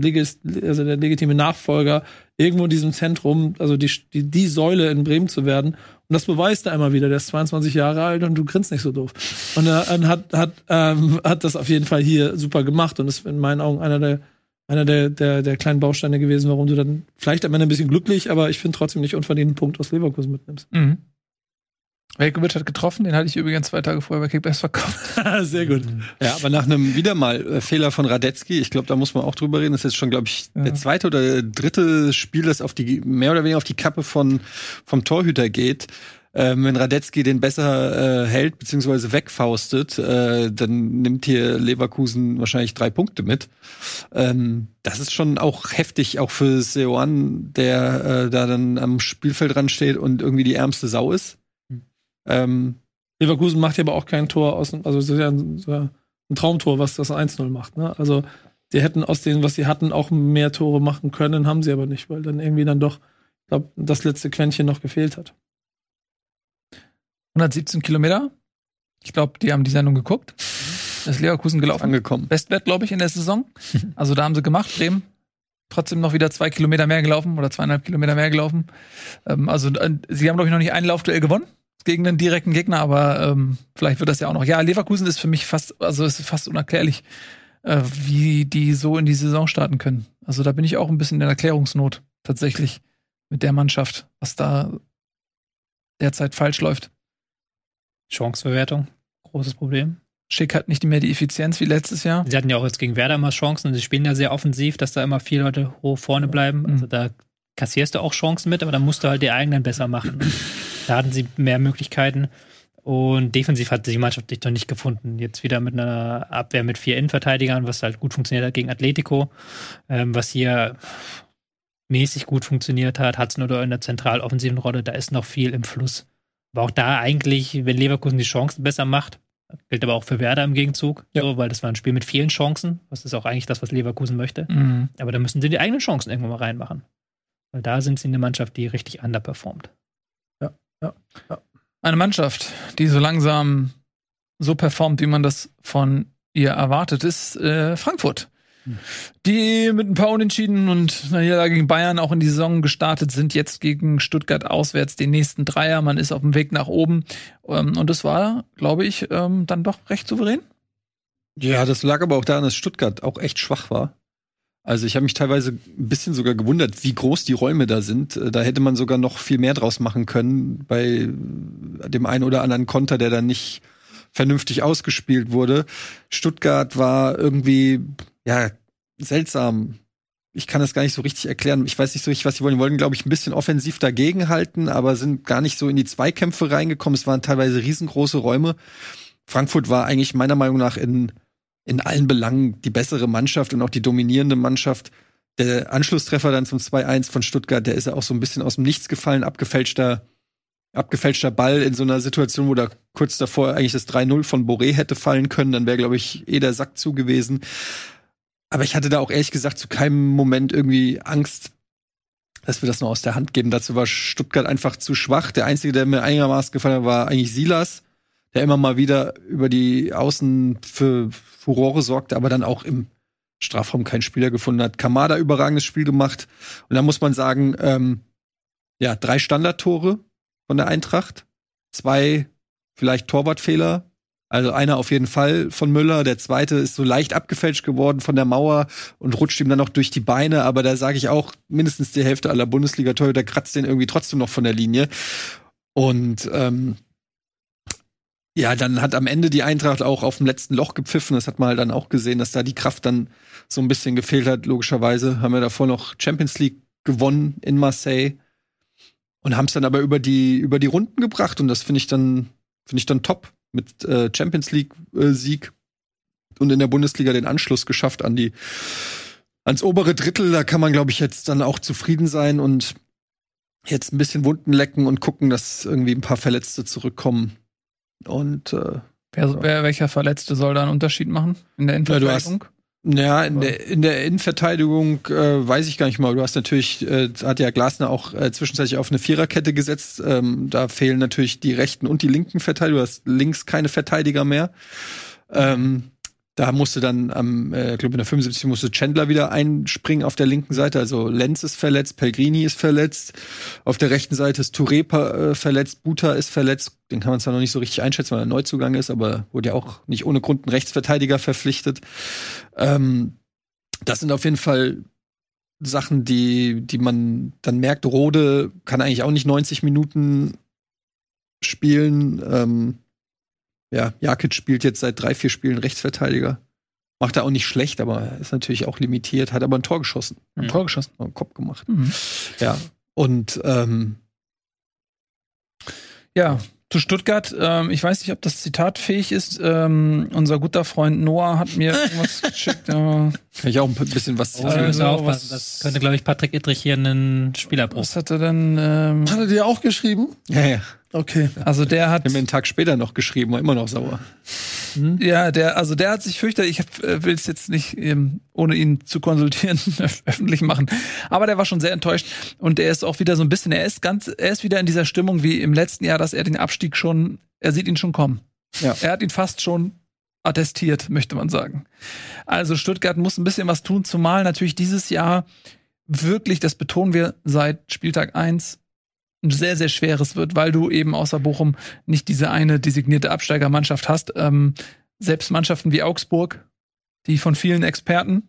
also der legitime Nachfolger irgendwo in diesem Zentrum, also die, die, die Säule in Bremen zu werden. Und das beweist er immer wieder. Der ist 22 Jahre alt und du grinst nicht so doof. Und er, er hat, hat, ähm, hat das auf jeden Fall hier super gemacht und ist in meinen Augen einer der, einer der, der, der kleinen Bausteine gewesen, warum du dann vielleicht am Ende ein bisschen glücklich, aber ich finde trotzdem nicht unverdienten Punkt aus Leverkusen mitnimmst. Mhm. Velkovic hat getroffen, den hatte ich übrigens zwei Tage vorher bei Kickbase verkauft. Sehr gut. Ja, aber nach einem wieder mal äh, Fehler von Radetzky, ich glaube, da muss man auch drüber reden. Das ist jetzt schon, glaube ich, Ja. der zweite oder dritte Spiel, das auf die mehr oder weniger auf die Kappe von vom Torhüter geht. Ähm, wenn Radetzky den besser äh, hält beziehungsweise wegfaustet, äh, dann nimmt hier Leverkusen wahrscheinlich drei Punkte mit. Ähm, das ist schon auch heftig, auch für Seoan, der äh, da dann am Spielfeld dran steht und irgendwie die ärmste Sau ist. Ähm, Leverkusen macht ja aber auch kein Tor aus, dem- also es ist ja ein, ein Traumtor, was das 1-0 macht. Ne? Also die hätten aus dem, was sie hatten, auch mehr Tore machen können, haben sie aber nicht, weil dann irgendwie dann doch, ich glaube, das letzte Quäntchen noch gefehlt hat. 117 Kilometer. Ich glaube, die haben die Sendung geguckt. Das ist Leverkusen gelaufen. angekommen. Bestwert, glaube ich, in der Saison. Also da haben sie gemacht, Bremen. Trotzdem noch wieder zwei Kilometer mehr gelaufen oder zweieinhalb Kilometer mehr gelaufen. Ähm, also äh, sie haben, glaube ich, noch nicht ein Laufduell gewonnen gegen einen direkten Gegner, aber ähm, vielleicht wird das ja auch noch. Ja, Leverkusen ist für mich fast, also es ist fast unerklärlich, äh, wie die so in die Saison starten können. Also da bin ich auch ein bisschen in Erklärungsnot tatsächlich mit der Mannschaft, was da derzeit falsch läuft. Chanceverwertung, großes Problem. Schick hat nicht mehr die Effizienz wie letztes Jahr. Sie hatten ja auch jetzt gegen Werder immer Chancen und sie spielen ja sehr offensiv, dass da immer vier Leute hoch vorne bleiben. Mhm. Also da kassierst du auch Chancen mit, aber dann musst du halt die eigenen besser machen. da hatten sie mehr Möglichkeiten. Und defensiv hat die Mannschaft sich noch nicht gefunden. Jetzt wieder mit einer Abwehr mit vier Innenverteidigern, was halt gut funktioniert hat gegen Atletico, ähm, was hier mäßig gut funktioniert hat, hat es nur in der zentral offensiven Rolle, da ist noch viel im Fluss. Aber auch da eigentlich, wenn Leverkusen die Chancen besser macht, gilt aber auch für Werder im Gegenzug, Ja. so, weil das war ein Spiel mit vielen Chancen. Das ist auch eigentlich das, was Leverkusen möchte. Mhm. Aber da müssen sie die eigenen Chancen irgendwann mal reinmachen. Weil da sind sie eine Mannschaft, die richtig underperformt. Eine Mannschaft, die so langsam so performt, wie man das von ihr erwartet, ist äh, Frankfurt. Die mit ein paar Unentschieden und einer Niederlage gegen Bayern auch in die Saison gestartet sind, jetzt gegen Stuttgart auswärts den nächsten Dreier. Man ist auf dem Weg nach oben. Ähm, und das war, glaube ich, ähm, dann doch recht souverän. Ja, das lag aber auch daran, dass Stuttgart auch echt schwach war. Also ich habe mich teilweise ein bisschen sogar gewundert, wie groß die Räume da sind. Äh, Da hätte man sogar noch viel mehr draus machen können bei dem einen oder anderen Konter, der dann nicht vernünftig ausgespielt wurde. Stuttgart war irgendwie, ja, seltsam. Ich kann das gar nicht so richtig erklären. Ich weiß nicht so richtig, was sie wollen. Die wollten, glaube ich, ein bisschen offensiv dagegenhalten, aber sind gar nicht so in die Zweikämpfe reingekommen. Es waren teilweise riesengroße Räume. Frankfurt war eigentlich meiner Meinung nach in in allen Belangen die bessere Mannschaft und auch die dominierende Mannschaft. der Anschlusstreffer dann zum 2-1 von Stuttgart, der ist ja auch so ein bisschen aus dem Nichts gefallen, abgefälschter, abgefälschter Ball in so einer Situation, wo da kurz davor eigentlich das 3-0 von Boré hätte fallen können, dann wäre, glaube ich, eh der Sack zu gewesen. Aber ich hatte da auch ehrlich gesagt zu keinem Moment irgendwie Angst, dass wir das noch aus der Hand geben. Dazu war Stuttgart einfach zu schwach. Der einzige, der mir einigermaßen gefallen hat, war eigentlich Silas, der immer mal wieder über die Außen für Furore sorgte, aber dann auch im Strafraum keinen Spieler gefunden hat. Kamada überragendes Spiel gemacht. Und da muss man sagen, ähm, ja, drei Standardtore von der Eintracht, zwei vielleicht Torwartfehler, also einer auf jeden Fall von Müller, der zweite ist so leicht abgefälscht geworden von der Mauer und rutscht ihm dann noch durch die Beine, aber da sage ich auch, mindestens die Hälfte aller Bundesliga-Torhüter kratzt den irgendwie trotzdem noch von der Linie. Und ähm, ja, dann hat am Ende die Eintracht auch auf dem letzten Loch gepfiffen. Das hat man halt dann auch gesehen, dass da die Kraft dann so ein bisschen gefehlt hat. Logischerweise haben wir davor noch Champions League gewonnen in Marseille und haben es dann aber über die über die Runden gebracht und das finde ich dann finde ich dann top mit äh, Champions League äh, Sieg und in der Bundesliga den Anschluss geschafft an die ans obere Drittel. Da kann man glaube ich jetzt dann auch zufrieden sein und jetzt ein bisschen Wunden lecken und gucken, dass irgendwie ein paar Verletzte zurückkommen. Und äh, wer, wer, welcher Verletzte soll da einen Unterschied machen in der Innenverteidigung? Ja, in der, in der Innenverteidigung äh, weiß ich gar nicht mal. Du hast natürlich, äh, hat ja Glasner auch äh, zwischenzeitlich auf eine Viererkette gesetzt. Ähm, da fehlen natürlich die rechten und die linken Verteidiger. Du hast links keine Verteidiger mehr. Ähm, da musste dann am, äh, glaube in der 75 musste Chandler wieder einspringen auf der linken Seite. Also Lenz ist verletzt, Pelgrini ist verletzt. Auf der rechten Seite ist Touré äh, verletzt, Buta ist verletzt. Den kann man zwar noch nicht so richtig einschätzen, weil er Neuzugang ist, aber wurde ja auch nicht ohne Grund ein Rechtsverteidiger verpflichtet. Ähm, das sind auf jeden Fall Sachen, die, die man dann merkt. Rode kann eigentlich auch nicht 90 Minuten spielen. Ähm, ja, Jakic spielt jetzt seit drei, vier Spielen Rechtsverteidiger. Macht er auch nicht schlecht, aber ist natürlich auch limitiert, hat aber ein Tor geschossen. Ein mhm. Tor geschossen. Einen Kopf gemacht. Mhm. Ja. Und ähm, ja, zu Stuttgart, ähm, ich weiß nicht, ob das Zitat fähig ist. Ähm, unser guter Freund Noah hat mir irgendwas geschickt. Ja. Kann ich auch ein bisschen was oh, also, was, Das könnte, glaube ich, Patrick Ittrich hier einen Spielerbruch. Was hat er denn? Ähm, hat er dir auch geschrieben? Ja, ja. Okay. Also der hat. Ich mir einen Tag später noch geschrieben, war immer noch sauer. Hm? Ja, der, also der hat sich fürchtet, ich äh, will es jetzt nicht, ähm, ohne ihn zu konsultieren, öffentlich machen. Aber der war schon sehr enttäuscht. Und er ist auch wieder so ein bisschen, er ist ganz, er ist wieder in dieser Stimmung wie im letzten Jahr, dass er den Abstieg schon, er sieht ihn schon kommen. Ja. Er hat ihn fast schon attestiert, möchte man sagen. Also Stuttgart muss ein bisschen was tun, zumal natürlich dieses Jahr wirklich, das betonen wir seit Spieltag eins ein sehr, sehr schweres wird, weil du eben außer Bochum nicht diese eine designierte Absteigermannschaft hast. Ähm, selbst Mannschaften wie Augsburg, die von vielen Experten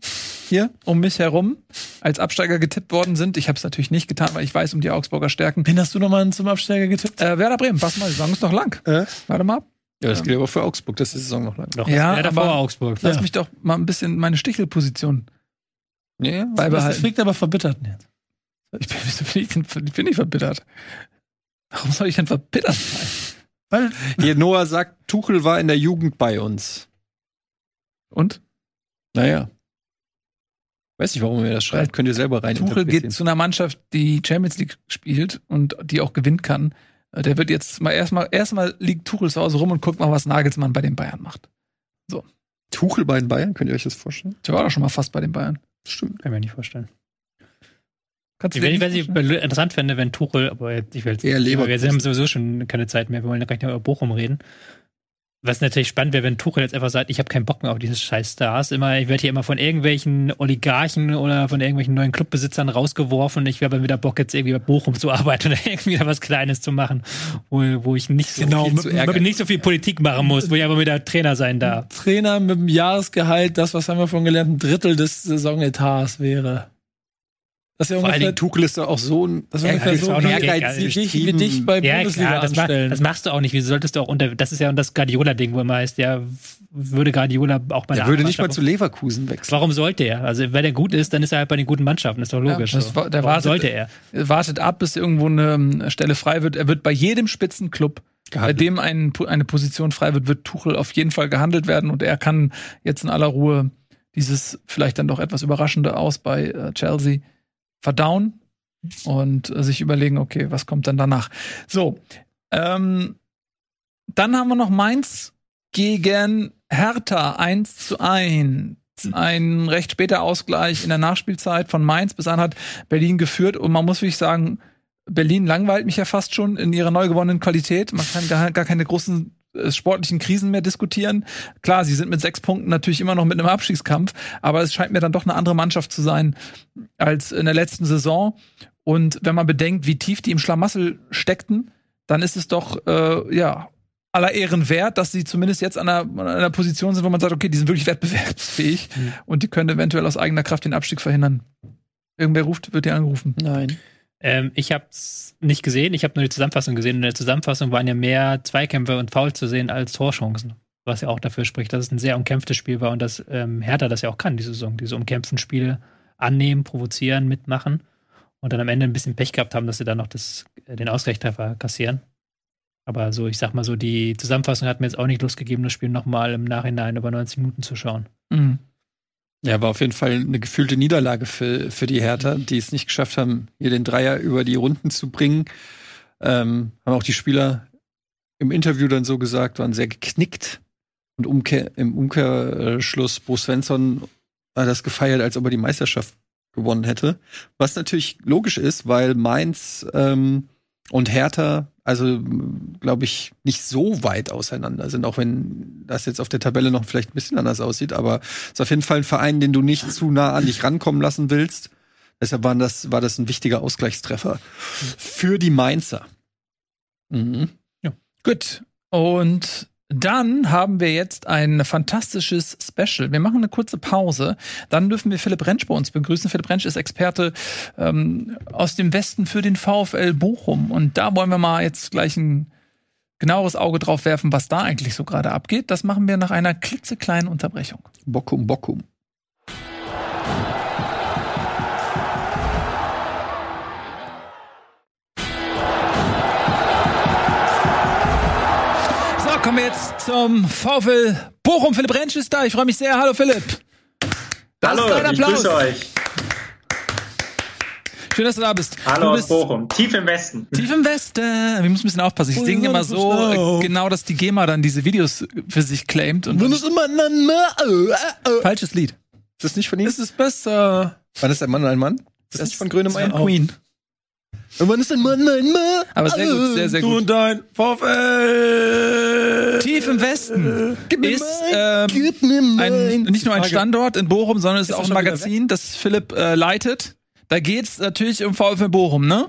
hier um mich herum als Absteiger getippt worden sind. Ich habe es natürlich nicht getan, weil ich weiß um die Augsburger Stärken. Wen hast du nochmal zum Absteiger getippt? Äh, Werder Bremen, pass mal, die Saison ist noch lang. Äh? Warte mal ab. Ja, das gilt aber für Augsburg, das ist die Saison noch lang. Doch, ja, aber Augsburg. Lass ja. mich doch mal ein bisschen meine Stichelposition ja, beibehalten. Das klingt aber verbittert jetzt. Ich bin, wieso bin ich, denn, bin ich verbittert? Warum soll ich denn verbittert sein? Weil Hier Noah sagt, Tuchel war in der Jugend bei uns. Und? Naja. Weiß nicht, warum er das schreibt. Könnt ihr selber rein. Tuchel geht zu einer Mannschaft, die Champions League spielt und die auch gewinnen kann. Der wird jetzt mal erstmal, erstmal liegt Tuchel zu Hause rum und guckt mal, was Nagelsmann bei den Bayern macht. So. Tuchel bei den Bayern? Könnt ihr euch das vorstellen? Der war doch schon mal fast bei den Bayern. Das stimmt. Kann ich mir nicht vorstellen. Kannst du wenn, wenn ich interessant fände, wenn Tuchel, aber ich will eher wir haben sowieso schon keine Zeit mehr, wir wollen ja gleich noch über Bochum reden. Was natürlich spannend wäre, wenn Tuchel jetzt einfach sagt, ich habe keinen Bock mehr auf diese scheiß Stars. Immer, ich werde hier immer von irgendwelchen Oligarchen oder von irgendwelchen neuen Clubbesitzern rausgeworfen. Ich habe wieder Bock, jetzt irgendwie bei Bochum zu arbeiten oder irgendwie was Kleines zu machen, wo, wo ich nicht so, genau, viel, mit, nicht so viel Politik machen muss, wo ich aber wieder Trainer sein darf. Trainer mit dem Jahresgehalt, das, was haben wir von gelernt, ein Drittel des Saisonetats wäre. Das ist ja Vor allen Dingen Tuchel ist doch auch so ein das ist ungefähr so ehrgeizig wie, wie dich bei ja, Bundesliga klar, das, mach, das, machst du auch nicht. Wieso solltest du auch unter das ist ja das Guardiola-Ding, wo immer heißt, der würde Guardiola auch bei der Er würde nicht mal zu Leverkusen wechseln. Warum sollte er? Also wenn er gut ist, dann ist er halt bei den guten Mannschaften, ist doch logisch. Ja, das, so. der wartet, sollte er? Wartet ab, bis irgendwo eine ähm, Stelle frei wird. Er wird bei jedem Spitzenclub Gehandelt. Bei dem ein, eine Position frei wird, wird Tuchel auf jeden Fall gehandelt werden und er kann jetzt in aller Ruhe dieses vielleicht dann doch etwas überraschende Aus bei äh, Chelsea verdauen und äh, sich überlegen, okay, was kommt dann danach? So, ähm, dann haben wir noch Mainz gegen Hertha 1 zu 1. Ein recht später Ausgleich in der Nachspielzeit von Mainz bis an hat Berlin geführt und man muss wirklich sagen, Berlin langweilt mich ja fast schon in ihrer neu gewonnenen Qualität. Man kann gar, gar keine großen sportlichen Krisen mehr diskutieren. Klar, sie sind mit sechs Punkten natürlich immer noch mit einem Abstiegskampf, aber es scheint mir dann doch eine andere Mannschaft zu sein als in der letzten Saison. Und wenn man bedenkt, wie tief die im Schlamassel steckten, dann ist es doch äh, ja aller Ehren wert, dass sie zumindest jetzt an einer, an einer Position sind, wo man sagt, okay, die sind wirklich wettbewerbsfähig mhm. und die können eventuell aus eigener Kraft den Abstieg verhindern. Irgendwer ruft, wird dir angerufen. Nein. Ähm, ich habe es nicht gesehen, ich habe nur die Zusammenfassung gesehen. In der Zusammenfassung waren ja mehr Zweikämpfe und Foul zu sehen als Torchancen. Was ja auch dafür spricht, dass es ein sehr umkämpftes Spiel war und dass ähm, Hertha das ja auch kann, diese Saison, diese umkämpften Spiele annehmen, provozieren, mitmachen und dann am Ende ein bisschen Pech gehabt haben, dass sie dann noch das, äh, den Ausgleichstreffer kassieren. Aber so, ich sag mal so, die Zusammenfassung hat mir jetzt auch nicht Lust gegeben, das Spiel nochmal im Nachhinein über 90 Minuten zu schauen. Mhm. Ja, war auf jeden Fall eine gefühlte Niederlage für, für die Hertha, die es nicht geschafft haben, hier den Dreier über die Runden zu bringen. Ähm, haben auch die Spieler im Interview dann so gesagt, waren sehr geknickt. Und Umkehr, im Umkehrschluss, Bo Svensson hat das gefeiert, als ob er die Meisterschaft gewonnen hätte. Was natürlich logisch ist, weil Mainz ähm, und Hertha, also glaube ich, nicht so weit auseinander sind, auch wenn das jetzt auf der Tabelle noch vielleicht ein bisschen anders aussieht, aber es ist auf jeden Fall ein Verein, den du nicht zu nah an dich rankommen lassen willst. Deshalb war das, war das ein wichtiger Ausgleichstreffer für die Mainzer. Mhm. Ja. Gut. Und dann haben wir jetzt ein fantastisches Special. Wir machen eine kurze Pause. Dann dürfen wir Philipp Rentsch bei uns begrüßen. Philipp Rentsch ist Experte ähm, aus dem Westen für den VfL Bochum. Und da wollen wir mal jetzt gleich ein genaueres Auge drauf werfen, was da eigentlich so gerade abgeht. Das machen wir nach einer klitzekleinen Unterbrechung. Bockum, Bockum. Kommen wir jetzt zum VfL Bochum. Philipp Rentsch ist da. Ich freue mich sehr. Hallo Philipp. Das Hallo, ich grüße euch. Schön, dass du da bist. Hallo aus Bochum. Tief im Westen. Tief im Westen. Wir müssen ein bisschen aufpassen. Ich singe immer so genau, dass die GEMA dann diese Videos für sich claimt. Und Falsches Lied. Ist das nicht von ihm? Das ist besser. War das ein Mann und ein Mann? Ist das, das nicht von Grönemeyer? Queen. Und wann ist denn Mann, nein, Mann? Aber sehr gut, sehr, sehr gut. Du und dein VfL. Tief im Westen Gib mir ist mein, ähm, Gib mir. Ein, nicht nur ein Standort in Bochum, sondern es ist, ist auch ein Magazin, das Philipp äh, leitet. Da geht's natürlich um VfL Bochum, ne?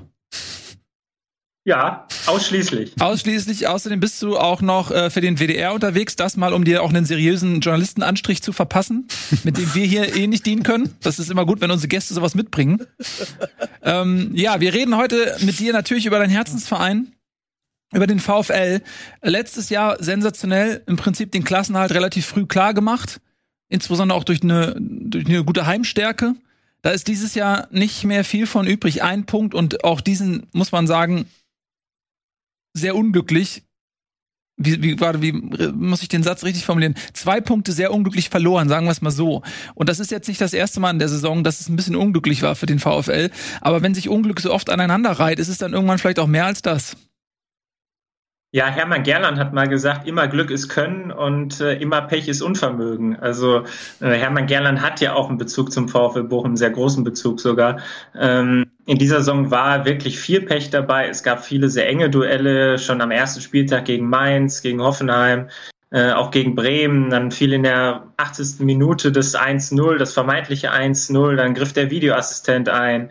Ja, ausschließlich. Ausschließlich. Außerdem bist du auch noch äh, für den WDR unterwegs, das mal, um dir auch einen seriösen Journalistenanstrich zu verpassen, mit dem wir hier eh nicht dienen können. Das ist immer gut, wenn unsere Gäste sowas mitbringen. ähm, ja, wir reden heute mit dir natürlich über deinen Herzensverein, über den VfL. Letztes Jahr sensationell, im Prinzip den Klassenhalt relativ früh klar gemacht, insbesondere auch durch eine, durch eine gute Heimstärke. Da ist dieses Jahr nicht mehr viel von übrig. Ein Punkt und auch diesen muss man sagen, sehr unglücklich. Wie, wie, warte, wie muss ich den Satz richtig formulieren? Zwei Punkte sehr unglücklich verloren, sagen wir es mal so. Und das ist jetzt nicht das erste Mal in der Saison, dass es ein bisschen unglücklich war für den VfL. Aber wenn sich Unglück so oft aneinander reiht, ist es dann irgendwann vielleicht auch mehr als das. Ja, Hermann Gerland hat mal gesagt, immer Glück ist Können und äh, immer Pech ist Unvermögen. Also äh, Hermann Gerland hat ja auch einen Bezug zum VfL Bochum, einen sehr großen Bezug sogar. Ähm, in dieser Saison war wirklich viel Pech dabei. Es gab viele sehr enge Duelle, schon am ersten Spieltag gegen Mainz, gegen Hoffenheim, äh, auch gegen Bremen. Dann fiel in der 80. Minute das 1-0, das vermeintliche 1-0. Dann griff der Videoassistent ein.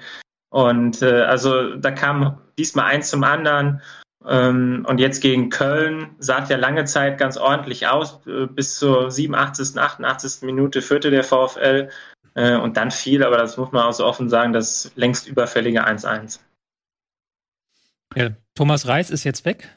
Und äh, also da kam diesmal eins zum anderen. Ähm, und jetzt gegen Köln sah es ja lange Zeit ganz ordentlich aus. Äh, bis zur 87., 88. Minute führte der VfL äh, und dann fiel, aber das muss man auch so offen sagen, das längst überfällige 1-1. Ja, Thomas Reis ist jetzt weg.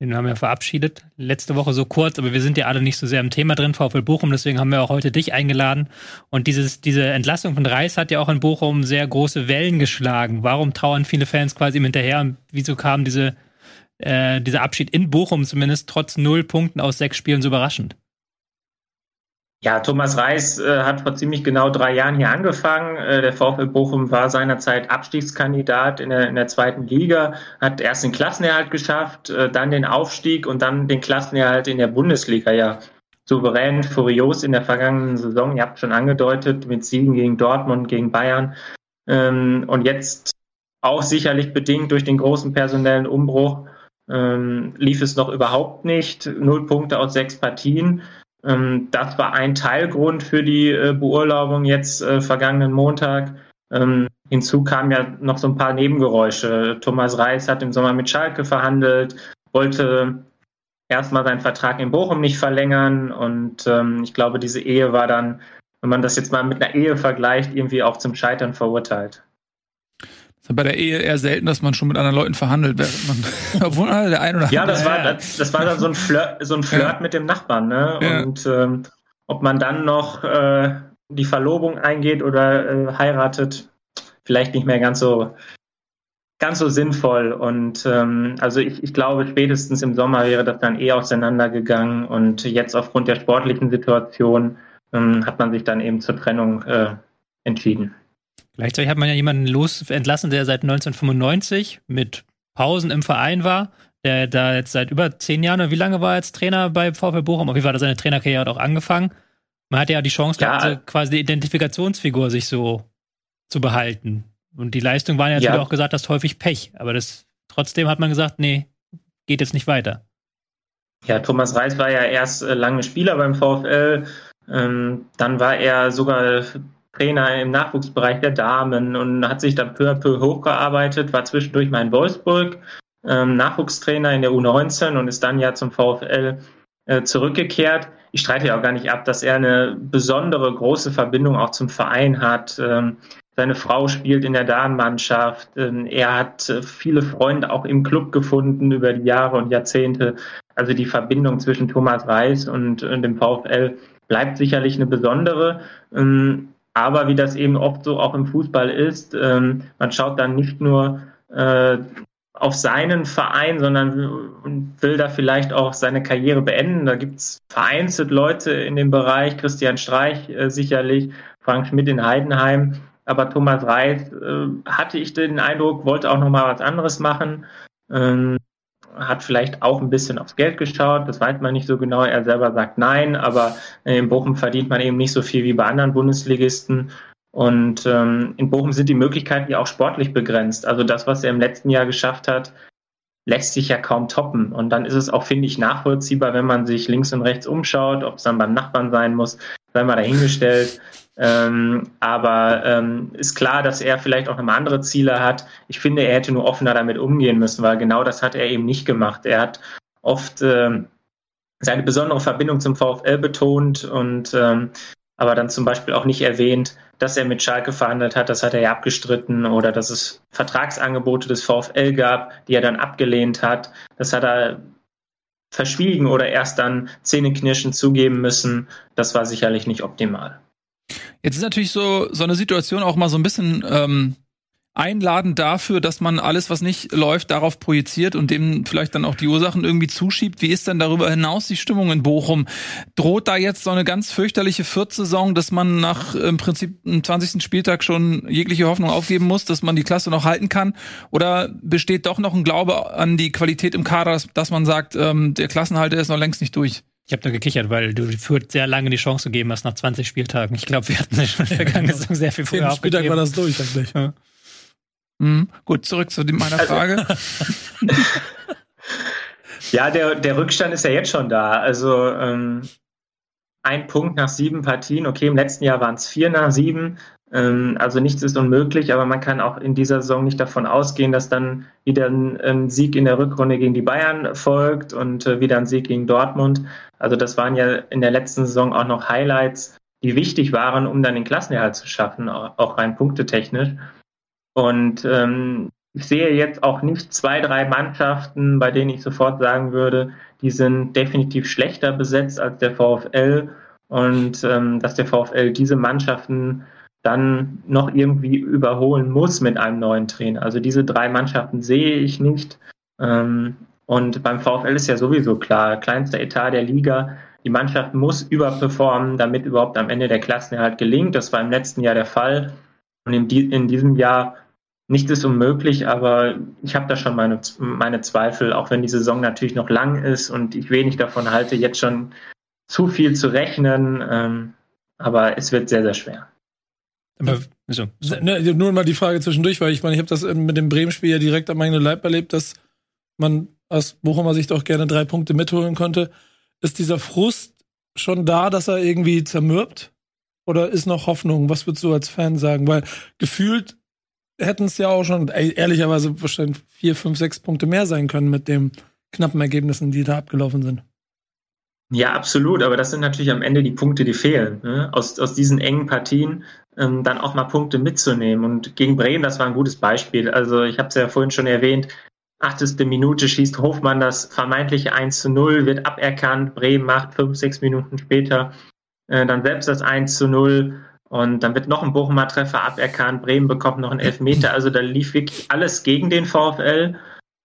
Den haben wir verabschiedet. Letzte Woche so kurz, aber wir sind ja alle nicht so sehr im Thema drin, VfL Bochum, deswegen haben wir auch heute dich eingeladen. Und dieses, diese Entlassung von Reis hat ja auch in Bochum sehr große Wellen geschlagen. Warum trauern viele Fans quasi ihm hinterher und wieso kam diese äh, dieser Abschied in Bochum zumindest trotz null Punkten aus sechs Spielen so überraschend? Ja, Thomas Reis äh, hat vor ziemlich genau drei Jahren hier angefangen. Äh, der VfL Bochum war seinerzeit Abstiegskandidat in der, in der zweiten Liga, hat erst den Klassenerhalt geschafft, äh, dann den Aufstieg und dann den Klassenerhalt in der Bundesliga. Ja, souverän, furios in der vergangenen Saison. Ihr habt schon angedeutet, mit Siegen gegen Dortmund, gegen Bayern. Ähm, und jetzt auch sicherlich bedingt durch den großen personellen Umbruch ähm, lief es noch überhaupt nicht. Null Punkte aus sechs Partien. Ähm, das war ein Teilgrund für die äh, Beurlaubung jetzt äh, vergangenen Montag. Ähm, hinzu kamen ja noch so ein paar Nebengeräusche. Thomas Reis hat im Sommer mit Schalke verhandelt, wollte erstmal seinen Vertrag in Bochum nicht verlängern und ähm, ich glaube, diese Ehe war dann, wenn man das jetzt mal mit einer Ehe vergleicht, irgendwie auch zum Scheitern verurteilt bei der Ehe eher selten, dass man schon mit anderen Leuten verhandelt, während man, obwohl der ein oder Ja, das war, das, das war dann so ein Flirt, so ein Flirt ja. mit dem Nachbarn, ne? Ja. Und ähm, ob man dann noch äh, die Verlobung eingeht oder äh, heiratet, vielleicht nicht mehr ganz so ganz so sinnvoll. Und ähm, also ich, ich glaube, spätestens im Sommer wäre das dann eh auseinandergegangen. Und jetzt aufgrund der sportlichen Situation ähm, hat man sich dann eben zur Trennung äh, entschieden. Gleichzeitig hat man ja jemanden los entlassen, der seit 1995 mit Pausen im Verein war, der da jetzt seit über zehn Jahren, wie lange war er jetzt Trainer bei VfL Bochum? Auf jeden Fall hat er seine Trainerkarriere auch angefangen. Man hatte ja die Chance ja. gehabt, quasi die Identifikationsfigur sich so zu behalten. Und die Leistung waren ja, ja. auch gesagt hast, häufig Pech. Aber das trotzdem hat man gesagt, nee, geht jetzt nicht weiter. Ja, Thomas Reis war ja erst äh, lange Spieler beim VfL. Ähm, dann war er sogar Trainer im Nachwuchsbereich der Damen und hat sich dann peu à peu hochgearbeitet, war zwischendurch mal in Wolfsburg, ähm, Nachwuchstrainer in der U19 und ist dann ja zum VfL äh, zurückgekehrt. Ich streite ja auch gar nicht ab, dass er eine besondere große Verbindung auch zum Verein hat. Ähm, seine Frau spielt in der Damenmannschaft. Ähm, er hat äh, viele Freunde auch im Club gefunden über die Jahre und Jahrzehnte. Also die Verbindung zwischen Thomas Reis und, und dem VfL bleibt sicherlich eine besondere. Ähm, aber wie das eben oft so auch im Fußball ist, ähm, man schaut dann nicht nur äh, auf seinen Verein, sondern will da vielleicht auch seine Karriere beenden. Da gibt es vereinzelt Leute in dem Bereich, Christian Streich äh, sicherlich, Frank Schmidt in Heidenheim, aber Thomas Reis äh, hatte ich den Eindruck, wollte auch noch mal was anderes machen. Ähm, hat vielleicht auch ein bisschen aufs Geld geschaut, das weiß man nicht so genau. Er selber sagt nein, aber in Bochum verdient man eben nicht so viel wie bei anderen Bundesligisten. Und ähm, in Bochum sind die Möglichkeiten ja auch sportlich begrenzt. Also das, was er im letzten Jahr geschafft hat, lässt sich ja kaum toppen. Und dann ist es auch, finde ich, nachvollziehbar, wenn man sich links und rechts umschaut, ob es dann beim Nachbarn sein muss, sei mal dahingestellt. Ähm, aber ähm, ist klar, dass er vielleicht auch nochmal andere Ziele hat. Ich finde, er hätte nur offener damit umgehen müssen, weil genau das hat er eben nicht gemacht. Er hat oft ähm, seine besondere Verbindung zum VfL betont und ähm, aber dann zum Beispiel auch nicht erwähnt, dass er mit Schalke verhandelt hat, das hat er ja abgestritten oder dass es Vertragsangebote des VfL gab, die er dann abgelehnt hat. Das hat er verschwiegen oder erst dann zähneknirschend zugeben müssen. Das war sicherlich nicht optimal. Jetzt ist natürlich so, so eine Situation auch mal so ein bisschen ähm, einladend dafür, dass man alles, was nicht läuft, darauf projiziert und dem vielleicht dann auch die Ursachen irgendwie zuschiebt. Wie ist denn darüber hinaus die Stimmung in Bochum? Droht da jetzt so eine ganz fürchterliche Viertsaison, dass man nach im Prinzip dem 20. Spieltag schon jegliche Hoffnung aufgeben muss, dass man die Klasse noch halten kann? Oder besteht doch noch ein Glaube an die Qualität im Kader, dass, dass man sagt, ähm, der Klassenhalter ist noch längst nicht durch? Ich habe da gekichert, weil du Fürth sehr lange die Chance gegeben hast nach 20 Spieltagen. Ich glaube, wir hatten schon in der vergangenen Saison sehr viel früher Spieltag war das durch eigentlich. Ja. Mhm. Gut, zurück zu meiner also Frage. ja, der, der Rückstand ist ja jetzt schon da. Also ähm, ein Punkt nach sieben Partien. Okay, im letzten Jahr waren es vier nach sieben. Ähm, also nichts ist unmöglich, aber man kann auch in dieser Saison nicht davon ausgehen, dass dann wieder ein, Sieg in der Rückrunde gegen die Bayern folgt und äh, wieder ein Sieg gegen Dortmund. Also das waren ja in der letzten Saison auch noch Highlights, die wichtig waren, um dann den Klassenerhalt zu schaffen, auch rein punktetechnisch. Und ähm, ich sehe jetzt auch nicht zwei, drei Mannschaften, bei denen ich sofort sagen würde, die sind definitiv schlechter besetzt als der VfL und ähm, dass der VfL diese Mannschaften dann noch irgendwie überholen muss mit einem neuen Trainer. Also diese drei Mannschaften sehe ich nicht. Ähm, und beim VfL ist ja sowieso klar, kleinster Etat der Liga, die Mannschaft muss überperformen, damit überhaupt am Ende der Klassenerhalt gelingt. Das war im letzten Jahr der Fall. Und in, die, in diesem Jahr nicht ist unmöglich, aber ich habe da schon meine, meine Zweifel, auch wenn die Saison natürlich noch lang ist und ich wenig davon halte, jetzt schon zu viel zu rechnen. Ähm, aber es wird sehr, sehr schwer. Aber so, ne, nur mal die Frage zwischendurch, weil ich meine, ich habe das mit dem Bremen-Spiel ja direkt am eigenen Leib erlebt, dass man aus Bochumer Sicht auch gerne drei Punkte mitholen konnte. Ist dieser Frust schon da, dass er irgendwie zermürbt? Oder ist noch Hoffnung? Was würdest du als Fan sagen? Weil gefühlt hätten es ja auch schon, ey, ehrlicherweise wahrscheinlich vier, fünf, sechs Punkte mehr sein können mit den knappen Ergebnissen, die da abgelaufen sind. Ja, absolut. Aber das sind natürlich am Ende die Punkte, die fehlen. Ne? Aus, aus diesen engen Partien ähm, dann auch mal Punkte mitzunehmen. Und gegen Bremen, das war ein gutes Beispiel. Also ich habe es ja vorhin schon erwähnt, achteste Minute schießt Hofmann das vermeintliche 1 zu 0, wird aberkannt. Bremen macht fünf, sechs Minuten später äh, dann selbst das 1 zu 0. Und dann wird noch ein Bochumer Treffer aberkannt. Bremen bekommt noch einen Elfmeter. Also da lief wirklich alles gegen den VfL.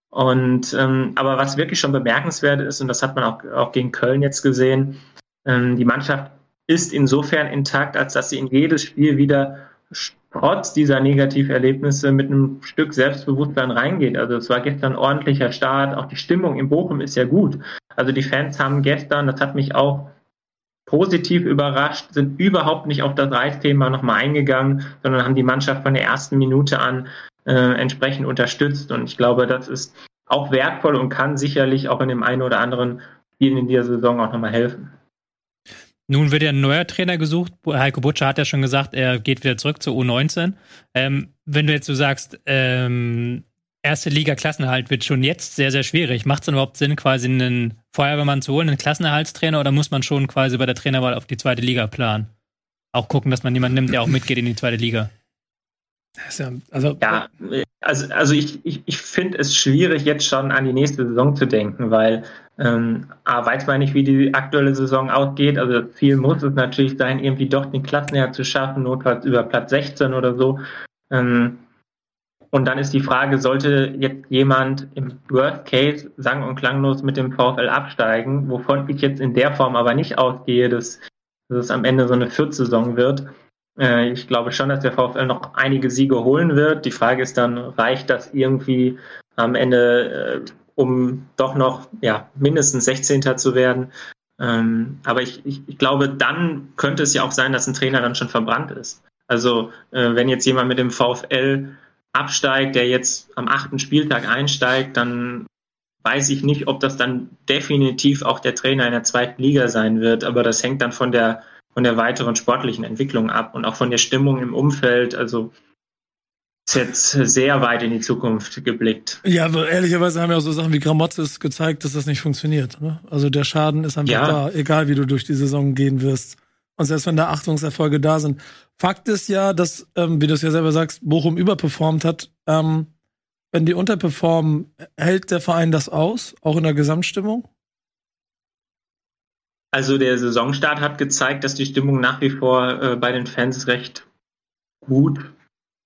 Und ähm, aber was wirklich schon bemerkenswert ist, und das hat man auch, auch gegen Köln jetzt gesehen, ähm, die Mannschaft ist insofern intakt, als dass sie in jedes Spiel wieder trotz dieser Negativerlebnisse mit einem Stück Selbstbewusstsein reingeht. Also es war gestern ein ordentlicher Start, auch die Stimmung in Bochum ist ja gut. Also die Fans haben gestern, das hat mich auch positiv überrascht, sind überhaupt nicht auf das Reisthema nochmal eingegangen, sondern haben die Mannschaft von der ersten Minute an äh, entsprechend unterstützt. Und ich glaube, das ist auch wertvoll und kann sicherlich auch in dem einen oder anderen Spiel in dieser Saison auch nochmal helfen. Nun wird ja ein neuer Trainer gesucht. Heiko Butscher hat ja schon gesagt, er geht wieder zurück zur U19. Ähm, wenn du jetzt so sagst, ähm, erste Liga Klassenerhalt wird schon jetzt sehr, sehr schwierig. Macht es denn überhaupt Sinn, quasi einen Feuerwehrmann zu holen, einen Klassenerhaltstrainer, oder muss man schon quasi bei der Trainerwahl auf die zweite Liga planen? Auch gucken, dass man jemanden nimmt, der auch mitgeht in die zweite Liga. Ja, also, ja, also, also ich, ich, ich finde es schwierig, jetzt schon an die nächste Saison zu denken, weil ähm, A, weiß man nicht, wie die aktuelle Saison ausgeht. Also Ziel muss es natürlich sein, irgendwie doch den Klassenerhalt zu schaffen, notfalls über Platz 16 oder so. Ähm, und dann ist die Frage, sollte jetzt jemand im Worst Case sang- und klanglos mit dem VfL absteigen, wovon ich jetzt in der Form aber nicht ausgehe, dass, dass es am Ende so eine Viertsaison wird. Äh, ich glaube schon, dass der VfL noch einige Siege holen wird. Die Frage ist dann, reicht das irgendwie am Ende, äh, um doch noch ja, mindestens 16. zu werden? Ähm, aber ich, ich, ich glaube, dann könnte es ja auch sein, dass ein Trainer dann schon verbrannt ist. Also äh, wenn jetzt jemand mit dem VfL absteigt, der jetzt am achten Spieltag einsteigt, dann weiß ich nicht, ob das dann definitiv auch der Trainer in der zweiten Liga sein wird. Aber das hängt dann von der, von der weiteren sportlichen Entwicklung ab und auch von der Stimmung im Umfeld. Also ist jetzt sehr weit in die Zukunft geblickt. Ja, aber ehrlicherweise haben ja auch so Sachen wie Gramotzes gezeigt, dass das nicht funktioniert. Ne? Also der Schaden ist einfach ja. da, egal wie du durch die Saison gehen wirst. Und selbst wenn da Achtungserfolge da sind. Fakt ist ja, dass, ähm, wie du es ja selber sagst, Bochum überperformt hat. Ähm, wenn die unterperformen, hält der Verein das aus, auch in der Gesamtstimmung? Also der Saisonstart hat gezeigt, dass die Stimmung nach wie vor äh, bei den Fans recht gut,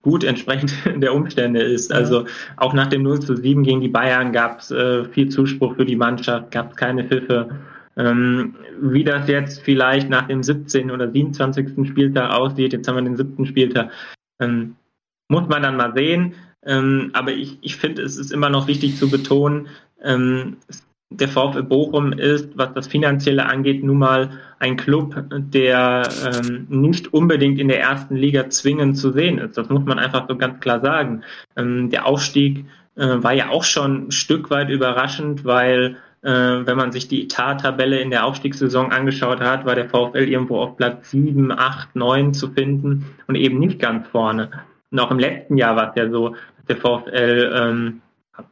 gut entsprechend der Umstände ist. Ja. Also auch nach dem 0 zu 7 gegen die Bayern gab es äh, viel Zuspruch für die Mannschaft, gab es keine Pfiffe. Ähm, wie das jetzt vielleicht nach dem 17. oder 27. Spieltag aussieht, jetzt haben wir den siebten Spieltag, ähm, muss man dann mal sehen. Ähm, aber ich, ich finde, es ist immer noch wichtig zu betonen, ähm, der VfL Bochum ist, was das Finanzielle angeht, nun mal ein Club, der ähm, nicht unbedingt in der ersten Liga zwingend zu sehen ist. Das muss man einfach so ganz klar sagen. Ähm, der Aufstieg äh, war ja auch schon ein Stück weit überraschend, weil äh, wenn man sich die Etat-Tabelle in der Aufstiegssaison angeschaut hat, war der VfL irgendwo auf Platz 7, 8, 9 zu finden und eben nicht ganz vorne. Und auch im letzten Jahr war es ja so, dass der VfL, ähm,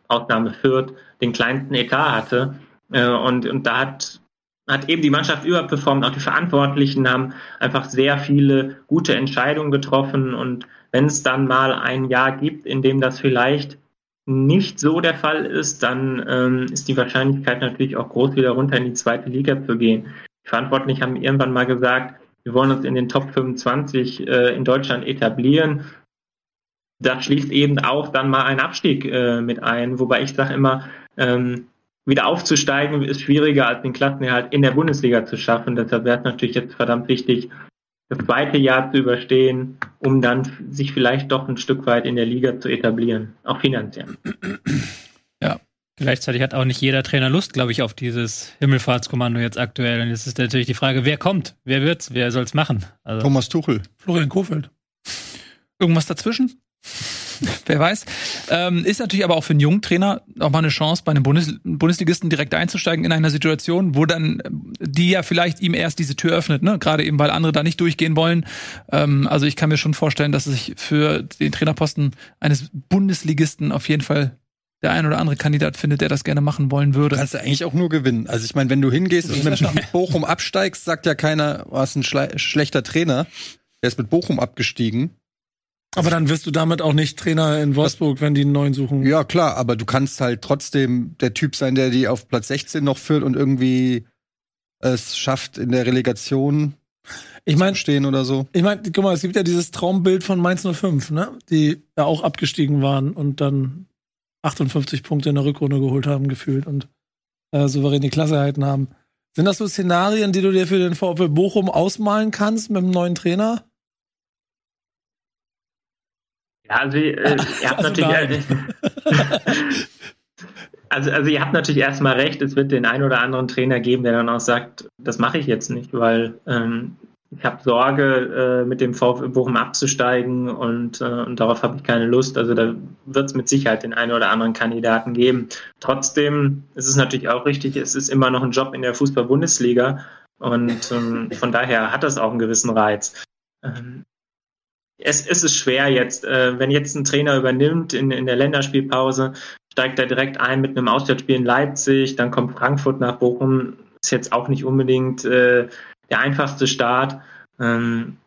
Ausnahme Fürth, den kleinsten Etat hatte. Äh, und, und da hat, hat eben die Mannschaft überperformt. Auch die Verantwortlichen haben einfach sehr viele gute Entscheidungen getroffen. Und wenn es dann mal ein Jahr gibt, in dem das vielleicht nicht so der Fall ist, dann ähm, ist die Wahrscheinlichkeit natürlich auch groß, wieder runter in die zweite Liga zu gehen. Die Verantwortlichen haben irgendwann mal gesagt, wir wollen uns in den Top 25 äh, in Deutschland etablieren. Das schließt eben auch dann mal einen Abstieg äh, mit ein, wobei ich sage immer, ähm, wieder aufzusteigen ist schwieriger als den Klassenerhalt in der Bundesliga zu schaffen. Deshalb wäre es natürlich jetzt verdammt wichtig, das zweite Jahr zu überstehen, um dann sich vielleicht doch ein Stück weit in der Liga zu etablieren, auch finanziell. Ja. Gleichzeitig hat auch nicht jeder Trainer Lust, glaube ich, auf dieses Himmelfahrtskommando jetzt aktuell. Und jetzt ist natürlich die Frage, wer kommt? Wer wird's? Wer soll's machen? Also Thomas Tuchel. Florian Kofeld. Irgendwas dazwischen? Wer weiß. Ähm, ist natürlich aber auch für einen jungen Trainer auch mal eine Chance, bei einem Bundes Bundesligisten direkt einzusteigen in einer Situation, wo dann die ja vielleicht ihm erst diese Tür öffnet, ne? Gerade eben, weil andere da nicht durchgehen wollen. Ähm, also ich kann mir schon vorstellen, dass es sich für den Trainerposten eines Bundesligisten auf jeden Fall der ein oder andere Kandidat findet, der das gerne machen wollen würde. Kannst du eigentlich auch nur gewinnen. Also ich meine, wenn du hingehst und mit Bochum absteigst, sagt ja keiner, du hast ein schlechter Trainer. Der ist mit Bochum abgestiegen. Aber dann wirst du damit auch nicht Trainer in Wolfsburg, wenn die einen neuen suchen. Ja, klar, aber du kannst halt trotzdem der Typ sein, der die auf Platz 16 noch führt und irgendwie es schafft, in der Relegation ich mein, stehen oder so. Ich meine, guck mal, es gibt ja dieses Traumbild von Mainz 05, ne? Die ja auch abgestiegen waren und dann 58 Punkte in der Rückrunde geholt haben, gefühlt und äh, souveräne Klasse erhalten haben. Sind das so Szenarien, die du dir für den VfL Bochum ausmalen kannst mit einem neuen Trainer? Ja, also äh, ihr habt also natürlich. also, also ihr habt natürlich erstmal recht, es wird den einen oder anderen Trainer geben, der dann auch sagt, das mache ich jetzt nicht, weil ähm, ich habe Sorge, äh, mit dem VfB Bochum abzusteigen und, äh, und darauf habe ich keine Lust. Also da wird es mit Sicherheit den einen oder anderen Kandidaten geben. Trotzdem ist es natürlich auch richtig, es ist immer noch ein Job in der Fußball-Bundesliga und ähm, von daher hat das auch einen gewissen Reiz. Ähm, es, es ist schwer jetzt, äh, wenn jetzt ein Trainer übernimmt in, in der Länderspielpause, steigt er direkt ein mit einem Auswärtsspiel in Leipzig, dann kommt Frankfurt nach Bochum, ist jetzt auch nicht unbedingt äh, der einfachste Start. Ähm,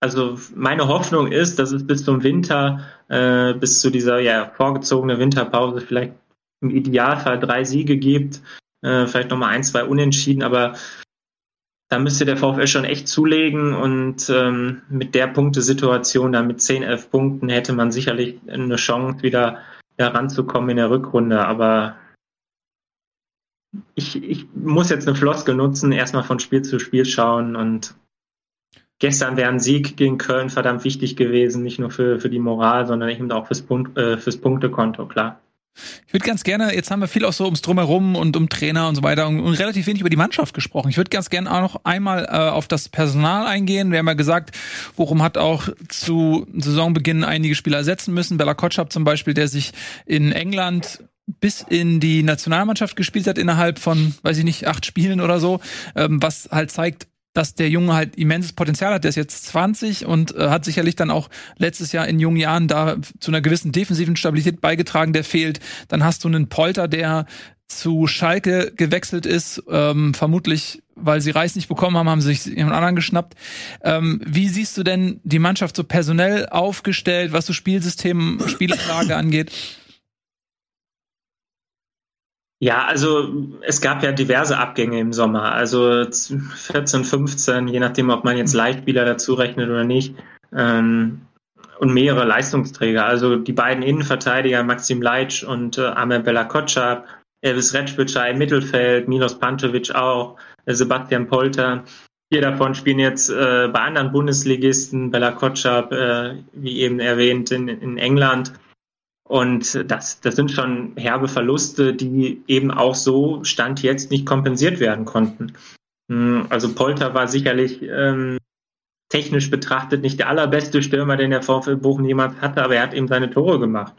also meine Hoffnung ist, dass es bis zum Winter, äh, bis zu dieser ja, vorgezogenen Winterpause vielleicht im Idealfall drei Siege gibt, äh, vielleicht nochmal ein, zwei Unentschieden, aber da müsste der VfL schon echt zulegen und ähm, mit der Punktesituation, da mit 10, 11 Punkten hätte man sicherlich eine Chance, wieder heranzukommen in der Rückrunde. Aber ich, ich muss jetzt eine Floskel nutzen, erstmal von Spiel zu Spiel schauen und gestern wäre ein Sieg gegen Köln verdammt wichtig gewesen, nicht nur für, für die Moral, sondern eben auch fürs, Punkt, äh, fürs Punktekonto, klar. Ich würde ganz gerne, jetzt haben wir viel auch so ums Drumherum und um Trainer und so weiter und, und relativ wenig über die Mannschaft gesprochen. Ich würde ganz gerne auch noch einmal äh, auf das Personal eingehen. Wir haben ja gesagt, Bochum hat auch zu Saisonbeginn einige Spieler ersetzen müssen. Bella Kotschap zum Beispiel, der sich in England bis in die Nationalmannschaft gespielt hat innerhalb von, weiß ich nicht, acht Spielen oder so, ähm, was halt zeigt, dass der Junge halt immenses Potenzial hat. Der ist jetzt 20 und äh, hat sicherlich dann auch letztes Jahr in jungen Jahren da zu einer gewissen defensiven Stabilität beigetragen, der fehlt. Dann hast du einen Polter, der zu Schalke gewechselt ist, ähm, vermutlich, weil sie Reis nicht bekommen haben, haben sie sich jemand anderen geschnappt. Ähm, wie siehst du denn die Mannschaft so personell aufgestellt, was so Spielsystem, Spielanlage angeht? Ja, also es gab ja diverse Abgänge im Sommer, also 14, 15, je nachdem, ob man jetzt Leitspieler dazu rechnet oder nicht. Ähm, und mehrere Leistungsträger. Also die beiden Innenverteidiger, Maxim Leitsch und äh, Amel Bella Elvis Retschbitscher im Mittelfeld, Milos Pantovic auch, äh, Sebastian Polter. Vier davon spielen jetzt äh, bei anderen Bundesligisten, Bella Kotschap, äh, wie eben erwähnt, in, in England. Und das, das sind schon herbe Verluste, die eben auch so Stand jetzt nicht kompensiert werden konnten. Hm, also Polter war sicherlich ähm, technisch betrachtet nicht der allerbeste Stürmer, den der VfL Bochum jemals hatte, aber er hat eben seine Tore gemacht.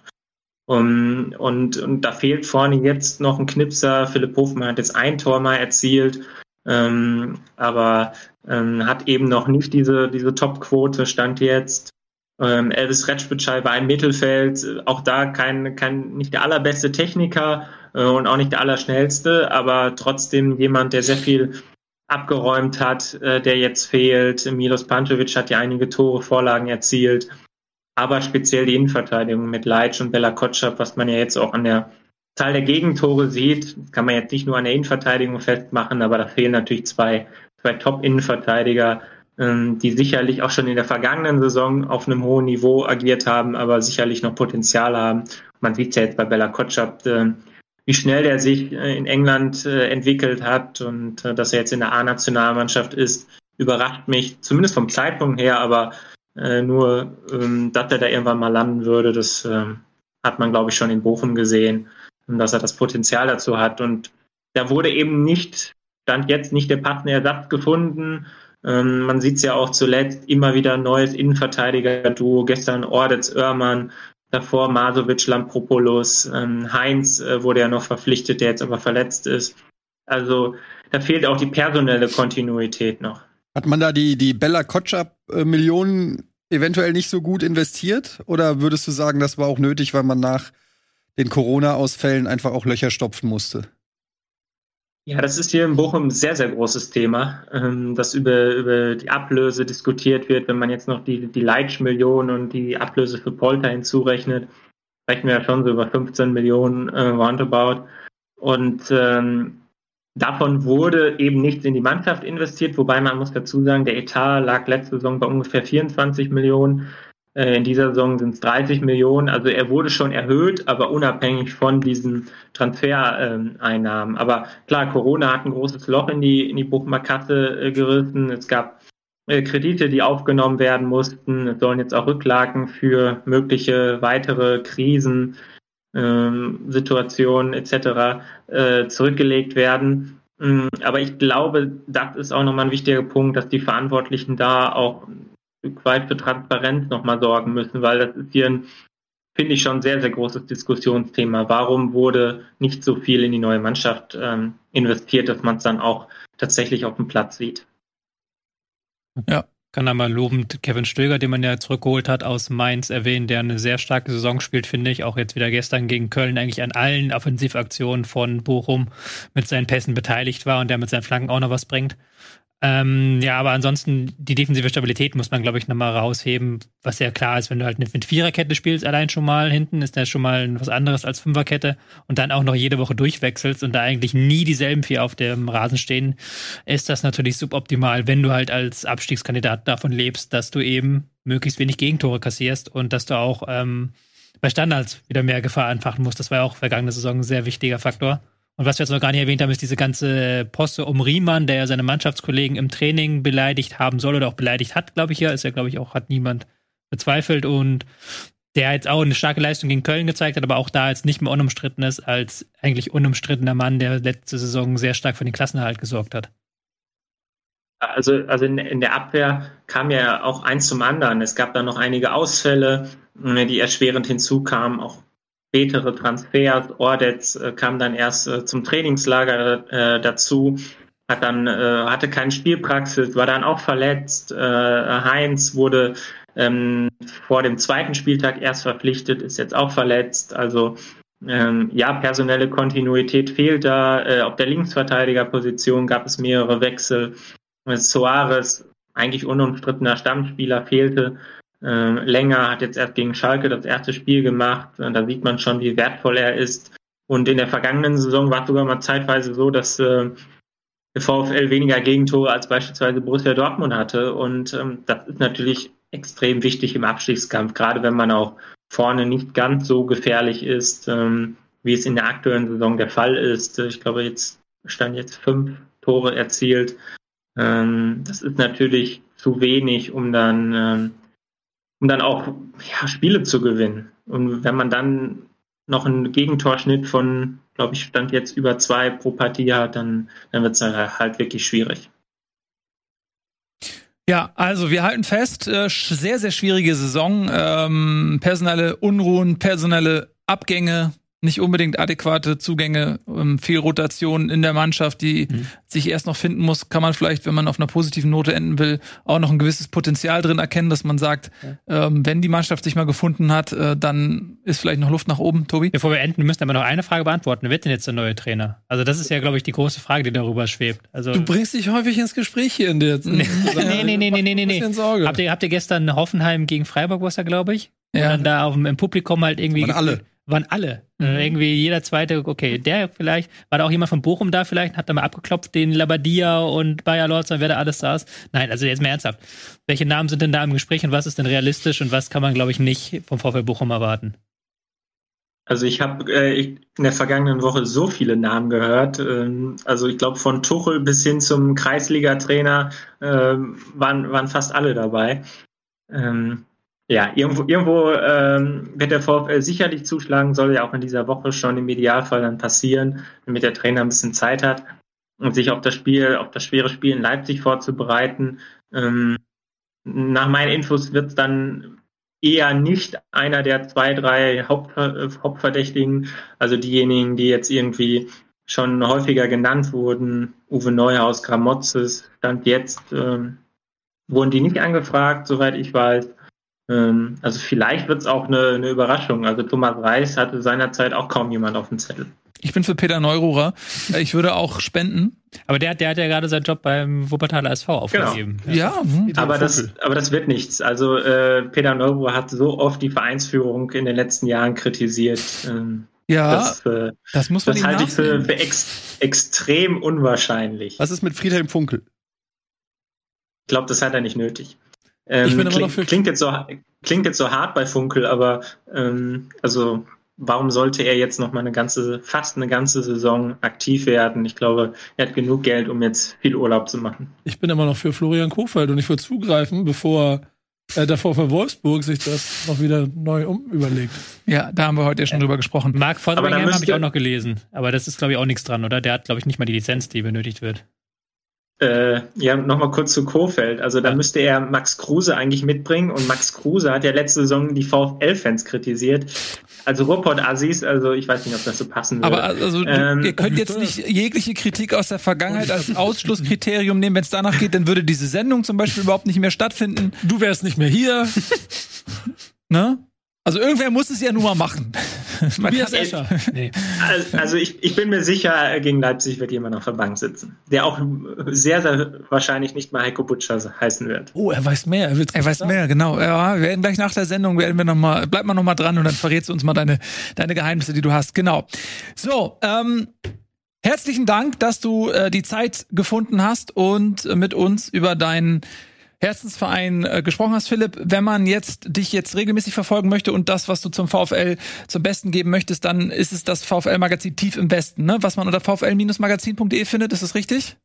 Um, und, und da fehlt vorne jetzt noch ein Knipser. Philipp Hofmann hat jetzt ein Tor mal erzielt, ähm, aber ähm, hat eben noch nicht diese, diese Top-Quote, stand jetzt. Ähm, Elvis Retschbitschei war im Mittelfeld, auch da kein, kein, nicht der allerbeste Techniker äh, und auch nicht der allerschnellste, aber trotzdem jemand, der sehr viel abgeräumt hat, äh, der jetzt fehlt. Milos Pantovic hat ja einige Tore, Vorlagen erzielt, aber speziell die Innenverteidigung mit Leitsch und Bella Kotschap, was man ja jetzt auch an der Zahl der Gegentore sieht, kann man jetzt nicht nur an der Innenverteidigung festmachen, aber da fehlen natürlich zwei, zwei Top-Innenverteidiger, die sicherlich auch schon in der vergangenen Saison auf einem hohen Niveau agiert haben, aber sicherlich noch Potenzial haben. Man sieht ja jetzt bei Bella Kotschap, äh, wie schnell der sich äh, in England äh, entwickelt hat und dass er jetzt in der A-Nationalmannschaft ist, überrascht mich, zumindest vom Zeitpunkt her, aber nur, ähm, dass er da irgendwann mal landen würde, das ähm, hat man, glaube ich, schon in Bochum gesehen, dass er das Potenzial dazu hat. Und da wurde eben nicht, stand jetzt nicht der passende Ersatz gefunden. Ähm, man sieht es ja auch zuletzt immer wieder neues Innenverteidiger-Duo. Gestern Ordetz Oermann, davor Masovic, Lampropoulos, ähm, Heinz äh, wurde ja noch verpflichtet, der jetzt aber verletzt ist. Also da fehlt auch die personelle Kontinuität noch. Hat man da die, die Bella Kotschap-Millionen eventuell nicht so gut investiert? Oder würdest du sagen, das war auch nötig, weil man nach den Corona-Ausfällen einfach auch Löcher stopfen musste? Ja, das ist hier in Bochum ein sehr, sehr großes Thema, ähm, dass über, über die Ablöse diskutiert wird. Wenn man jetzt noch die, die Leitsch-Millionen und die Ablöse für Polter hinzurechnet, rechnen wir ja schon so über 15 Millionen äh, roundabout. Und ähm, davon wurde eben nichts in die Mannschaft investiert, wobei man muss dazu sagen, der Etat lag letzte Saison bei ungefähr 24 Millionen. Äh, in dieser Saison sind es 30 Millionen. Also er wurde schon erhöht, aber unabhängig von diesen Transfereinnahmen. Aber klar, Corona hat ein großes Loch in die, in die Bochumer Kasse äh, gerissen. Es gab äh, Kredite, die aufgenommen werden mussten. Es sollen jetzt auch Rücklagen für mögliche weitere Krisen, ähm, Situationen etc. zurückgelegt werden. Mm, aber ich glaube, das ist auch nochmal ein wichtiger Punkt, dass die Verantwortlichen da auch Stück weit für Transparenz nochmal sorgen müssen, weil das ist hier ein, finde ich, schon sehr, sehr großes Diskussionsthema. Warum wurde nicht so viel in die neue Mannschaft ähm, investiert, dass man es dann auch tatsächlich auf dem Platz sieht? Ja, kann da mal lobend Kevin Stöger, den man ja zurückgeholt hat aus Mainz, erwähnen, der eine sehr starke Saison spielt, finde ich. Auch jetzt wieder gestern gegen Köln eigentlich an allen Offensivaktionen von Bochum mit seinen Pässen beteiligt war und der mit seinen Flanken auch noch was bringt. Ähm, ja, aber ansonsten die defensive Stabilität muss man, glaube ich, nochmal rausheben, was ja klar ist, wenn du halt mit Viererkette spielst, allein schon mal hinten, ist das schon mal was anderes als Fünferkette und dann auch noch jede Woche durchwechselst und da eigentlich nie dieselben vier auf dem Rasen stehen, ist das natürlich suboptimal, wenn du halt als Abstiegskandidat davon lebst, dass du eben möglichst wenig Gegentore kassierst und dass du auch ähm, bei Standards wieder mehr Gefahr anfachen musst. Das war ja auch vergangene Saison ein sehr wichtiger Faktor. Und was wir jetzt noch gar nicht erwähnt haben, ist diese ganze Posse um Riemann, der ja seine Mannschaftskollegen im Training beleidigt haben soll oder auch beleidigt hat, glaube ich ja. Ist ja, glaube ich, auch, hat niemand bezweifelt. Und der jetzt auch eine starke Leistung gegen Köln gezeigt hat, aber auch da jetzt nicht mehr unumstritten ist, als eigentlich unumstrittener Mann, der letzte Saison sehr stark für den Klassenerhalt gesorgt hat. Also, also in, in der Abwehr kam ja auch eins zum anderen. Es gab da noch einige Ausfälle, die erschwerend hinzukamen, auch spätere Transfers. Ordetz äh, kam dann erst äh, zum Trainingslager äh, dazu, hat dann hatte keine Spielpraxis, war dann auch verletzt. Heinz wurde ähm, vor dem zweiten Spieltag erst verpflichtet, ist jetzt auch verletzt. Also ähm, ja, personelle Kontinuität fehlt da. Auf der Linksverteidigerposition gab es mehrere Wechsel. Soares, eigentlich unumstrittener Stammspieler, fehlte äh, länger, hat jetzt erst gegen Schalke das erste Spiel gemacht. Und da sieht man schon, wie wertvoll er ist. Und in der vergangenen Saison war es sogar mal zeitweise so, dass äh, der VfL weniger Gegentore als beispielsweise Borussia Dortmund hatte. Und ähm, das ist natürlich extrem wichtig im Abstiegskampf, gerade wenn man auch vorne nicht ganz so gefährlich ist, ähm, wie es in der aktuellen Saison der Fall ist. Ich glaube, jetzt stand jetzt fünf Tore erzielt. Ähm, das ist natürlich zu wenig, um dann ähm, um dann auch ja, Spiele zu gewinnen. Und wenn man dann noch einen Gegentorschnitt von, glaube ich, stand jetzt über zwei pro Partie hat, dann, dann wird es halt, halt wirklich schwierig. Ja, also wir halten fest, äh, sehr, sehr schwierige Saison, ähm, personelle Unruhen, personelle Abgänge, nicht unbedingt adäquate Zugänge, ähm, viel Rotation in der Mannschaft, die mhm. sich erst noch finden muss, kann man vielleicht, wenn man auf einer positiven Note enden will, auch noch ein gewisses Potenzial drin erkennen, dass man sagt, ja. ähm, wenn die Mannschaft sich mal gefunden hat, äh, dann ist vielleicht noch Luft nach oben, Tobi. Bevor wir enden, müssen wir noch eine Frage beantworten. Wer wird denn jetzt der neue Trainer? Also das ist ja, glaube ich, die große Frage, die darüber schwebt. Also du bringst dich häufig ins Gespräch hier in der nee, nee, nee, nee, nee, nee, nee. Habt ihr, habt ihr gestern Hoffenheim gegen Freiburg, was da, glaube ich? Ja. Und dann da auf dem, im Publikum halt irgendwie. Waren alle waren alle. Äh, mhm. irgendwie jeder zweite, okay, der vielleicht, war da auch jemand von Bochum da vielleicht, hat da mal abgeklopft, den Labadia und Bayer Lorz und wer da alles saß. Nein, also jetzt mal ernsthaft. Welche Namen sind denn da im Gespräch und was ist denn realistisch und was kann man, glaube ich, nicht vom VfL Bochum erwarten? Also ich habe äh, in der vergangenen Woche so viele Namen gehört. Ähm, also ich glaube von Tuchel bis hin zum Kreisliga-Trainer äh, waren, waren fast alle dabei. Ähm, ja, irgendwo, irgendwo ähm, wird der VfL sicherlich zuschlagen, soll ja auch in dieser Woche schon im Idealfall dann passieren, damit der Trainer ein bisschen Zeit hat und sich auf das Spiel, auf das schwere Spiel in Leipzig vorzubereiten. Ähm, nach meinen Infos wird es dann eher nicht einer der zwei, drei Haupt, äh, Hauptverdächtigen, also diejenigen, die jetzt irgendwie schon häufiger genannt wurden, Uwe Neuhaus, Gramozis, stand jetzt, ähm, wurden die nicht angefragt, soweit ich weiß. Ähm, also vielleicht wird es auch eine, eine Überraschung. Also Thomas Reis hatte seinerzeit auch kaum jemand auf dem Zettel. Ich bin für Peter Neururer. Ich würde auch spenden. Aber der, der hat ja gerade seinen Job beim Wuppertaler SV aufgegeben. Genau. Ja, hm. aber, das, aber das wird nichts. Also äh, Peter Neururer hat so oft die Vereinsführung in den letzten Jahren kritisiert. Ähm, ja, das, äh, das muss man Das halte ich für, für ex, extrem unwahrscheinlich. Was ist mit Friedhelm Funkel? Ich glaube, das hat er nicht nötig. Ähm, ich bin immer noch für klingt, jetzt so, klingt jetzt so hart bei Funkel, aber ähm, also warum sollte er jetzt noch mal eine ganze, fast eine ganze Saison aktiv werden? Ich glaube, er hat genug Geld, um jetzt viel Urlaub zu machen. Ich bin immer noch für Florian Kofeld und ich würde zugreifen, bevor äh, der VfL Wolfsburg sich das noch wieder neu um überlegt. Ja, da haben wir heute ja schon drüber gesprochen. Marc Fotterlingham habe ich auch noch gelesen. Aber das ist, glaube ich, auch nichts dran, oder? Der hat, glaube ich, nicht mal die Lizenz, die benötigt wird. Äh, ja, nochmal kurz zu Kofeld. Also da müsste er Max Kruse eigentlich mitbringen und Max Kruse hat ja letzte Saison die VfL-Fans kritisiert. Also Ruppert Assis, also ich weiß nicht, ob das so passen würde. Aber also ähm, ihr könnt jetzt nicht jegliche Kritik aus der Vergangenheit als Ausschlusskriterium nehmen. Wenn es danach geht, dann würde diese Sendung zum Beispiel überhaupt nicht mehr stattfinden. Du wärst nicht mehr hier. ne? Also irgendwer muss es ja nun mal machen. Tobias Escher. Nee. Also ich, ich bin mir sicher, gegen Leipzig wird jemand auf der Bank sitzen, der auch sehr, sehr wahrscheinlich nicht mal Heiko Butcher heißen wird. Oh, er weiß mehr. Er, er weiß mehr, genau. Ja, wir werden gleich nach der Sendung werden wir noch mal, bleib mal noch mal dran und dann verrätst du uns mal deine, deine Geheimnisse, die du hast. Genau. So, ähm, herzlichen Dank, dass du äh, die Zeit gefunden hast und äh, mit uns über deinen Herzensverein äh, gesprochen hast, Philipp. Wenn man jetzt dich jetzt regelmäßig verfolgen möchte und das, was du zum VfL zum Besten geben möchtest, dann ist es das VfL-Magazin tief im Besten, ne? Was man unter vfl-magazin.de findet, ist das richtig?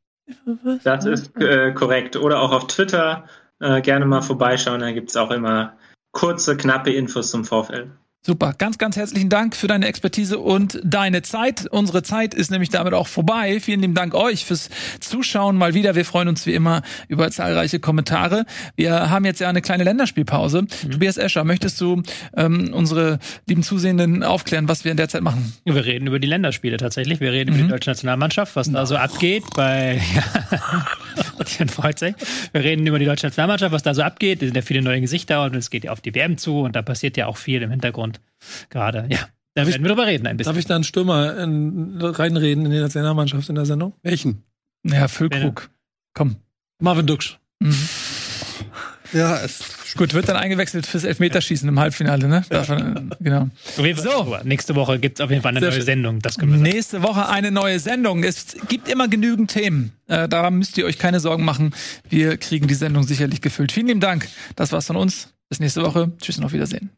Das ist äh, korrekt. Oder auch auf Twitter äh, gerne mal vorbeischauen. Da gibt's auch immer kurze, knappe Infos zum VfL. Super, ganz, ganz herzlichen Dank für deine Expertise und deine Zeit. Unsere Zeit ist nämlich damit auch vorbei. Vielen lieben Dank euch fürs Zuschauen mal wieder. Wir freuen uns wie immer über zahlreiche Kommentare. Wir haben jetzt ja eine kleine Länderspielpause. Mhm. Tobias Escher, möchtest du ähm, unsere lieben Zusehenden aufklären, was wir in der Zeit machen? Wir reden über die Länderspiele tatsächlich. Wir reden mhm. über die deutsche Nationalmannschaft, was da so abgeht bei ja, freut sich. Wir reden über die deutsche Nationalmannschaft, was da so abgeht. Es sind ja viele neue Gesichter und es geht ja auf die WM zu und da passiert ja auch viel im Hintergrund gerade. Ja, da werden wir drüber reden ein bisschen. Darf ich da einen Stürmer in, reinreden in die Nationalmannschaft in der Sendung? Welchen? Ja, Füllkrug. Komm. Marvin Duksch. Mhm. Ja, es Gut, wird dann eingewechselt fürs Elfmeterschießen im Halbfinale, ne? Davon, genau. So. Nächste Woche gibt es auf jeden Fall eine Sehr neue Sendung. Das können wir Nächste Woche eine neue Sendung. Es gibt immer genügend Themen. Äh, daran müsst ihr euch keine Sorgen machen. Wir kriegen die Sendung sicherlich gefüllt. Vielen lieben Dank. Das war's von uns. Bis nächste Woche. Tschüss und auf Wiedersehen.